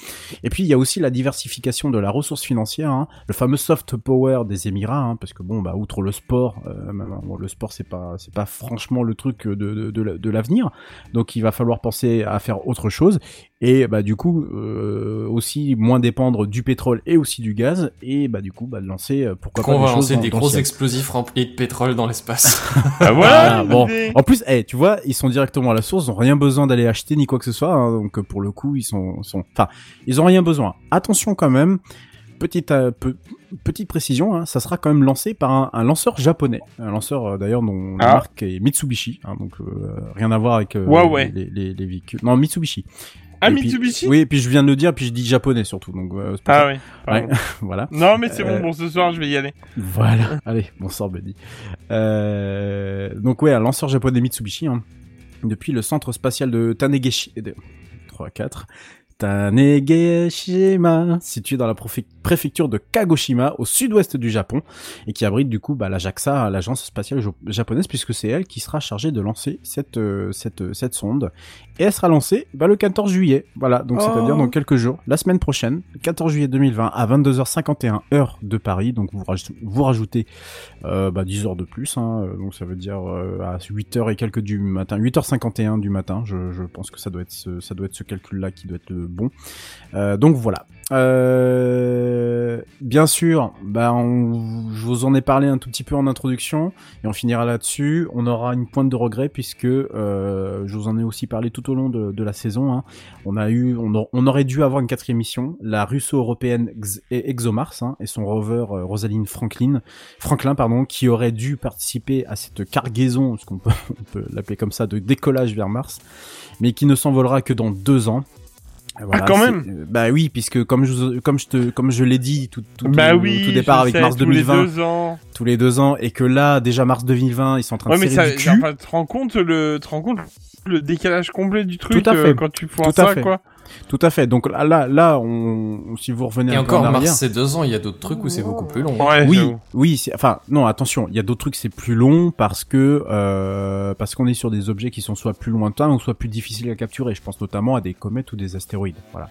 Et puis il y a aussi la diversification de la ressource financière, hein, le fameux soft power des Émirats, hein, parce que bon bah outre le sport, euh, le sport c'est pas c'est pas franchement le truc de de l'avenir, donc il va falloir penser à faire autre chose. Et bah du coup euh, aussi moins dépendre du pétrole et aussi du gaz et bah du coup bah de lancer euh, pourquoi Qu'on pas va des choses lancer dans- des dans gros explosifs remplis de pétrole dans l'espace. Ah voilà, bon. l'idée. En plus, eh, tu vois, ils sont directement à la source, ils ont rien besoin d'aller acheter ni quoi que ce soit. hein, donc pour le coup, ils sont, sont, enfin, ils ont rien besoin. Attention quand même. Petite, euh, pe- petite précision, hein, ça sera quand même lancé par un, un lanceur japonais, un lanceur euh, d'ailleurs dont la Ah. marque est Mitsubishi, hein, donc euh, rien à voir avec euh, les, les, les véhicules. Non, Mitsubishi. Ah puis- Mitsubishi Oui, et puis je viens de le dire, puis je dis japonais surtout, donc euh, Ah oui. Ouais, voilà. Non mais c'est Euh, bon, bon ce soir je vais y aller. Voilà. Allez, bonsoir Buddy. Euh, donc ouais, un lanceur japonais Mitsubishi, hein, depuis le centre spatial de Tanegeshi... De... 3, 4... Tanegashima, situé dans la profé- préfecture de Kagoshima, au sud-ouest du Japon, et qui abrite du coup bah, la JAXA, l'agence spatiale japonaise, puisque c'est elle qui sera chargée de lancer cette, euh, cette, cette sonde. Et elle sera lancée bah, le 14 juillet, voilà, donc Oh. c'est-à-dire dans quelques jours, la semaine prochaine, le 14 juillet 2020, à 22h51 heure de Paris, donc vous, raj- vous rajoutez euh, bah, 10 heures de plus, hein, euh, donc ça veut dire euh, à 8h et quelques du matin, 8h51 du matin, je, je pense que ça doit être ce, ça doit être ce calcul-là qui doit être bon. Euh, donc voilà. Euh, bien sûr, bah, je vous en ai parlé un tout petit peu en introduction et on finira là-dessus. On aura une pointe de regret puisque euh, je vous en ai aussi parlé tout au long de, la saison. hein. On aurait dû avoir une quatrième mission, la russo-européenne ExoMars hein, et son rover euh, Rosalind Franklin, qui aurait dû participer à cette cargaison, ce qu'on peut, on peut l'appeler comme ça, de décollage vers Mars, mais qui ne s'envolera que dans deux ans. Voilà, quand c'est- même euh, Bah oui, puisque comme je comme je te comme je l'ai dit tout tout, Bah au- au oui, tout départ avec sais, mars tous les 2020 deux ans. tous les deux ans et que là déjà mars 2020 ils sont en train Ouais de mais ça, du cul. enfin, tu te rends compte le, tu te rends compte le décalage complet du truc Tout à fait. euh, quand tu Tout vois à ça fait. quoi. Tout à fait. Donc là là, là on si vous revenez Et un peu encore, en arrière. Mars, c'est deux ans, il y a d'autres trucs où c'est beaucoup plus long. Ouais, oui, oui, c'est- enfin non, attention, il y a d'autres trucs c'est plus long parce que euh, parce qu'on est sur des objets qui sont soit plus lointains ou soit plus difficiles à capturer. Je pense notamment à des comètes ou des astéroïdes. Voilà.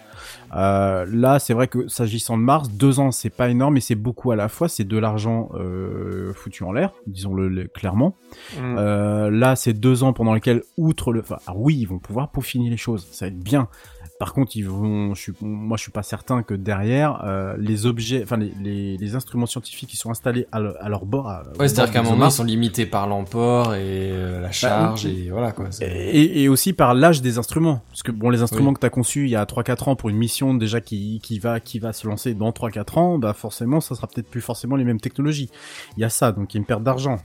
Euh, là, c'est vrai que s'agissant de Mars, deux ans c'est pas énorme, mais c'est beaucoup à la fois. C'est de l'argent euh, foutu en l'air, disons-le le- clairement. Mm. Euh, là, c'est deux ans pendant lesquels, outre le, enfin, alors oui, ils vont pouvoir peaufiner les choses, ça va être bien. Par contre, ils vont, je suis, moi, je suis pas certain que derrière euh, les objets, enfin les, les, les instruments scientifiques qui sont installés à, le- à leur bord. à- au Ouais, c'est-à-dire qu'à un moment, ils sont limités par l'emport et euh, la charge oui. et voilà quoi. et aussi par l'âge des instruments. Parce que bon, les instruments que tu as conçus il y a 3-4 ans pour une mission déjà qui, qui, va, qui va se lancer dans 3-4 ans, bah forcément, ça sera peut-être plus forcément les mêmes technologies. Il y a ça, donc il y a une perte d'argent.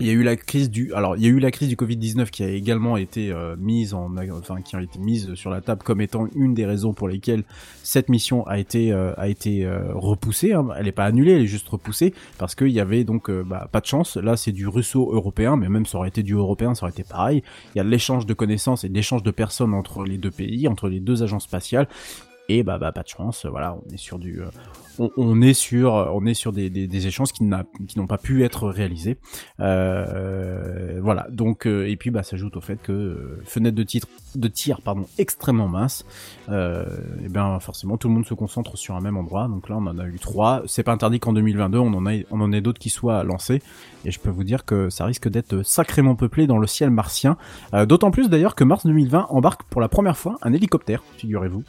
Il y a eu la crise du, alors il y a eu la crise du Covid-19 qui a également été euh, mise en, qui a été mise sur la table comme étant une des raisons pour lesquelles cette mission a été euh, a été euh, repoussée. hein. Elle n'est pas annulée, elle est juste repoussée parce qu'il y avait donc bah, pas de chance. Là, c'est du russo-européen, mais même ça aurait été du européen, ça aurait été pareil. Il y a l'échange de connaissances et l'échange de personnes entre les deux pays, entre les deux agences spatiales. Et bah, bah pas de chance, voilà, on est sur du, on, on est sur, on est sur des, des, des échanges qui n'ont pas pu être réalisés. Euh, voilà, donc euh, et puis bah s'ajoute au fait que euh, fenêtre de titre, de tir pardon extrêmement mince. Euh, et bien forcément tout le monde se concentre sur un même endroit. Donc là on en a eu trois. C'est pas interdit qu'en 2022 on en a, on en ait d'autres qui soient lancés. Et je peux vous dire que ça risque d'être sacrément peuplé dans le ciel martien. Euh, D'autant plus d'ailleurs que mars 2020 embarque pour la première fois un hélicoptère, figurez-vous.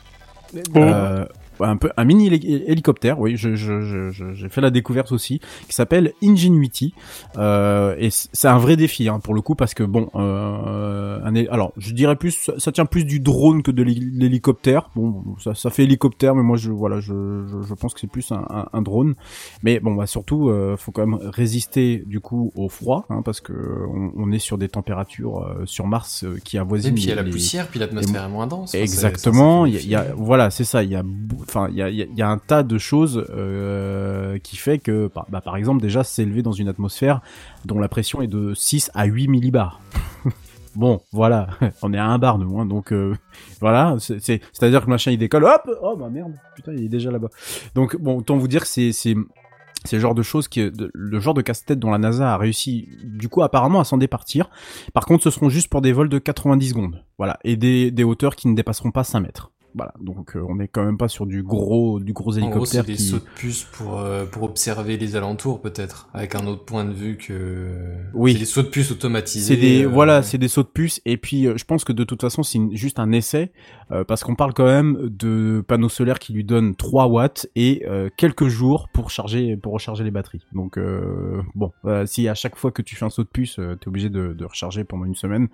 Euh, un peu un mini héli- hélicoptère. Oui, je, je, je, je- j'ai fait la découverte aussi, qui s'appelle Ingenuity. Euh, et c'est un vrai défi hein, pour le coup parce que bon, euh, un alors je dirais plus, ça, tient plus du drone que de l'hé- l'hélicoptère. Bon, ça, ça fait hélicoptère, mais moi je voilà, je, je, pense que c'est plus un, un, un drone. Mais bon, bah surtout, euh, faut quand même résister du coup au froid, hein, parce que on, on est sur des températures euh, sur Mars euh, qui Et avoisinent. puis il y a la poussière, puis l'atmosphère est moins dense. Exactement. Il y, a- y voilà, c'est ça. Il y a, enfin, il y a, y a- y a un tas de choses euh, qui fait que, bah, par exemple, déjà s'élever dans une atmosphère dont la pression est de 6 à 8 millibars. Bon, voilà, on est à un bar nous, hein, donc euh, voilà, c'est- c'est- c'est-à-dire que le machin il décolle, hop, oh bah merde, putain il est déjà là-bas. Donc bon, autant vous dire que c'est c'est c'est le genre de choses qui le genre de casse-tête dont la NASA a réussi du coup apparemment à s'en départir. Par contre, ce seront juste pour des vols de 90 secondes, voilà, et des des hauteurs qui ne dépasseront pas 5 mètres. Voilà, donc euh, on est quand même pas sur du gros du gros En gros, c'est hélicoptère des qui sauts de puce pour, euh, pour observer les alentours, peut-être, avec un autre point de vue que... Oui. C'est des sauts de puce automatisés. C'est des euh, voilà, c'est des sauts de puce et puis euh, je pense que de toute façon c'est juste un essai euh, parce qu'on parle quand même de panneaux solaires qui lui donnent 3 watts et euh, quelques jours pour charger pour recharger les batteries. Donc euh, bon, euh, si à chaque fois que tu fais un saut de puce, euh, t'es obligé de, de recharger pendant une semaine.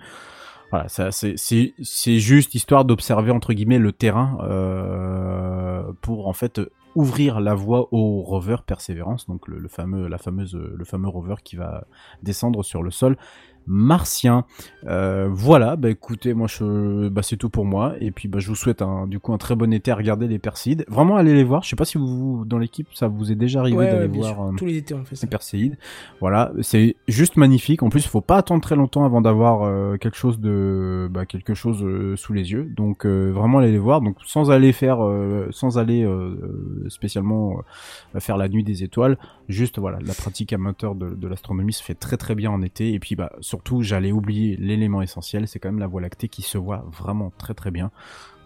Voilà, ça c'est c'est c'est juste histoire d'observer entre guillemets le terrain euh, pour en fait ouvrir la voie au rover Perseverance, donc le fameux la fameuse le fameux rover qui va descendre sur le sol martien. Euh, voilà, bah écoutez, moi je, bah c'est tout pour moi. Et puis bah je vous souhaite un, du coup un très bon été à regarder les Perséides. Vraiment allez les voir. Je sais pas si vous dans l'équipe ça vous est déjà arrivé Ouais, d'aller ouais, voir euh, Tous les étés on fait ça. les Perséides. Voilà, c'est juste magnifique. En plus, il faut pas attendre très longtemps avant d'avoir euh, quelque chose de, bah, quelque chose sous les yeux. Donc vraiment allez les voir. Donc sans aller faire, sans aller spécialement faire la nuit des étoiles. Juste voilà, la pratique amateur de, de l'astronomie se fait très très bien en été. Et puis bah surtout, j'allais oublier l'élément essentiel, c'est quand même la Voie lactée qui se voit vraiment très très bien.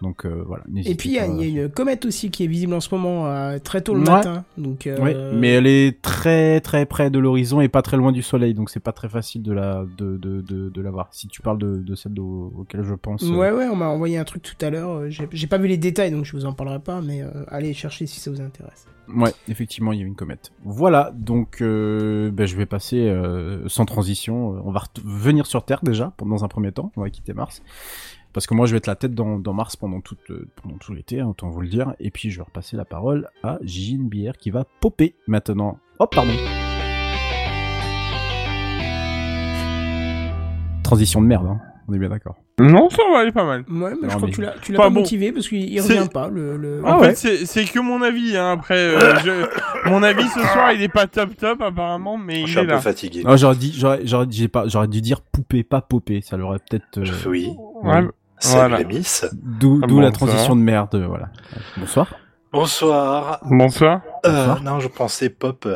Donc euh, voilà. Et puis il y, a- une comète aussi qui est visible en ce moment euh, très tôt le Ouais. matin. Donc, euh, Oui, mais elle est très très près de l'horizon et pas très loin du soleil, donc c'est pas très facile de la de de de, de la voir. Si tu parles de, de celle au- auquel je pense. Ouais, ouais, on m'a envoyé un truc tout à l'heure. J'ai pas vu les détails, donc je vous en parlerai pas, mais allez chercher si ça vous intéresse. Ouais, effectivement, il y a une comète. Voilà, donc ben, je vais passer sans transition. On va venir sur Terre déjà, dans un premier temps. On va quitter Mars. Parce que moi, je vais être la tête dans, dans Mars pendant, toute, euh, pendant tout l'été, hein, autant vous le dire. Et puis, je vais repasser la parole à Gilles Bière qui va popper maintenant. Oh, pardon. Transition de merde, hein. on est bien d'accord. Non, ça va aller pas mal. Ouais, mais je crois mais- que tu l'as tu l'as Enfin, pas bon. motivé parce qu'il il revient pas. Le, le- En Ah fait, ouais. c'est c'est que mon avis. Hein. Après, euh, je- mon avis ce soir, il est pas top top apparemment, mais Je il suis est un peu fatigué. J'aurais dit, j'aurais, j'aurais, j'ai pas, j'aurais dû dire poupée, pas popée. Ça l'aurait peut-être. euh, Oui. Ouais, Salut Voilà. miss. D'où, Ah, la bonsoir. transition de merde. Voilà. Bonsoir. Bonsoir. Bonsoir. Euh, Bonsoir. non, je pensais pop.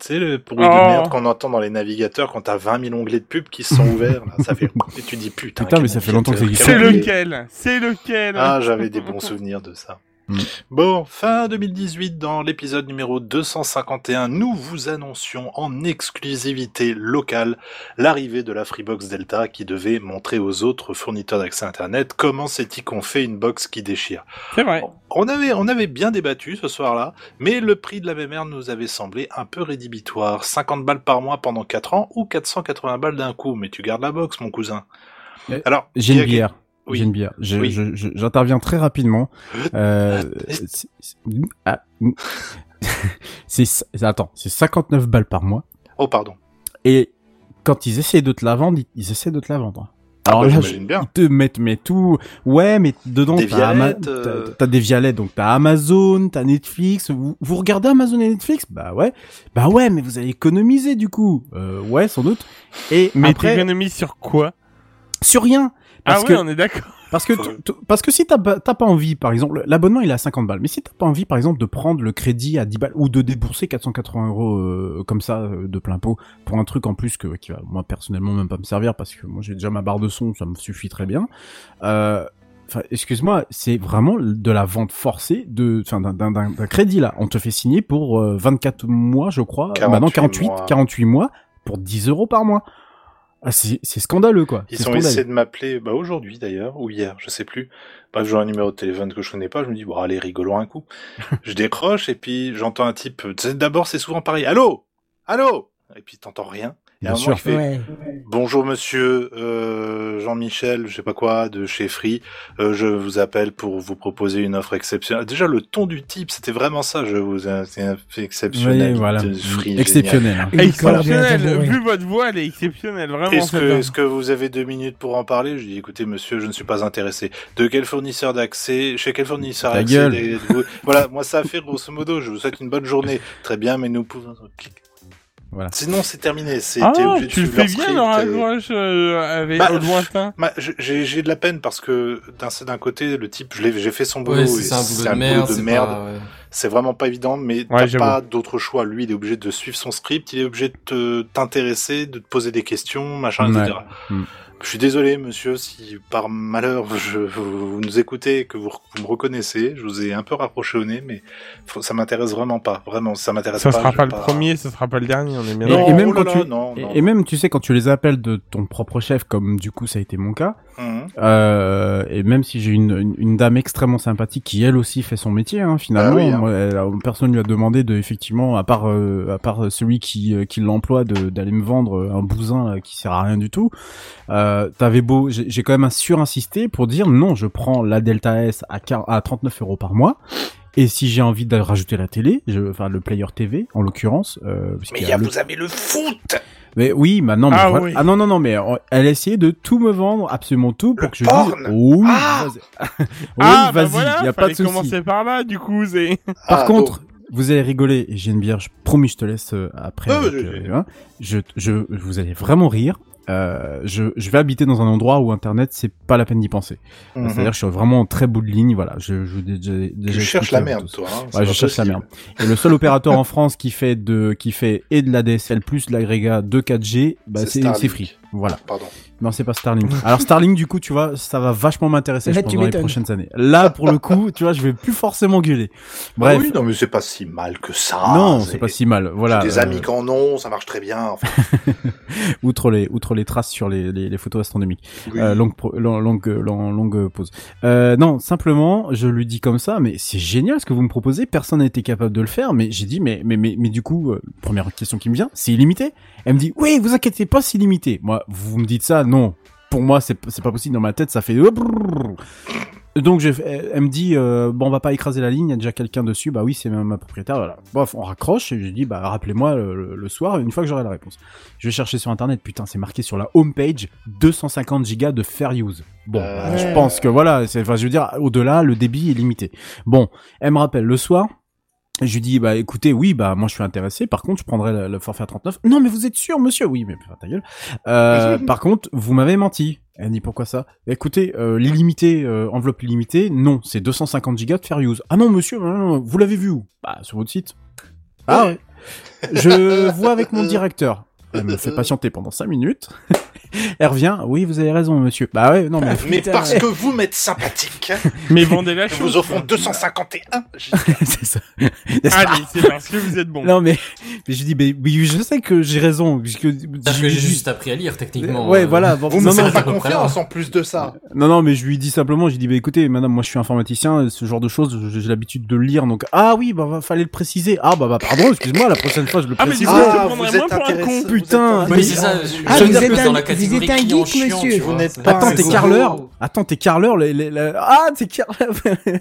Tu sais, le bruit Oh. de merde qu'on entend dans les navigateurs quand t'as 20 000 onglets de pub qui se sont ouverts. Là, ça fait... Et tu dis putain. Putain, mais ça fait longtemps que ça existe. C'est quel lequel? C'est lequel? Ah, j'avais des bons souvenirs de ça. Mm. Bon, fin 2018, dans l'épisode numéro 251, nous vous annoncions en exclusivité locale l'arrivée de la Freebox Delta qui devait montrer aux autres fournisseurs d'accès Internet comment c'est-il qu'on fait une box qui déchire. C'est vrai. On avait, on avait bien débattu ce soir-là, mais le prix de la MMR nous avait semblé un peu rédhibitoire. 50 balles par mois pendant 4 ans ou 480 balles d'un coup, mais tu gardes la box, mon cousin. Euh, Alors, J'ai une bière. Oui. J'ai une bière. Je- Oui. je- je- J'interviens très rapidement. Euh, c'est- c'est- ah, c'est, c'est- attends, c'est 59 balles par mois. Oh, pardon. Et quand ils essaient de te la vendre, ils, ils essaient de te la vendre. Ah Alors bah, là, j'imagine bien. ils te mettent mais tout. Ouais, mais dedans t'as, Ama- Vialettes, euh. des vialettes, donc t'as Amazon, t'as Netflix. Vous, vous regardez Amazon et Netflix? Bah ouais. Bah ouais, mais vous allez économiser du coup. Euh, ouais, sans doute. Et Mais après, t'économises sur quoi? Sur rien. Ah Parce oui, que on est d'accord. parce que, parce que si t'as pas t'as pas envie, par exemple, l'abonnement il est à 50 balles, mais si t'as pas envie, par exemple, de prendre le crédit à 10 balles ou de débourser 480 euros euh, comme ça euh, de plein pot pour un truc en plus que qui va moi personnellement même pas me servir parce que moi j'ai déjà ma barre de son, ça me suffit très bien. Euh, Enfin, excuse-moi, c'est vraiment de la vente forcée de, enfin, d'un- d'un d'un- d'un crédit là. On te fait signer pour euh, 24 mois, je crois. 48 Maintenant 48, mois. 48 mois pour 10 euros par mois. Ah, c'est scandaleux, quoi. Ils ont essayé de m'appeler, bah aujourd'hui d'ailleurs, ou hier, je sais plus. Bref, j'ai un numéro de téléphone que je connais pas, je me dis, bon, allez, rigolons un coup. je décroche, et puis j'entends un type, d'abord c'est souvent pareil, allô? Allô? Et puis t'entends rien. Bien sûr. fait, Ouais. Bonjour monsieur euh, Jean-Michel, je sais pas quoi, de chez Free. Euh, je vous appelle pour vous proposer une offre exceptionnelle. Déjà le ton du type, c'était vraiment ça. Je vous c'est un fait exceptionnel. Oui, voilà. Free, Exceptionnel. hein. Exceptionnel. Vu votre voix, elle est exceptionnelle, vraiment. Est-ce que, que vous avez deux minutes pour en parler? Je dis écoutez monsieur, je ne suis pas intéressé. De quel fournisseur d'accès Chez quel fournisseur d'accès Voilà, moi ça a fait grosso modo. Je vous souhaite une bonne journée. Très bien, mais nous pouvons. Voilà. Sinon c'est terminé. C'est Ah, de tu le fais bien, le et- raccroche euh, avec Bah, au lointain. Bah, j'ai j'ai de la peine parce que d'un d'un côté le type je l'ai j'ai fait son boulot Ouais, et c'est un boulot de merde. c'est merde. pas- ouais. C'est vraiment pas évident mais Ouais, t'as pas d'autre choix lui il est obligé de suivre son script il est obligé de te- t'intéresser de te poser des questions machin Ouais. etc Mm. je suis désolé monsieur si par malheur je, vous, nous écoutez et que vous, vous me reconnaissez je vous ai un peu rapproché au nez mais faut- ça m'intéresse vraiment pas vraiment ça m'intéresse Ça pas sera pas le premier, ça sera pas le dernier, on est bien Et, Non, et même oh là quand là, tu, non, et- non. et même tu sais quand tu les appelles de ton propre chef, comme du coup ça a été mon cas, Mhm. euh, et même si j'ai une, une, une dame extrêmement sympathique qui elle aussi fait son métier, hein, finalement, Ah oui, hein. Moi, elle personne lui a demandé de effectivement, à part euh, à part celui qui euh, qui l'emploie, d'aller me vendre un bousin euh, qui sert à rien du tout. Euh, T'avais beau, j'ai quand même surinsisté pour dire non, je prends la Delta S à, quar- à 39 euros par mois. Et si j'ai envie de rajouter la télé, je, enfin le player TV en l'occurrence, euh, parce Mais y a, le- vous avez le foot mais oui, maintenant, mais Ah voilà. oui. ah non non non, mais euh, elle a essayé de tout me vendre, absolument tout, pour Le que je dise porn oui, Ah vas-y, oui, ah, bah voilà, y a pas de souci. commencer par là, du coup. Par Ah, contre, vous allez rigoler, et j'ai une bière, je promis, je te laisse euh, après. Avec, ouais, euh, hein. je, je, vous allez vraiment rire. Euh, je, je vais habiter dans un endroit où Internet, c'est pas la peine d'y penser. mhm. C'est-à-dire, que je suis vraiment en très bout de ligne. Voilà, je, je tu cherches expliqué la à merde toi hein, Ouais, je cherche la merde. Et le seul opérateur en France qui fait de, qui fait et de la DSL plus de l'agrégat de 4G, bah c'est free. Voilà. pardon Non, c'est pas Starlink. Alors Starlink, du coup, tu vois, ça va vachement m'intéresser je pense, dans les prochaines années. Là, pour le coup, tu vois, je vais plus forcément gueuler. Bref. Ah oui, non, mais c'est pas si mal que ça. non, c'est pas si mal. Voilà. J'ai des euh, amis qui en ont, ça marche très bien. Enfin, outre les, outre les traces sur les, les, les photos astronomiques. oui. Euh, longue, long- longue, longue, longue pause. Euh, non, simplement, je lui dis comme ça, mais c'est génial ce que vous me proposez. Personne n'a été capable de le faire, mais j'ai dit, mais, mais, mais, mais du coup, euh, première question qui me vient, c'est illimité. Elle me dit, oui, vous inquiétez pas, c'est illimité. Moi, vous me dites ça, non. Pour moi, c'est pas possible. Dans ma tête, ça fait. Donc, je, elle me dit, euh, bon, on va pas écraser la ligne, il y a déjà quelqu'un dessus. Bah oui, c'est ma, ma propriétaire. Voilà. Bref, on raccroche et je dis, bah rappelez-moi le, soir, une fois que j'aurai la réponse. Je vais chercher sur internet, putain, c'est marqué sur la homepage 250 gigas de fair use. Bon, Euh, bah, je pense que voilà, enfin, je veux dire, au-delà, le débit est limité. Bon, elle me rappelle le soir. Je lui dis, bah écoutez, oui, bah moi je suis intéressé. Par contre, je prendrai le, le forfait à 39. Non, mais vous êtes sûr, monsieur? Oui, mais enfin, ta gueule. Euh, par contre, vous m'avez menti. Elle dit pourquoi ça? Écoutez, euh, l'illimité, euh, enveloppe illimitée, non, c'est 250 gigas de fair use. Ah non, monsieur, non, non, non, vous l'avez vu où? Bah sur votre site. Ah ouais. Je vois avec mon directeur. Elle me fait patienter pendant 5 minutes. Elle revient. Oui, vous avez raison, monsieur. Bah ouais, non mais. Mais parce que vous m'êtes sympathique, Mais vendez la nous chose. vous offrons 251 gigas. c'est ça. Allez, c'est parce que vous êtes bon. Non mais, mais je dis, mais, mais je sais que j'ai raison. Puisque, Parce que j'ai juste appris à lire, techniquement. Ouais, euh, voilà. bon, Vous non, faites pas confiance en plus de ça. Non, non, mais je lui dis simplement, j'ai dit, bah écoutez, madame, moi je suis informaticien, ce genre de choses, j'ai l'habitude de le lire, donc ah oui, bah va- fallait le préciser. Ah bah bah pardon, excuse-moi, la prochaine fois je le Ah, mais du préciserai. coup, je te Ah, prendrais vous moins êtes pour un con. Putain, mais- c'est ça. Je, Ah, je dans la vous êtes un geek, monsieur. Attends, t'es carleur Attends, t'es carleur les, les- Ah, t'es carleur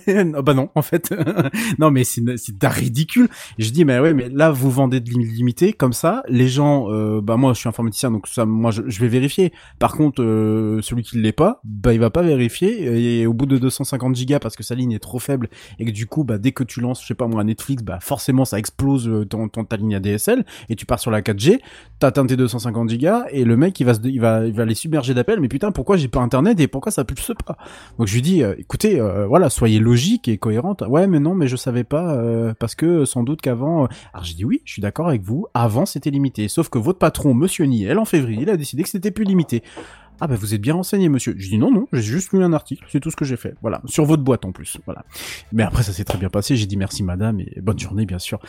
Ah bah non, en fait. non, mais c'est d'un ridicule. Je dis, mais ouais, mais là, vous vendez de l'illimité, comme ça, les gens... Euh, bah moi, je suis informaticien, donc ça, moi, je, vais vérifier. Par contre, euh, celui qui l'est pas, bah il va pas vérifier. Et au bout de 250 gigas, parce que sa ligne est trop faible, et que du coup, bah dès que tu lances, je sais pas moi, Netflix, bah forcément, ça explose euh, ton, ton, ta ligne ADSL, et tu pars sur la 4G, t'atteins tes 250 gigas, et le mec, il va, il va, il va les submerger d'appels, mais putain, pourquoi j'ai pas internet et pourquoi ça pas Donc je lui dis, euh, écoutez, euh, voilà, soyez logique et cohérente. Ouais, mais non, mais je savais pas, euh, parce que sans doute qu'avant... Alors j'ai dit oui, je suis d'accord avec vous, avant c'était limité, sauf que votre patron, Monsieur Niel, en février, il a décidé que c'était plus limité. Ah bah vous êtes bien renseigné, monsieur. Je dis non, non, j'ai juste lu un article, c'est tout ce que j'ai fait. Voilà, sur votre boîte en plus. Voilà. Mais après ça s'est très bien passé. J'ai dit merci madame et bonne journée bien sûr.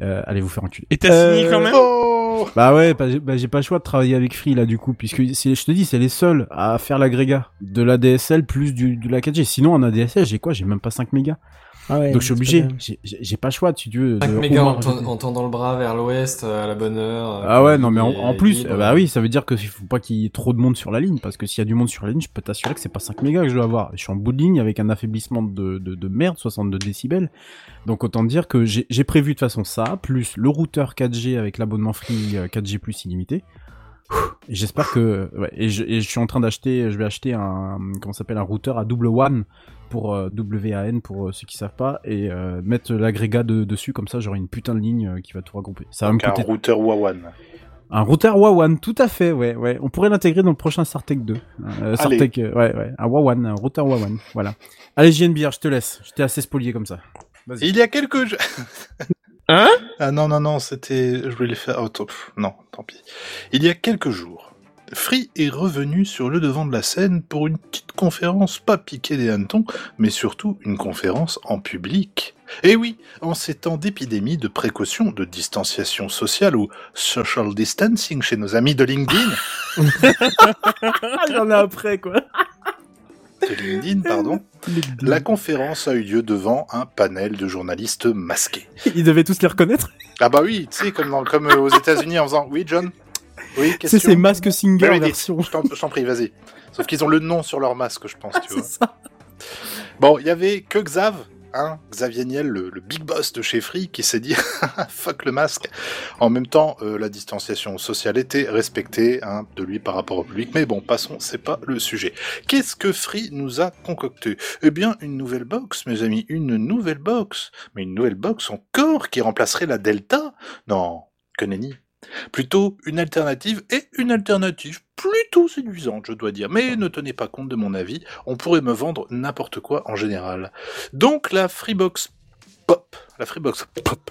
Euh, allez vous faire enculer. Et t'as signé quand même Oh Bah ouais, bah, j'ai- bah, j'ai pas le choix de travailler avec Free là du coup, puisque c'est- je te dis, c'est les seuls à faire l'agrégat de la DSL plus du, de la 4G. Sinon en ADSL, j'ai quoi? J'ai même pas 5 mégas. Ah ouais, Donc je suis obligé. J'ai- pas le choix, si tu veux. 5 de mégas en, tendant le bras vers l'ouest euh, à la bonne heure. Ah ouais, non, mais en, plus, libre. bah oui, ça veut dire que faut pas qu'il y ait trop de monde sur la ligne, parce que s'il y a du monde sur la ligne, je peux t'assurer que c'est pas 5 mégas que je dois avoir. Je suis en bout de ligne avec un affaiblissement de, de, de merde, 62 décibels. Donc autant dire que j'ai prévu de toute façon ça, plus le routeur 4G avec l'abonnement free euh, 4G plus illimité. J'espère que, ouais, et je, et je suis en train d'acheter, je vais acheter un, comment ça s'appelle, un routeur à double WAN pour euh, WAN pour euh, ceux qui savent pas et euh, mettre l'agrégat de- dessus comme ça j'aurai une putain de ligne euh, qui va tout regrouper. Ça va Donc me un coûter routeur Wawan. un routeur Wawan, tout à fait, ouais, ouais. On pourrait l'intégrer dans le prochain Sartec 2. Euh, Allez. Sartec, euh, ouais, ouais. Un Wawan, un routeur Wawan, voilà. Allez, JNBR, je te laisse. J'étais assez spolié comme ça. Vas-y. Il y a quelques... jours- Hein? Ah non, non, non, c'était... Je voulais les faire... Oh, top. Non, tant pis. Il y a quelques jours, Free est revenu sur le devant de la scène pour une petite conférence pas piquée des hannetons, mais surtout une conférence en public. Et oui, en ces temps d'épidémie, de précaution, de distanciation sociale ou social distancing chez nos amis de LinkedIn, Ah, j'en ai après, quoi. de LinkedIn, pardon, la conférence a eu lieu devant un panel de journalistes masqués. Ils devaient tous les reconnaître. Ah bah oui, tu sais, comme, dans- comme euh, aux États-Unis en faisant Oui, John Oui, C'est question masques singer Meredith, version. Je t'en prie, vas-y. Sauf qu'ils ont le nom sur leur masque, je pense, tu C'est vois. ça. Bon, il y avait que Xav, hein, Xavier Niel, le, le big boss de chez Free, qui s'est dit fuck le masque. En même temps, euh, la distanciation sociale était respectée hein, de lui par rapport au public. Mais bon, passons, c'est pas le sujet. Qu'est-ce que Free nous a concocté? Eh bien, une nouvelle box, mes amis, une nouvelle box. Mais une nouvelle box encore qui remplacerait la Delta? Non, que nenni. Plutôt une alternative et une alternative plutôt séduisante, je dois dire. Mais ne tenez pas compte de mon avis, on pourrait me vendre n'importe quoi en général. Donc la Freebox Pop, la Freebox Pop,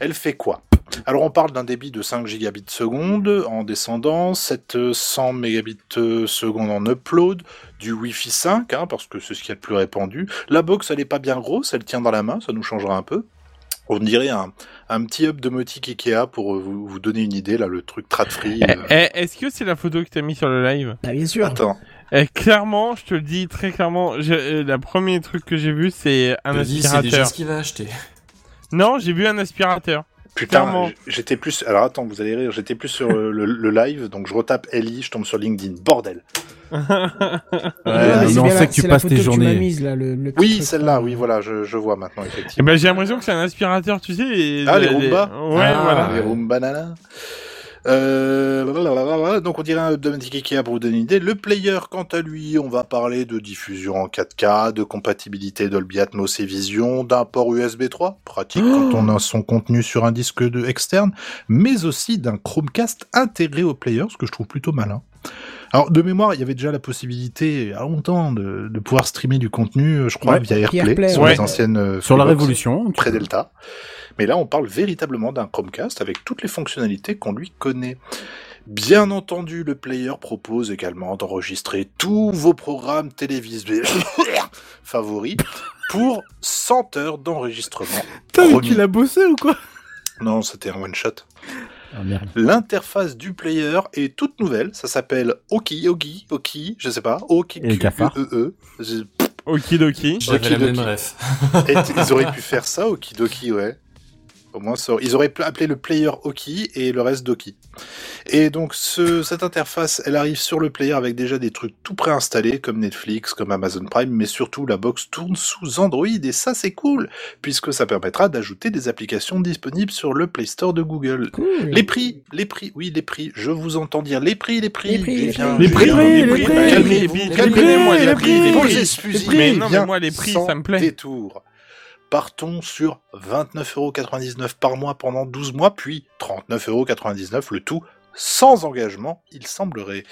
elle fait quoi? Alors on parle d'un débit de 5 gigabits seconde en descendant, 700 mégabits seconde en upload, du Wi-Fi 5, hein, parce que c'est ce qu'il y a de plus répandu. La box elle est pas bien grosse, elle tient dans la main, ça nous changera un peu. On dirait un, un petit hub domotique Ikea pour euh, vous, vous donner une idée, là, le truc trad free. Eh, euh. eh, Est-ce que c'est la photo que t'as mis sur le live? Bah bien sûr. Attends, Eh, Clairement, je te le dis très clairement, je, euh, la premier truc que j'ai vu, c'est un Je dis, c'est déjà aspirateur. ce qu'il va acheter. Non, j'ai vu un aspirateur. Putain, j'étais plus. Alors attends, vous allez rire, j'étais plus sur euh, le, le live, donc je retape Ellie, je tombe sur LinkedIn. Bordel. Ouais, on sait que tu passes tes journées. mise, là, le, le petit Oui, celle-là, là. oui, voilà, je, je vois maintenant, Eh effectivement. ben, j'ai l'impression que c'est un aspirateur, tu sais. et- Ah, les les- Roomba Ouais, Ah, voilà. Les Roomba Nana. Euh, donc on dirait un Domotique Ikea pour vous donner une idée. Le player, quant à lui, on va parler de diffusion en 4K, de compatibilité Dolby Atmos et Vision, d'un port USB 3, pratique quand on a son contenu sur un disque de externe, mais aussi d'un Chromecast intégré au player, ce que je trouve plutôt malin. Alors de mémoire, il y avait déjà la possibilité, il y a longtemps, de, de pouvoir streamer du contenu, je crois, Ouais. via AirPlay, AirPlay, sur ouais. les anciennes euh, Sur la Révolution. pré-Delta. Mais là, on parle véritablement d'un Chromecast avec toutes les fonctionnalités qu'on lui connaît. Bien entendu, le player propose également d'enregistrer tous vos programmes télévisuels favoris pour 100 heures d'enregistrement. Putain, tu l'as bossé ou quoi? Non, c'était un one-shot. Ah. L'interface du player est toute nouvelle. Ça s'appelle Oki, Oki, Oki, je sais pas. Oki, Et. E, E, Je- Okidoki. J'avais la même ref. Et ils auraient pu faire ça, Okidoki, ouais. Au moins, ça- ils auraient pu appeler le player Oki et le reste Doki. Et donc, ce, cette interface, elle arrive sur le player avec déjà des trucs tout préinstallés, comme Netflix, comme Amazon Prime, mais surtout, la box tourne sous Android, et ça, c'est cool, puisque ça permettra d'ajouter des applications disponibles sur le Play Store de Google. Cool. Les prix, les prix, oui, les prix, je vous entends dire les prix, les prix, Les prix, viens, prix. j'y Les prix, les prix, les prix. Calmez-vous, Les prix, calmez-vous, les prix, les les prix, Mais non, mais moi, les prix, ça me plaît. détour. Partons sur 29,99€ par mois pendant 12 mois, puis 39,99€ le tout sans engagement, il semblerait.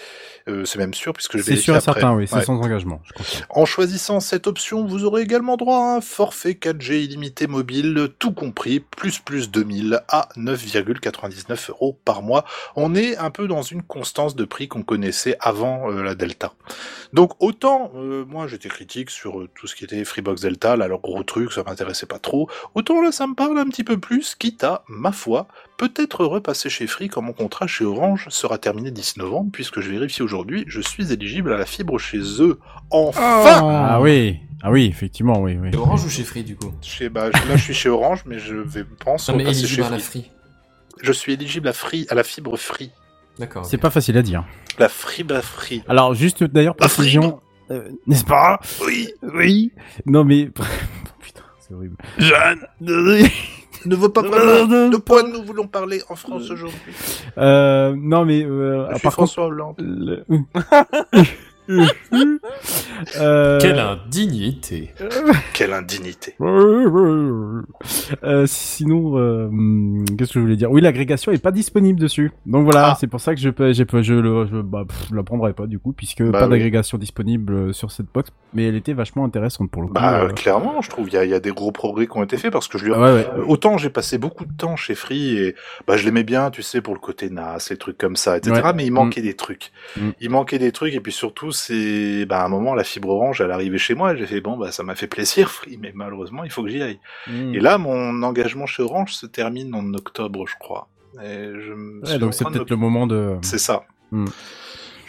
Euh, c'est même sûr puisque je C'est vérifie sûr et certain, oui, c'est Ouais. sans engagement. Je. En choisissant cette option, vous aurez également droit à un forfait 4G illimité mobile, tout compris, plus plus 2000 à 9,99 euros par mois. On est un peu dans une constance de prix qu'on connaissait avant euh, la Delta. Donc autant, euh, moi j'étais critique sur tout ce qui était Freebox Delta, là leur gros truc, ça m'intéressait pas trop. Autant là ça me parle un petit peu plus, quitte à, ma foi, peut-être repasser chez Free quand mon contrat chez Orange sera terminé d'ici novembre, puisque je vérifie aujourd'hui, je suis éligible à la fibre chez eux. Enfin Ah oui, ah oui, effectivement, oui, oui. Chez Orange ou chez Free du coup Chez, bah, je- là, je suis chez Orange, mais je vais pense Non mais repasser éligible chez à la Free. Free. Je suis éligible à Free, à la fibre Free. D'accord. C'est pas facile à dire. La fibre Free. Alors juste d'ailleurs précision, euh, n'est-ce pas? Oui, oui. Non mais putain, c'est horrible. Jeanne ne veut pas vraiment de quoi nous voulons parler en France aujourd'hui? Euh, non mais euh, Je suis par contre, François Hollande. le- Euh, Quelle indignité. Quelle indignité. Euh, sinon, euh, hum, qu'est-ce que je voulais dire? Oui, l'agrégation est pas disponible dessus. Donc voilà, Ah. c'est pour ça que je peux, je, le, je bah, pff, la prendrai pas du coup, puisque Bah pas oui. d'agrégation disponible sur cette box. Mais elle était vachement intéressante pour le coup. Bah, euh. clairement, je trouve il y a, il y a des gros progrès qui ont été faits parce que je lui Ouais, ouais. Autant j'ai passé beaucoup de temps chez Free et bah je l'aimais bien, tu sais, pour le côté NAS, les trucs comme ça, etc. Ouais. Mais il manquait des trucs. Mm. Il manquait des trucs et puis surtout c'est bah à un moment la fibre orange elle arrivait chez moi et j'ai fait bon bah ça m'a fait plaisir Free mais malheureusement il faut que j'y aille. Mm. Et là mon engagement chez Orange se termine en octobre je crois. Et je me Ouais, suis en donc c'est de peut-être le moment de. C'est ça. Mm.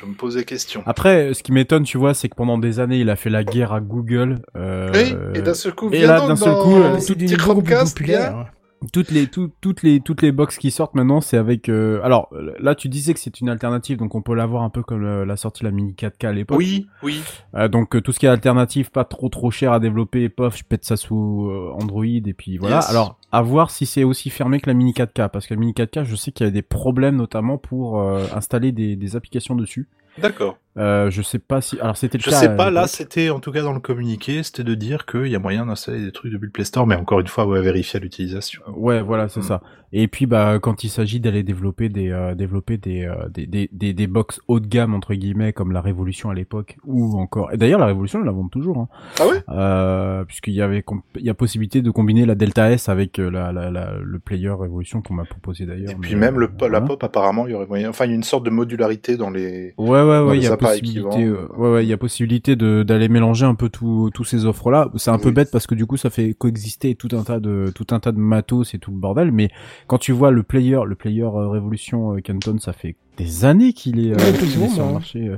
Je me pose des questions. Après, ce qui m'étonne, tu vois, c'est que pendant des années, il a fait la guerre à Google. euh, Oui, et d'un seul coup, et là, d'un seul dans coup, euh, Chromecast, populaire. Toutes les tout- toutes les toutes les box qui sortent maintenant c'est avec euh, alors là tu disais que c'est une alternative donc on peut l'avoir un peu comme euh, la sortie de la mini 4K à l'époque Oui, oui. Euh, donc euh, tout ce qui est alternative pas trop trop cher à développer pof je pète ça sous Android et puis voilà Yes. alors à voir si c'est aussi fermé que la mini 4K parce que la mini 4K je sais qu'il y a des problèmes notamment pour euh, installer des, des applications dessus D'accord. Euh, je sais pas si alors c'était le Je cas sais pas, là c'était en tout cas dans le communiqué, c'était de dire qu'il y a moyen d'installer des trucs depuis le Play Store, mais encore une fois, ouais, vérifier l'utilisation. Ouais, voilà, c'est Mm. ça. Et puis bah quand il s'agit d'aller développer des euh, développer des, euh, des des des des box haut de gamme entre guillemets comme la Révolution à l'époque ou encore et d'ailleurs la Révolution elle la vend toujours hein. Ah ouais? Euh, puisqu'il y avait comp- il y a possibilité de combiner la Delta S avec euh, la, la, la le player Révolution qu'on m'a proposé d'ailleurs. Et puis mais, même le, euh, la pop, apparemment, il y aurait moyen. Enfin, il y a une sorte de modularité dans les. Ouais ouais ouais, possibilité euh, ouais ouais, il y a possibilité de d'aller mélanger un peu tous tous ces offres là. C'est un peu bête parce que du coup ça fait coexister tout un tas de tout un tas de matos et tout le bordel mais quand tu vois le player le player euh, Révolution euh, Canton ça fait des années qu'il est, euh, Ouais, est sur le marché.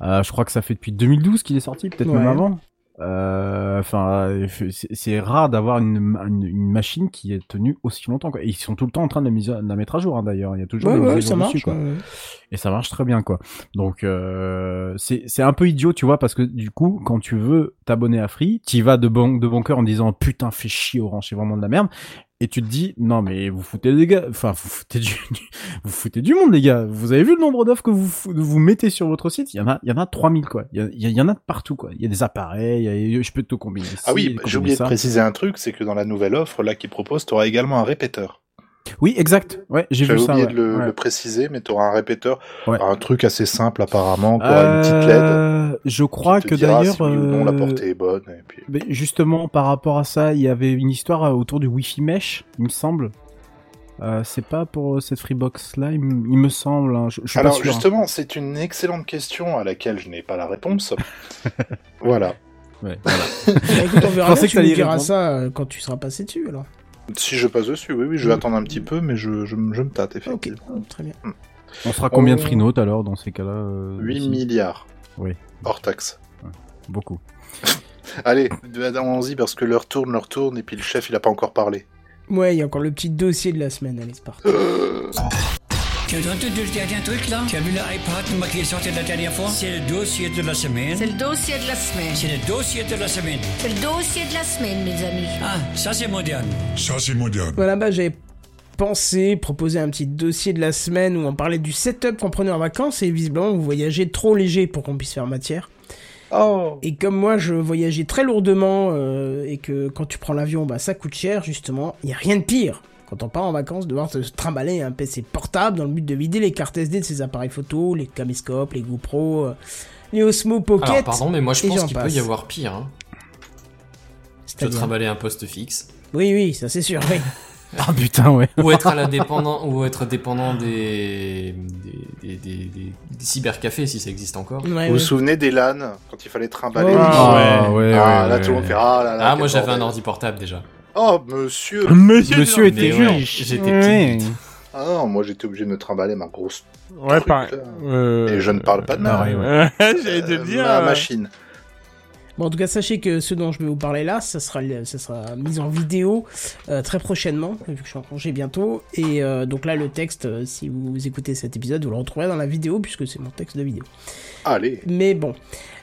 je crois que ça fait depuis 2012 qu'il est sorti, peut-être Ouais. même avant. Euh, Enfin, euh, c'est rare d'avoir une, une, une machine qui est tenue aussi longtemps. Quoi. Et ils sont tout le temps en train de la, mise à- de la mettre à jour. hein, D'ailleurs, il y a toujours Ouais, des ouais, ça dessus, marche. quoi. ouais, ouais. Et ça marche très bien, quoi. Donc, euh, c'est c'est un peu idiot, tu vois, parce que du coup, quand tu veux t'abonner à Free, t'y vas de bon, de bon cœur en disant putain, fais chier Orange, c'est vraiment de la merde. Et tu te dis non mais vous foutez les gars, enfin vous foutez du, vous foutez du monde les gars. Vous avez vu le nombre d'offres que vous vous mettez sur votre site? Il y en a, il y en a 3000 quoi. Il y, en a de partout quoi. Il y a des appareils, a- je peux te combiner. Ah oui, j'ai oublié de préciser un truc, c'est que dans la nouvelle offre, là, qu'ils proposent, tu auras également un répéteur. Oui, exact. Ouais, j'ai vu J'avais ça. oublié ouais. de le, Ouais. le préciser, mais tu auras un répéteur. Ouais. Un truc assez simple, apparemment, qui aura une petite LED. Euh, je crois que d'ailleurs, si non la euh, portée est bonne. Et puis... mais justement par rapport à ça, il y avait une histoire euh, autour du Wi-Fi mesh, il me semble. Euh, c'est pas pour euh, cette Freebox là, il, me semble. hein. Je, je suis Alors pas sûr. hein. justement, c'est une excellente question à laquelle je n'ai pas la réponse. voilà. Ouais, Bah, écoute, on verra bien, que tu diras répondre. ça euh, quand tu seras passé dessus alors. Si je passe dessus, oui, oui, je vais attendre un petit peu, mais je, je, je me tâte, Ok, effectivement. très bien. On fera combien de On- free notes alors dans ces cas-là euh, 8 aussi milliards. Oui. Hors taxe. Beaucoup. Allez, allons-y parce que l'heure tourne, l'heure tourne, et puis le chef, il a pas encore parlé. Ouais, il y a encore le petit dossier de la semaine, allez, c'est parti. Tu as entendu le dernier truc là? Tu as vu l'iPad qui est sorti la dernière fois? C'est le dossier de la semaine. C'est le dossier de la semaine. C'est le dossier de la semaine. C'est le dossier de la semaine, mes amis. Ah, ça c'est moderne. Ça, c'est moderne. Voilà, bah j'avais pensé proposer un petit dossier de la semaine où on parlait du setup qu'on prenait en vacances et visiblement vous voyagez trop léger pour qu'on puisse faire matière. Oh Et comme moi je voyageais très lourdement euh, et que quand tu prends l'avion bah ça coûte cher justement, il y a rien de pire quand on part en vacances, devoir se trimballer un PC portable dans le but de vider les cartes SD de ses appareils photo, les caméscopes, les GoPro, euh, les Osmo Pocket. Alors pardon, mais moi je pense qu'il peut y avoir pire. Hein. Se C'est-à-dire trimballer un poste fixe. Oui, oui, ça c'est sûr, oui. Ah putain, ouais. ou être à la dépendant, ou être dépendant des des, des, des, des- des cybercafés si ça existe encore. Ouais, Vous vous ouais. souvenez des LAN quand il fallait trimballer Oh, les- Ah, ouais, Ah, ouais, là ouais, tout le monde ouais. fait ah là là. Ah, moi j'avais un ordi portable déjà. Oh monsieur. Monsieur, était Mais ouais, riche. j'étais Ouais. petit. Ah non, moi j'étais obligé de me trimballer ma grosse. Ouais, truc, pareil. Euh, Et je ne parle pas de ma, pareil, ouais. J'allais te euh, dire. ma euh, machine. Bon, en tout cas, sachez que ce dont je vais vous parler là, ça sera, ça sera mis en vidéo euh, très prochainement, vu que je suis en congé bientôt. Et euh, donc là, le texte, euh, si vous écoutez cet épisode, vous le retrouverez dans la vidéo, puisque c'est mon texte de vidéo. Allez. Mais bon.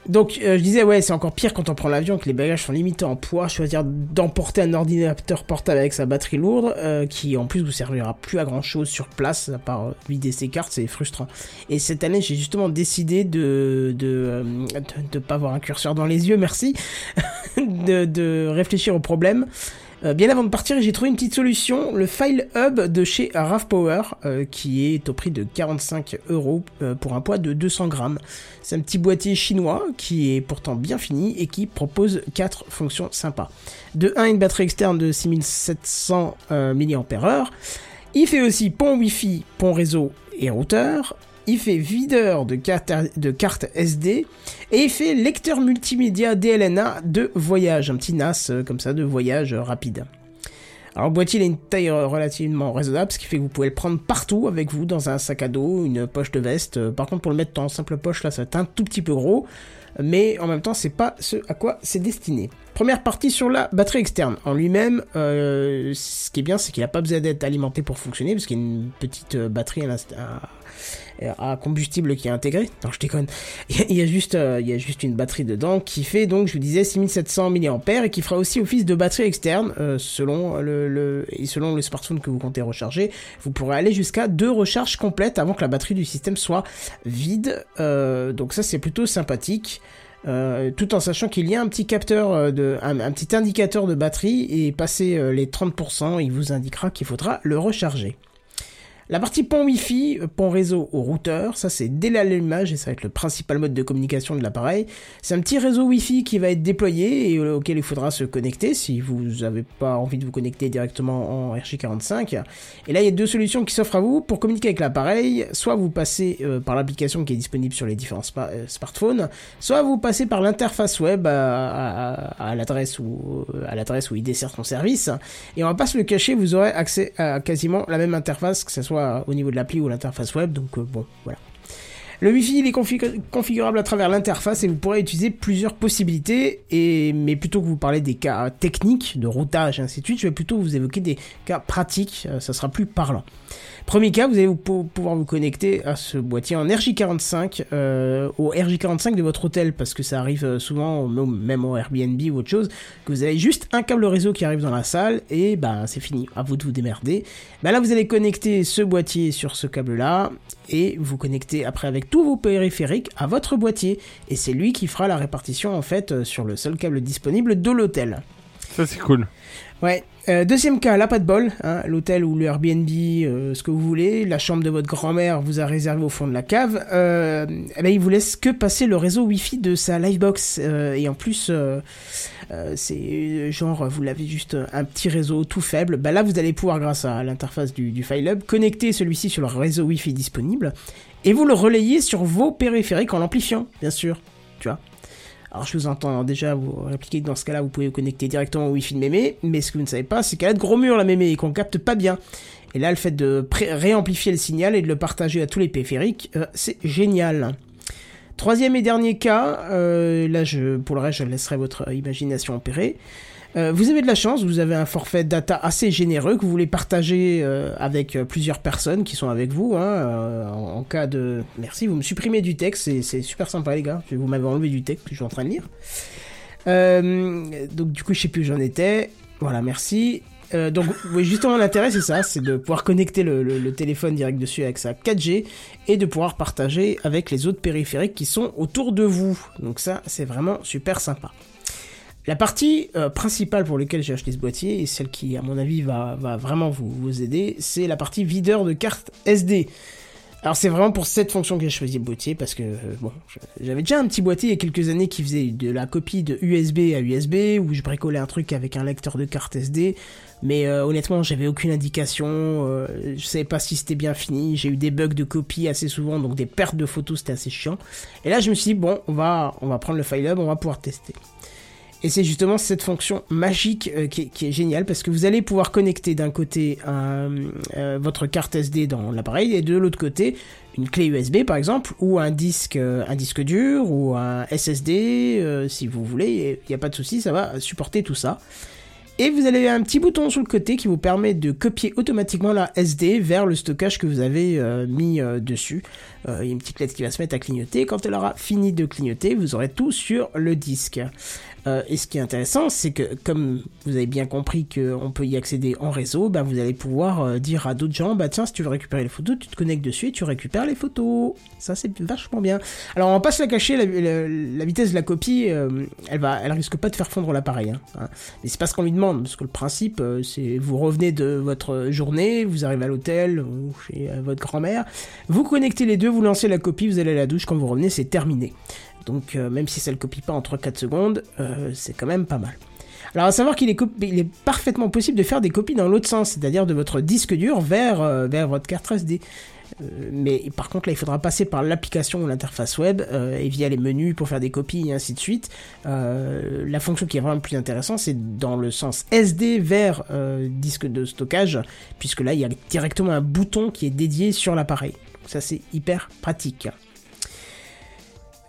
Donc, euh, je disais, ouais, c'est encore pire quand on prend l'avion, que les bagages sont limités en poids. Choisir d'emporter un ordinateur portable avec sa batterie lourde, euh, qui en plus vous servira plus à grand chose sur place, à part euh, vider ses cartes, c'est frustrant. Et cette année, j'ai justement décidé de de, euh, de de pas avoir un curseur dans les yeux, merci, de, de réfléchir au problème. Euh, bien avant de partir, j'ai trouvé une petite solution, le File Hub de chez RAV Power, euh, qui est au prix de 45 euros euh, pour un poids de 200 grammes. C'est un petit boîtier chinois qui est pourtant bien fini et qui propose quatre fonctions sympas. De 1, une batterie externe de 6700 euh, mAh. Il fait aussi pont Wi-Fi, pont réseau et routeur. Il fait videur de carte, de carte SD et il fait lecteur multimédia DLNA de voyage, un petit NAS euh, comme ça de voyage euh, rapide. Alors le boîtier il a une taille euh, relativement raisonnable, ce qui fait que vous pouvez le prendre partout avec vous dans un sac à dos, une poche de veste. Par contre pour le mettre en simple poche là ça va être un tout petit peu gros, mais en même temps c'est pas ce à quoi c'est destiné. Première partie sur la batterie externe. En lui-même, ce qui est bien c'est qu'il n'a pas besoin d'être alimenté pour fonctionner, parce qu'il y a une petite batterie à l'inst- à- à combustible qui est intégré. Non, je déconne. Il y a, il y a juste, euh, il y a juste une batterie dedans qui fait donc, je vous disais, 6700 mAh et qui fera aussi office de batterie externe euh, selon le, smartphone que vous comptez recharger. Vous pourrez aller jusqu'à deux recharges complètes avant que la batterie du système soit vide. Euh, donc ça, c'est plutôt sympathique. Euh, tout en sachant qu'il y a un petit capteur euh, de un, petit indicateur de batterie et passer euh, les 30%, il vous indiquera qu'il faudra le recharger. La partie pont Wi-Fi, euh, pont réseau au routeur, ça c'est dès l'allumage et ça va être le principal mode de communication de l'appareil. C'est un petit réseau Wi-Fi qui va être déployé et euh, auquel il faudra se connecter si vous n'avez pas envie de vous connecter directement en RJ45. Et là il y a deux solutions qui s'offrent à vous pour communiquer avec l'appareil. Soit vous passez euh, par l'application qui est disponible sur les différents smartphones, soit vous passez par l'interface web à l'adresse où il dessert son service. Et on va pas se le cacher, vous aurez accès à quasiment la même interface, que ce soit au niveau de l'appli ou l'interface web. Donc euh, bon, voilà. Le Wi-Fi il est config- configurable à travers l'interface et vous pourrez utiliser plusieurs possibilités. Et mais plutôt que vous parler des cas techniques de routage ainsi de suite, je vais plutôt vous évoquer des cas pratiques. euh, ça sera plus parlant. Premier cas, vous allez vous pou- pouvoir vous connecter à ce boîtier en RJ45, euh, au RJ45 de votre hôtel, parce que ça arrive euh, souvent, même au Airbnb ou autre chose, que vous avez juste un câble réseau qui arrive dans la salle, et ben c'est fini, à vous de vous démerder. Ben là, vous allez connecter ce boîtier sur ce câble-là, et vous connectez après avec tous vos périphériques à votre boîtier, et c'est lui qui fera la répartition en fait euh, sur le seul câble disponible de l'hôtel. Ça, c'est cool. Ouais. Euh, deuxième cas, là pas de bol, hein, l'hôtel ou le Airbnb, euh, ce que vous voulez, la chambre de votre grand-mère vous a réservé au fond de la cave, euh, eh ben, il vous laisse que passer le réseau Wi-Fi de sa Livebox et en plus c'est genre vous l'avez juste un petit réseau tout faible, bah là vous allez pouvoir grâce à l'interface du, du File Hub connecter celui-ci sur le réseau Wi-Fi disponible et vous le relayez sur vos périphériques en l'amplifiant, bien sûr, tu. Alors je vous entends déjà vous répliquer que dans ce cas-là vous pouvez vous connecter directement au Wi-Fi de Mémé, mais ce que vous ne savez pas c'est qu'elle a de gros murs la Mémé et qu'on capte pas bien. Et là le fait de réamplifier le signal et de le partager à tous les périphériques, euh, c'est génial. Troisième et dernier cas, euh, là je, pour le reste je laisserai votre imagination opérer. Euh, vous avez de la chance, vous avez un forfait data assez généreux que vous voulez partager euh, avec euh, plusieurs personnes qui sont avec vous. Hein, en, cas de... Merci, vous me supprimez du texte, c'est- super sympa les gars. Vous m'avez enlevé du texte que je suis en train de lire. Donc du coup je sais plus où j'en étais. Voilà, merci. Euh, donc oui, justement l'intérêt c'est ça, c'est de pouvoir connecter le téléphone direct dessus avec sa 4G et de pouvoir partager avec les autres périphériques qui sont autour de vous. Donc ça c'est vraiment super sympa. La partie euh, principale pour laquelle j'ai acheté ce boîtier, et celle qui, à mon avis, va, vraiment vous, aider, c'est la partie videur de carte SD. Alors c'est vraiment pour cette fonction que j'ai choisi le boîtier parce que euh, bon, j'avais déjà un petit boîtier il y a quelques années qui faisait de la copie de USB à USB où je bricolais un truc avec un lecteur de carte SD, mais euh, honnêtement j'avais aucune indication, je savais pas si c'était bien fini, j'ai eu des bugs de copie assez souvent donc des pertes de photos c'était assez chiant. Et là je me suis dit bon on va on va prendre le file hub, on va pouvoir tester. Et c'est justement cette fonction magique euh, qui, est, géniale parce que vous allez pouvoir connecter d'un côté euh, votre carte SD dans l'appareil et de l'autre côté une clé USB par exemple ou un disque euh, un disque dur ou un SSD si vous voulez, il n'y a pas de souci, ça va supporter tout ça. Et vous avez un petit bouton sur le côté qui vous permet de copier automatiquement la SD vers le stockage que vous avez mis dessus. Il y a une petite lettre qui va se mettre à clignoter. Quand elle aura fini de clignoter, vous aurez tout sur le disque. Euh, et ce qui est intéressant, c'est que comme vous avez bien compris qu'on peut y accéder en réseau, bah, vous allez pouvoir euh, dire à d'autres gens, bah tiens, si tu veux récupérer les photos, tu te connectes dessus et tu récupères les photos. Ça, c'est vachement bien. Alors, on va pas se la cacher, la, vitesse de la copie, euh, elle va, elle risque pas de faire fondre l'appareil. Hein, hein. Mais c'est pas ce qu'on lui demande, parce que le principe, c'est vous revenez de votre journée, vous arrivez à l'hôtel ou chez votre grand-mère, vous connectez les deux, vous lancez la copie, vous allez à la douche, quand vous revenez, c'est terminé. Donc euh, même si ça le copie pas en 3-4 secondes, euh, c'est quand même pas mal. Alors à savoir qu'il est, il est parfaitement possible de faire des copies dans l'autre sens, c'est-à-dire de votre disque dur vers, euh, vers votre carte SD. Mais par contre là il faudra passer par l'application ou l'interface web et via les menus pour faire des copies et ainsi de suite. La fonction qui est vraiment plus intéressante c'est dans le sens SD vers disque de stockage puisque là il y a directement un bouton qui est dédié sur l'appareil. Ça c'est hyper pratique.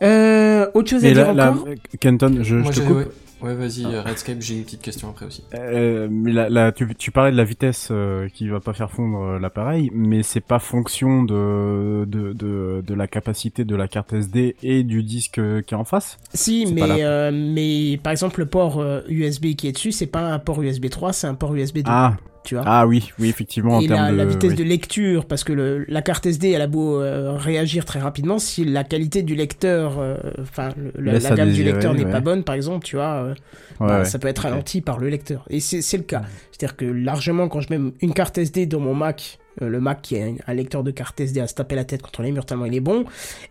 Euh, autre chose à Et dire encore Kenton, je, Moi, je te j'ai- coupe. ouais. Ouais, vas-y, euh, Redscape, j'ai une petite question après aussi. Euh, mais là, là, tu, tu parlais de la vitesse euh, qui va pas faire fondre euh, l'appareil, mais c'est pas fonction de, de, de, de la capacité de la carte SD et du disque euh, qui est en face Si, C'est mais, là. euh, mais par exemple, le port euh, USB qui est dessus, c'est pas un port USB 3, c'est un port USB 2. Ah, tu vois. ah oui, oui, effectivement, en Et la, de... la vitesse oui. de lecture, parce que le, la carte SD, elle a beau euh, réagir très rapidement, si la qualité du lecteur, euh, enfin, le- la, gamme du lecteur n'est ouais. pas bonne, par exemple, tu vois, euh, Ouais, bah, ouais. ça peut être ralenti par le lecteur. Et c'est c'est le cas. C'est-à-dire que largement, quand je mets une carte SD dans mon Mac, euh, le Mac qui a un, un lecteur de carte SD à se taper la tête contre les murs tellement il est bon,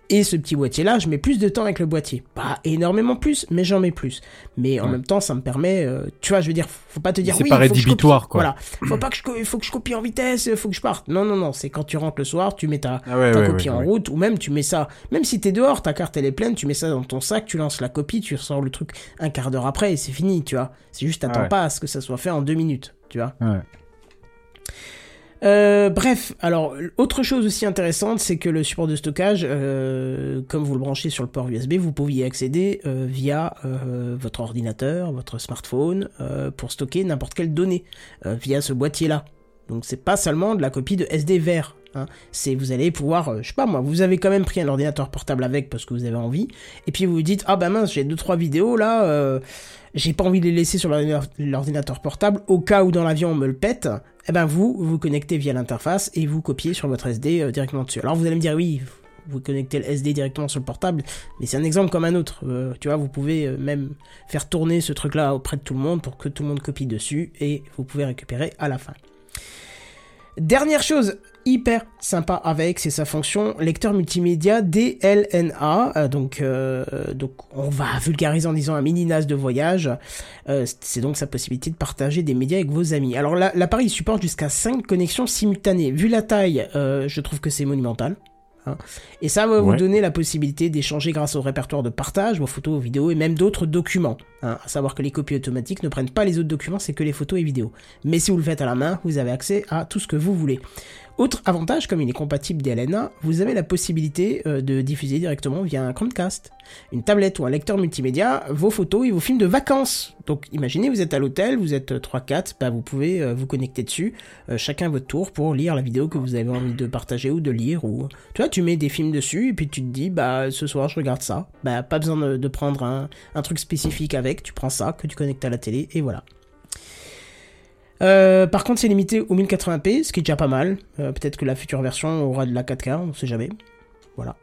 et ce petit boîtier-là, je mets plus de temps avec le boîtier. Pas énormément plus, mais j'en mets plus. Mais en Ouais. même temps, ça me permet, euh, tu vois, je veux dire, faut pas te dire C'est oui, pas je copie. rédhibitoire, quoi. Voilà, faut pas que je, co- faut que je copie en vitesse, faut que je parte. Non, non, non, c'est quand tu rentres le soir, tu mets ta, Ah ouais, ta ouais, copie en route, ou même tu mets ça, même si t'es dehors, ta carte elle est pleine, tu mets ça dans ton sac, tu lances la copie, tu ressors le truc un quart d'heure après et c'est fini, tu vois. C'est juste, t'attends Ah pas à ce que ça soit fait en deux minutes, tu vois. Euh, bref, alors autre chose aussi intéressante, c'est que le support de stockage, euh, comme vous le branchez sur le port USB, vous pouvez y accéder euh, via votre ordinateur, votre smartphone, pour stocker n'importe quelle donnée via ce boîtier-là. Donc c'est pas seulement de la copie de SD vert. Hein. C'est vous allez pouvoir, euh, je sais pas moi, vous avez quand même pris un ordinateur portable avec parce que vous avez envie, et puis vous vous dites ah bah mince j'ai deux trois vidéos là, euh, j'ai pas envie de les laisser sur l'ordinateur- portable au cas où dans l'avion on me le pète. Eh ben vous vous connectez via l'interface et vous copiez sur votre SD euh, directement dessus. Alors vous allez me dire oui. Vous connectez le SD directement sur le portable, mais c'est un exemple comme un autre. Tu vois, vous pouvez même faire tourner ce truc-là auprès de tout le monde pour que tout le monde copie dessus et vous pouvez récupérer à la fin. Dernière chose hyper sympa avec, c'est sa fonction lecteur multimédia DLNA. Euh, donc, euh, donc, on va vulgariser en disant un mini NAS de voyage. Euh, c'est donc sa possibilité de partager des médias avec vos amis. Alors, là, l'appareil supporte jusqu'à 5 connexions simultanées. Vu la taille, je trouve que c'est monumental. hein. Et ça va vous donner la possibilité d'échanger grâce au répertoire de partage, vos photos, vos vidéos et même d'autres documents. hein. À savoir que les copies automatiques ne prennent pas les autres documents, c'est que les photos et vidéos. Mais si vous le faites à la main, vous avez accès à tout ce que vous voulez. Autre avantage, comme il est compatible DLNA, vous avez la possibilité euh, de diffuser directement via un Chromecast, une tablette ou un lecteur multimédia vos photos et vos films de vacances. Donc imaginez, vous êtes à l'hôtel, vous êtes euh, 3-4, bah, vous pouvez euh, vous connecter dessus, euh, chacun votre tour pour lire la vidéo que vous avez envie de partager ou de lire. Ou tu vois, tu mets des films dessus et puis tu te dis, bah ce soir je regarde ça. Bah pas besoin de, prendre un truc spécifique avec, tu prends ça que tu connectes à la télé et voilà. Euh, par contre, c'est limité au 1080p, ce qui est déjà pas mal. Euh, Peut-être que la future version aura de la 4K, on sait jamais. Voilà.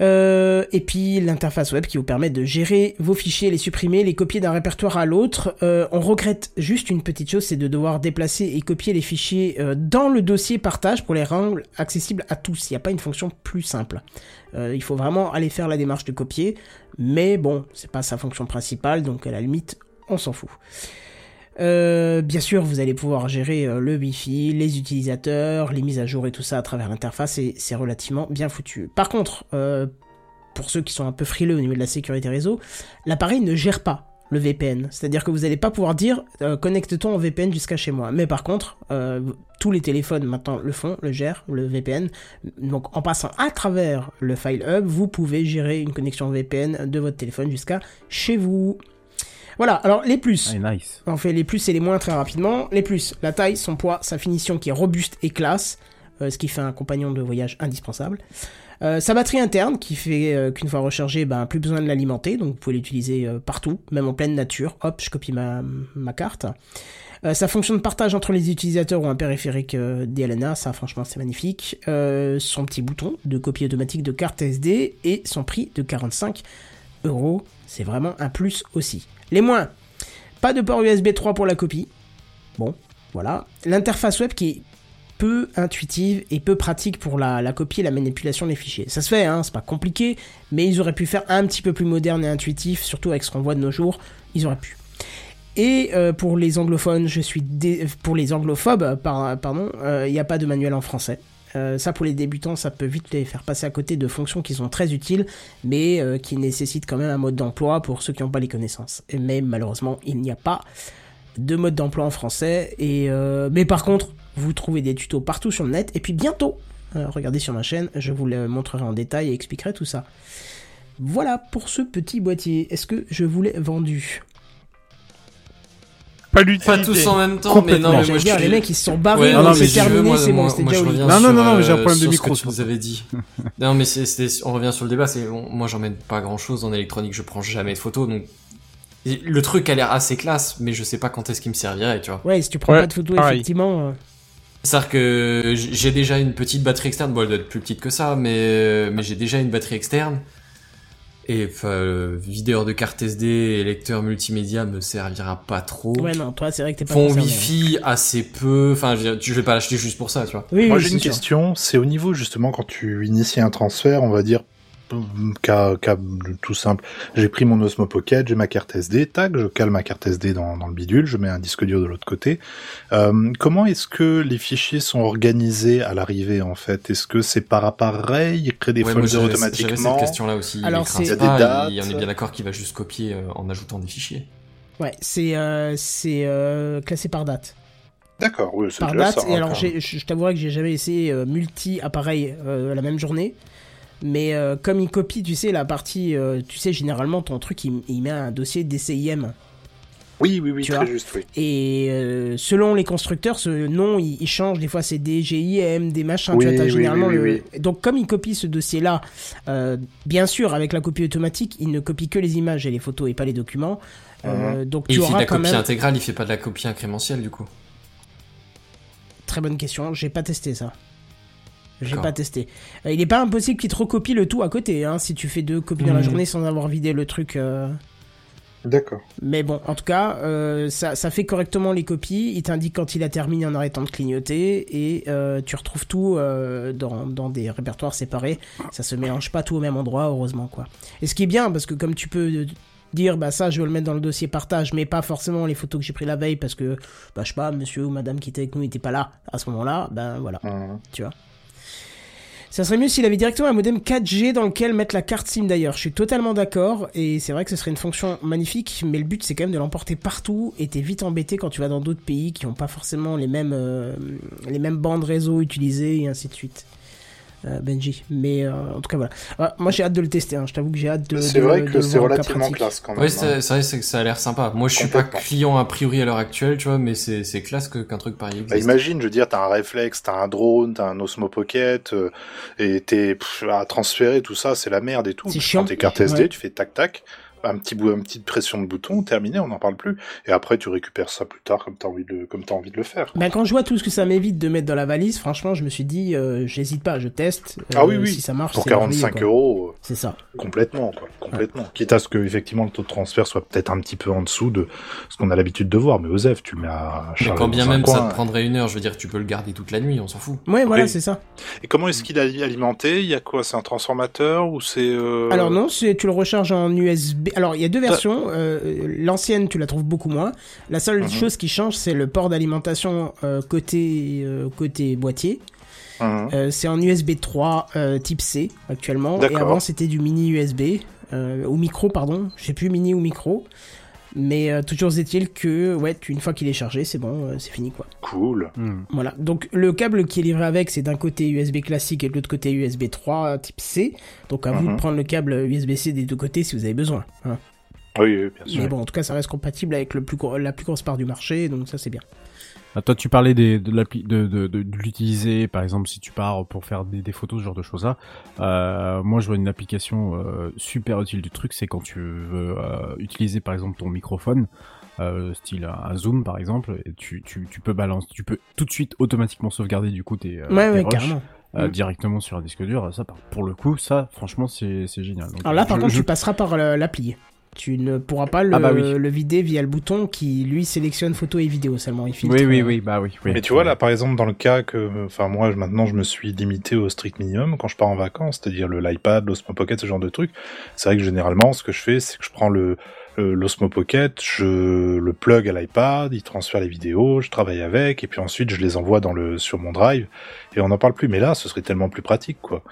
Euh, et puis l'interface web qui vous permet de gérer vos fichiers, les supprimer, les copier d'un répertoire à l'autre. On regrette juste une petite chose, c'est de devoir déplacer et copier les fichiers dans le dossier partage pour les rendre accessibles à tous. Il n'y a pas une fonction plus simple. Il faut vraiment aller faire la démarche de copier, mais bon, c'est pas sa fonction principale, donc à la limite, on s'en fout. Euh, bien sûr, vous allez pouvoir gérer euh, le Wi-Fi, les utilisateurs, les mises à jour et tout ça à travers l'interface et c'est relativement bien foutu. Par contre, euh, pour ceux qui sont un peu frileux au niveau de la sécurité réseau, l'appareil ne gère pas le VPN. C'est-à-dire que vous n'allez pas pouvoir dire connecte-toi en VPN jusqu'à chez moi. Mais par contre, tous les téléphones maintenant le font, le gèrent, le VPN. Donc en passant à travers le File Hub, vous pouvez gérer une connexion VPN de votre téléphone jusqu'à chez vous. Voilà, alors les plus. Ah, nice. On fait les plus et les moins très rapidement. Les plus, la taille, son poids, sa finition qui est robuste et classe, euh, ce qui fait un compagnon de voyage indispensable. Euh, sa batterie interne qui fait euh, qu'une fois rechargée, ben, plus besoin de l'alimenter, donc vous pouvez l'utiliser partout, même en pleine nature. Hop, je copie ma, ma carte. Sa fonction de partage entre les utilisateurs ou un périphérique DLNA, ça franchement c'est magnifique. Son petit bouton de copie automatique de carte SD et son prix de 45 euros, c'est vraiment un plus aussi. Les moins, pas de port USB 3 pour la copie. Bon, voilà. L'interface web qui est peu intuitive et peu pratique pour la, copie et la manipulation des fichiers. Ça se fait, hein, c'est pas compliqué, mais ils auraient pu faire un petit peu plus moderne et intuitif, surtout avec ce qu'on voit de nos jours, ils auraient pu. Et euh, pour les anglophones, je suis dé- pour les anglophobes, par- pardon, il n'y a pas de manuel en français. Euh, ça pour les débutants, ça peut vite les faire passer à côté de fonctions qui sont très utiles, mais euh, qui nécessitent quand même un mode d'emploi pour ceux qui n'ont pas les connaissances. Mais malheureusement, il n'y a pas de mode d'emploi en français. Euh, mais par contre, vous trouvez des tutos partout sur le net. Et puis bientôt, regardez sur ma chaîne, je vous le montrerai en détail et expliquerai tout ça. Voilà pour ce petit boîtier. Est-ce que je vous l'ai vendu? Pas Pas tous en même temps, mais non, mais moi je dire, suis- les mecs ils se sont barrés, Ouais, veux, terminé, moi- c'est bon, moi- c'était moi, déjà je Non, non, non, non, mais j'ai un euh, problème de micro, Ce que c'est tu nous avais dit. non, mais c'est, c'est- on revient sur le débat. C'est, bon, moi, j'emmène pas grand chose en électronique. Je prends jamais de photos, donc le truc a l'air assez classe, mais je sais pas quand est-ce qu'il me servirait, tu vois. Ouais, si tu prends Ouais, pas de photos, pareil. effectivement. euh, C'est-à-dire que j'ai déjà une petite batterie externe. Bon, elle doit être plus petite que ça, mais mais j'ai déjà une batterie externe. Et enfin, euh, vidéo de carte SD et lecteur multimédia me servira pas trop. Ouais, non, toi, c'est vrai que t'es pas Fond concerné, Wi-Fi assez peu. Enfin, je, veux dire, je vais pas l'acheter juste pour ça, tu vois. Oui, Moi oui, j'ai une sûr. question, c'est au niveau justement quand tu inities un transfert, on va dire cas, cas tout simple. J'ai pris mon Osmo Pocket, j'ai ma carte SD, tac, je cale ma carte SD dans, dans le bidule, je mets un disque dur de l'autre côté. Euh, comment est-ce que les fichiers sont organisés à l'arrivée en fait? Est-ce que c'est par appareil, il crée des Ouais, folders J'avais automatiquement cette question-là aussi. Alors, il pas, y a des dates. il- on est bien d'accord qu'il va juste copier euh, en ajoutant des fichiers. Ouais, c'est euh, c'est euh, classé par date. D'accord, oui, c'est Par déjà date. ça. et alors, je t'avouerai que j'ai jamais essayé euh, multi-appareil euh, la même journée. Mais euh, comme il copie, tu sais, la partie. euh, tu sais, généralement, ton truc, il, il met un dossier DCIM. Oui, oui, oui, tu très vois. juste, oui. Et euh, selon les constructeurs, ce nom il, il change. Des fois, c'est des GIM, des machins. Oui, tu vois, t'as oui, généralement oui, oui, le. Donc, comme il copie ce dossier-là, euh, bien sûr, avec la copie automatique, il ne copie que les images et les photos et pas les documents. Euh, donc, Et tu il fait de la quand copie même. intégrale, il fait pas de la copie incrémentielle du coup. Très bonne question. J'ai pas testé ça. J'ai D'accord. pas testé. Euh, il est pas impossible qu'il te recopie le tout à côté, hein, si tu fais deux copies dans la Mhm. journée sans avoir vidé le truc. euh. D'accord. Mais bon, en tout cas, euh, ça, ça fait correctement les copies. Il t'indique quand il a terminé en arrêtant de clignoter et euh, tu retrouves tout euh, dans, dans des répertoires séparés. Ça se mélange pas tout au même endroit, heureusement quoi. Et ce qui est bien, parce que comme tu peux dire bah ça je veux le mettre dans le dossier partage mais pas forcément les photos que j'ai pris la veille parce que bah je sais pas monsieur ou madame qui était avec nous n'était pas là à ce moment-là ben voilà Mhm. tu vois ça serait mieux s'il avait directement un modem 4G dans lequel mettre la carte SIM d'ailleurs. Je suis totalement d'accord et c'est vrai que ce serait une fonction magnifique, mais le but c'est quand même de l'emporter partout et t'es vite embêté quand tu vas dans d'autres pays qui n'ont pas forcément les mêmes, euh, les mêmes bandes réseau utilisées et ainsi de suite. Euh, Benji. Mais euh, en tout cas voilà. Ah, moi j'ai hâte de le tester, hein. je t'avoue que j'ai hâte de. C'est vrai de que le c'est relativement classe quand même. Ouais, hein. c'est vrai c'est que ça a l'air sympa. Moi, je suis pas client a priori à l'heure actuelle, tu vois, mais c'est c'est classe qu'un truc pareil Bah, imagine, je veux dire, t'as un réflexe, t'as un drone, t'as un Osmo Pocket, euh, et t'es à transférer tout ça, c'est la merde et tout. C'est chiant. prends tes cartes SD, Ouais. tu fais tac tac. Un petit bout, une petite pression de bouton, terminé, on n'en parle plus. Et après, tu récupères ça plus tard comme t'as envie de, comme t'as envie de le faire. Ben, quand je vois tout ce que ça m'évite de mettre dans la valise, franchement, je me suis dit, euh, j'hésite pas, je teste. euh, ah oui, oui. Si ça marche, Pour c'est 45 merveilleux, quoi. euros. euh, C'est ça. Complètement, quoi. Complètement. Quitte à ce que, effectivement, le taux de transfert soit peut-être un petit peu en dessous de ce qu'on a l'habitude de voir. Mais Osef, tu le mets à Mais quand bien même coin. ça te prendrait une heure, je veux dire, tu peux le garder toute la nuit, on s'en fout. Ouais, voilà, Oui. c'est ça. Et comment est-ce qu'il est alimenté? Il y a quoi? C'est un transformateur ou c'est euh... Alors non, c'est tu le recharges en USB. Alors il y a deux T'as- versions. Euh, L'ancienne, tu la trouves beaucoup moins. La seule Mhm. chose qui change, c'est le port d'alimentation euh, côté euh, côté boîtier. Mhm. Euh, c'est en USB 3 euh, type C actuellement. Et avant, c'était du mini USB euh, ou micro, pardon. Je sais plus mini ou micro. Mais euh, toujours est-il que ouais, une fois qu'il est chargé, c'est bon, euh, c'est fini quoi. Cool. Voilà. Donc le câble qui est livré avec, c'est d'un côté USB classique et de l'autre côté USB 3 euh, type C. Donc à vous de Mhm. prendre le câble USB-C des deux côtés si vous avez besoin. hein. Oui, oui, bien sûr. Mais bon, en tout cas, ça reste compatible avec le plus la plus grosse part du marché, donc ça c'est bien. Ah, toi, tu parlais des, de, l'appli- de, de, de, de l'utiliser, par exemple, si tu pars pour faire des, des photos, ce genre de choses-là. Euh, moi, je vois une application euh, super utile du truc, c'est quand tu veux euh, utiliser, par exemple, ton microphone, style un zoom, par exemple, et tu, tu, tu peux balancer, tu peux tout de suite automatiquement sauvegarder du coup tes, Ouais, tes ouais, carrément. euh, Mm. directement sur un disque dur. Ça, pour le coup, ça, franchement, c'est c'est génial. Donc, Alors là, par je- contre, je- tu passeras par l'appli. Tu ne pourras pas le, Ah bah oui. le vider via le bouton qui, lui, sélectionne photo et vidéo seulement. Il filtre, Oui, oui, euh, oui, bah oui. oui. Mais tu vois, là, par exemple, dans le cas que, enfin, moi, maintenant, je me suis limité au strict minimum quand je pars en vacances, c'est-à-dire le l'iPad, l'Osmo Pocket, ce genre de trucs. C'est vrai que généralement, ce que je fais, c'est que je prends le, le- l'Osmo Pocket, je le plug à l'iPad, il transfère les vidéos, je travaille avec, et puis ensuite, je les envoie dans le, sur mon drive, et on n'en parle plus. Mais là, ce serait tellement plus pratique, quoi.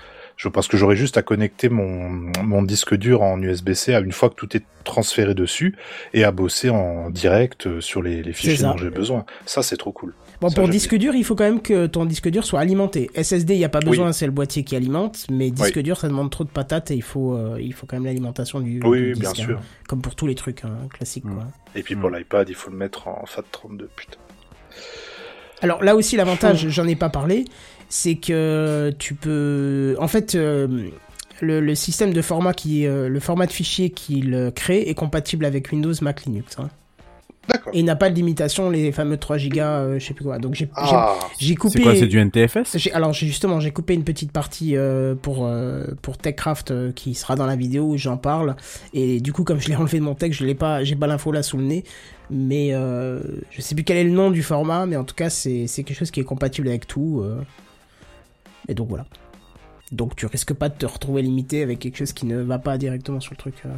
Je pense que j'aurais juste à connecter mon, mon disque dur en USB-C à une fois que tout est transféré dessus et à bosser en direct euh, sur les, les fichiers dont j'ai besoin. Ça, c'est trop cool. Bon, Ça, pour disque dur, il faut quand même que ton disque dur soit alimenté. SSD, il n'y a pas Oui. besoin, c'est le boîtier qui alimente, mais disque Oui. dur, ça demande trop de patates et il faut, euh, il faut quand même l'alimentation du, Oui, du oui, bien disque, hein. sûr. Comme pour tous les trucs hein, classiques, quoi. Et puis pour l'iPad, il faut le mettre en FAT32, putain. Alors là aussi, l'avantage, j'en ai pas parlé, c'est que tu peux. En fait, euh, le, le système de format qui, euh, le format de fichier qu'il euh, crée est compatible avec Windows, Mac, Linux. hein. D'accord. Et il n'a pas de limitation, les fameux 3 Go, euh, je sais plus quoi. Donc j'ai Ah. j'ai- j'ai coupé. C'est quoi, c'est du NTFS J'ai- Alors j'ai- justement, j'ai coupé une petite partie euh, pour euh, pour TechCraft euh, qui sera dans la vidéo où j'en parle. Et du coup, comme je l'ai enlevé de mon texte, je l'ai pas, j'ai pas l'info là sous le nez. Mais euh, je sais plus quel est le nom du format, mais en tout cas, c'est c'est quelque chose qui est compatible avec tout. Et donc voilà. Donc tu risques pas de te retrouver limité avec quelque chose qui ne va pas directement sur le truc. euh.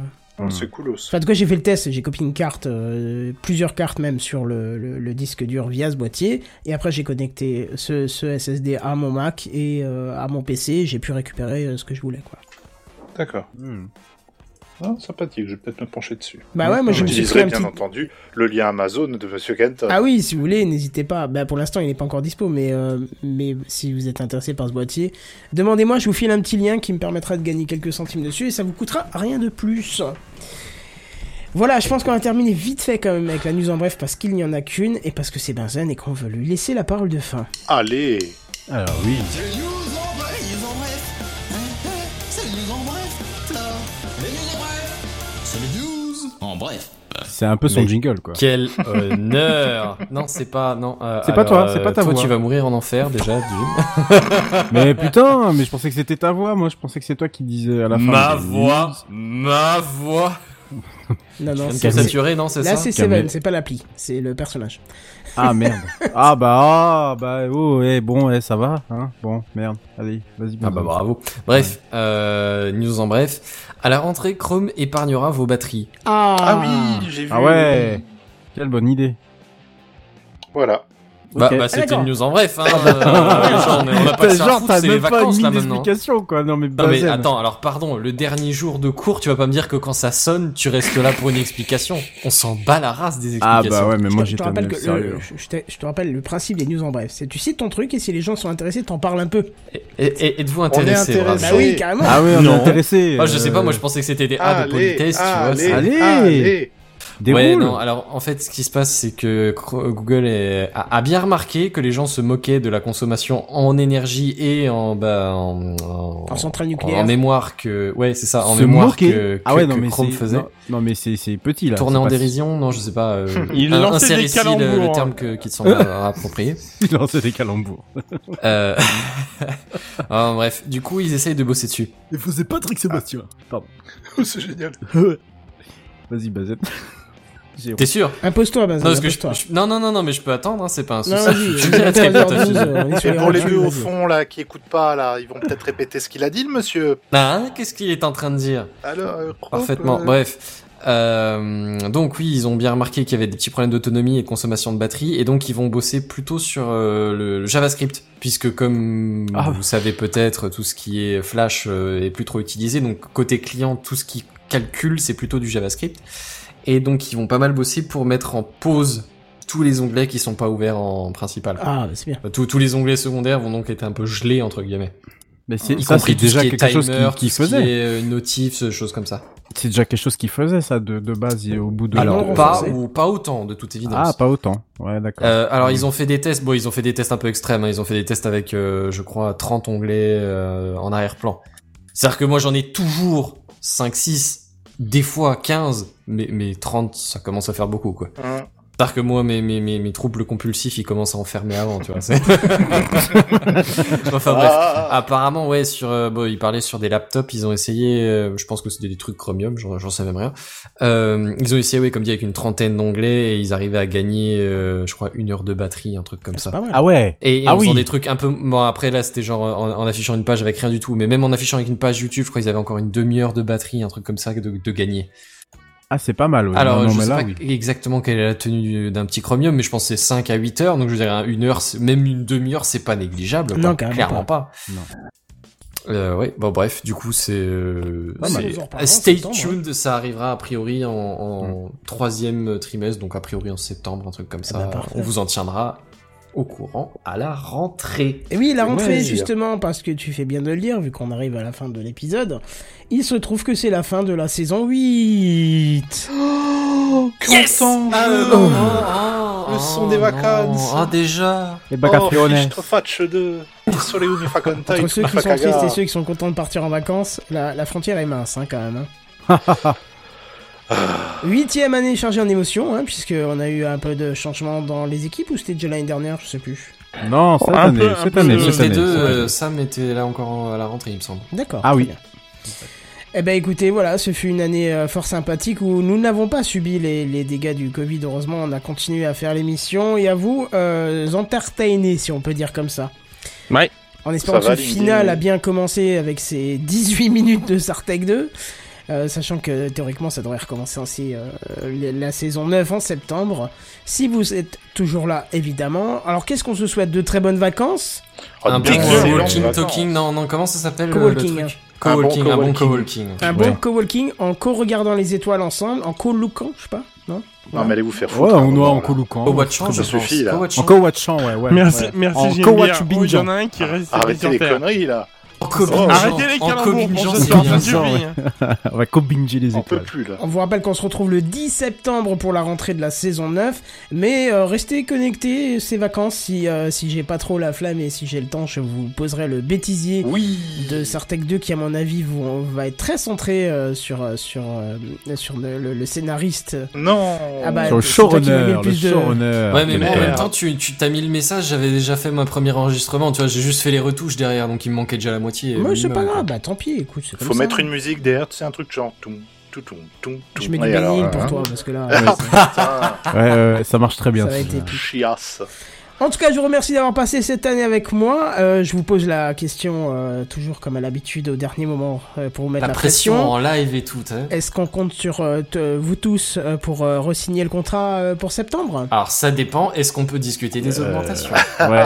C'est coolos. Enfin, en tout cas, j'ai fait le test, j'ai copié une carte, euh, plusieurs cartes même sur le, le- le disque dur via ce boîtier, et après j'ai connecté ce, ce SSD à mon Mac et euh, à mon PC, j'ai pu récupérer euh, ce que je voulais, quoi. D'accord. Hmm. Ah, sympathique, je vais peut-être me pencher dessus. Bah ouais, moi, je me suis bien petit- entendu le lien Amazon de Monsieur Kenton. Ah oui, si vous voulez, n'hésitez pas. Bah, pour l'instant, il n'est pas encore dispo, mais, euh, mais si vous êtes intéressé par ce boîtier, demandez-moi, je vous file un petit lien qui me permettra de gagner quelques centimes dessus et ça vous coûtera rien de plus. Voilà, je pense qu'on va terminer vite fait quand même avec la news en bref parce qu'il n'y en a qu'une et parce que c'est Benzen et qu'on veut lui laisser la parole de fin. Allez Alors oui. C'est un peu son Mais jingle, quoi. Quel honneur Non, c'est pas... Non, euh, C'est pas toi, c'est pas ta toi, voix. tu vas mourir en enfer, déjà, mais putain, mais je pensais que c'était ta voix. Moi, je pensais que c'est toi qui disais à la fin. Ma voix, ma voix. Non, non, c'est te saturer, non, c'est Là, ça c'est Calmez. Seven, c'est pas l'appli, c'est le personnage. Ah merde. ah bah ah bah oh ouais bon ouais ça va hein bon merde allez vas-y. Ah bah bravo. Bref, euh, news en bref. À la rentrée, Chrome épargnera vos batteries. Ah, Ah oui, j'ai vu. Ah ouais. Quelle bonne idée. Voilà. Bah, Ok. bah c'était d'accord. une news en bref. Hein, euh, genre, on a pas que ça à Genre foutre, t'as c'est les pas vacances une là maintenant. quoi non mais. Non mais attends, alors pardon, le dernier jour de cours, tu vas pas me dire que quand ça sonne, tu restes là pour une explication. On s'en bat la race des Ah explications. bah ouais mais moi te- je te j'étais sérieux. le, je, je te, je te rappelle le principe des news en bref. C'est tu cites ton truc et si les gens sont intéressés, t'en parles un peu. Et- et- Êtes-vous est intéressé intéressé. Bah oui, carrément. Ah oui on est Non. intéressé. Moi je sais pas, euh, moi je pensais que c'était des A de politesse, tu vois. allez, Déroule. non, alors en fait, ce qui se passe, c'est que Google est- a, a bien remarqué que les gens se moquaient de la consommation en énergie et en, bah, en, en, En centrale en- nucléaire. en mémoire que, ouais, c'est ça, en Se mémoire moquer. que, ah ouais, que- non, que mais Chrome faisait. Non, non, mais c'est c'est petit là. Tourner en dérision, non, je sais pas. Euh, Il un- lançait des le, calembours. le terme que, qui te semble approprié. Il lançait des calembours. Euh... ah, bref, du coup, ils essayent de bosser dessus. Il faisait Patrick Sébastien. Pardon. c'est génial. Vas-y, Bazette. T'es sûr Impose-toi, Benzen, non, parce que je- impose-toi. je- non, non, non, non, mais je peux attendre, hein, c'est pas un Non, souci. vas-y, Je dirai très vite, 3h12, on est sur Et les pour les deux au fond, là, qui écoutent pas, là, ils vont peut-être répéter ce qu'il a dit, le monsieur. Ah, qu'est-ce qu'il est en train de dire Alors, euh, Parfaitement. euh, Bref. Euh, donc oui, ils ont bien remarqué qu'il y avait des petits problèmes d'autonomie et de consommation de batterie, et donc ils vont bosser plutôt sur euh, le, le JavaScript, puisque comme Ah. vous savez peut-être, tout ce qui est Flash euh, est plus trop utilisé, donc côté client, tout ce qui calcule, c'est plutôt du JavaScript, et donc ils vont pas mal bosser pour mettre en pause tous les onglets qui sont pas ouverts en principal. Ah, bah, c'est bien. Tous, tous les onglets secondaires vont donc être un peu gelés entre guillemets. Mais c'est Y ça, compris c'est ce déjà quelque chose timer, qui, qui faisait. est euh, notif, ce- choses comme ça. C'est déjà quelque chose qui faisait ça de, de base et au bout de. Alors non, pas ou pas autant de toute évidence. Ah, pas autant. Ouais, d'accord. Euh, alors ils ont fait des tests, bon ils ont fait des tests un peu extrêmes, hein. ils ont fait des tests avec euh, je crois 30 onglets euh, en arrière-plan. C'est-à-dire que moi j'en ai toujours 5 6, des fois 15, mais mais 30 ça commence à faire beaucoup quoi. Hein. C'est-à-dire que moi mes mes mes, mes troubles compulsifs ils commencent à enfermer avant, tu vois. c'est- enfin bref. Ah, Apparemment, ouais, sur, euh, bon, ils parlaient sur des laptops, ils ont essayé, euh, je pense que c'était des trucs Chromium, j'en j'en sais même rien. Euh, ils ont essayé, ouais, comme dit, avec une trentaine d'onglets et ils arrivaient à gagner, euh, je crois, une heure de batterie, un truc comme ça. Ah ouais. Et Ah en faisant des trucs un peu, bon après là c'était genre en, en affichant une page avec rien du tout, mais même en affichant avec une page YouTube, je crois qu'ils avaient encore une demi-heure de batterie, un truc comme ça de, de gagner. Ah, c'est pas mal. Ouais. Alors non, non, je mais sais là, pas oui. exactement quelle est la tenue du- d'un petit Chromium, mais je pense que c'est 5 à 8 heures, donc je dirais une heure, même une demi-heure c'est pas négligeable. Non, carrément clairement pas. Non. Euh, ouais, bon bref, du coup c'est euh, Pas stay septembre, tuned, ça arrivera a priori en, en troisième trimestre, donc a priori en septembre, un truc comme ça. bah, parfait. On vous en tiendra au courant à la rentrée. Et oui, la rentrée, Ouais. justement, parce que tu fais bien de le lire, vu qu'on arrive à la fin de l'épisode, il se trouve que c'est la fin de la saison 8. Yes Ah, euh, Oh. non, oh, Le oh, son des non. vacances. Ah déjà Les Oh, fa contai, Entre ceux qui sont tristes et ceux qui sont contents de partir en vacances, la, la frontière est mince, hein, quand même. hein. Huitième année chargée en émotions, hein, puisqu'on a eu un peu de changement dans les équipes, ou c'était déjà l'année dernière, je sais plus. Non, cette Un année, peu, un cette peu, année, cette Les année. deux, euh, Sam était là encore à la rentrée, il me semble. D'accord. Ah oui. bien. Eh ben écoutez, voilà, ce fut une année euh, fort sympathique où nous n'avons pas subi les, les dégâts du Covid. Heureusement, on a continué à faire l'émission et à vous euh, entertainer, si on peut dire comme ça. Ouais. En espérant que ce final a bien commencé avec ses 18 minutes de Sartec 2. Euh, sachant que théoriquement ça devrait recommencer aussi euh, la- saison 9 en septembre. Si vous êtes toujours là, évidemment. Alors qu'est-ce qu'on se souhaite? De très bonnes vacances? Oh, un bon d'excellentes walking talking, non, non, comment ça s'appelle le- truc? Hein. Coworking, Un bon coworking. Un bon coworking en co-regardant les étoiles ensemble, en co-lookant, je sais pas, non? Non, mais allez vous faire Ouais, foutre. on doit en coloquant. Co-watchant, Ça je suffit, là. En co-watchant, ouais, ouais. Merci, merci En co-watch Oh, il y en a un qui reste Arrêtez les conneries, là. Arrêtez les calembours. On va co-binger les On étoiles. plus, là. On vous rappelle qu'on se retrouve le 10 septembre pour la rentrée de la saison 9, mais euh, restez connectés ces vacances si, euh, si j'ai pas trop la flamme et si j'ai le temps, je vous poserai le bêtisier Oui. de Sartec 2 qui à mon avis vous, va être très centré euh, sur, sur, euh, sur le, le- le scénariste. Non. Ah bah, Sur le showrunner, le showrunner. Ouais, mais bon, en même temps, tu, tu t'as mis le message, j'avais déjà fait mon premier enregistrement, tu vois, j'ai juste fait les retouches derrière, donc il me manquait déjà la moitié. Moi c'est pas quoi. grave, bah tant pis, écoute, Faut ça. mettre une musique derrière, c'est un truc genre toum, tout, toum, toum, Je mets du bénil pour hein. toi parce que là, Ah, Ouais, ouais, ça marche très bien. ça va ça. être épique. chiasse. En tout cas, je vous remercie d'avoir passé cette année avec moi. Euh, je vous pose la question, euh, toujours comme à l'habitude, au dernier moment, euh, pour vous mettre La la, pression en live et tout, hein. Est-ce qu'on compte sur euh, vous tous euh, pour euh, re-signer le contrat euh, pour septembre? Alors ça dépend, est-ce qu'on peut discuter des augmentations? Ouais.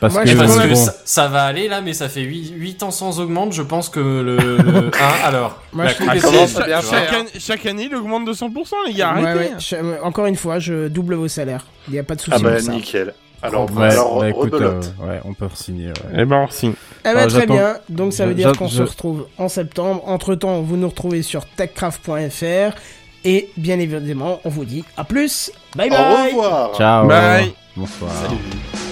Parce Moi, que, je Parce pense que bon, ça, ça va aller là, mais ça fait 8, 8 ans sans augmente, je pense que le... le- hein, alors, Moi, la je commence à bien faire. Chaque, année, chaque année, il augmente de 100%, les gars, Ouais, ouais, je- encore une fois, je double vos salaires. Il n'y a pas de souci Ah bah pour ça. Alors, ouais, alors bah, écoute, euh, ouais, on peut signer. Ouais. Eh ben, on signe. Eh ben, Ah, très bien. Donc ça veut Je- dire qu'on je- se retrouve en septembre. Entre temps, vous nous retrouvez sur techcraft.fr Et bien évidemment, on vous dit à plus. Bye Au bye. revoir. Ciao. Bye. Bonsoir. TechCraft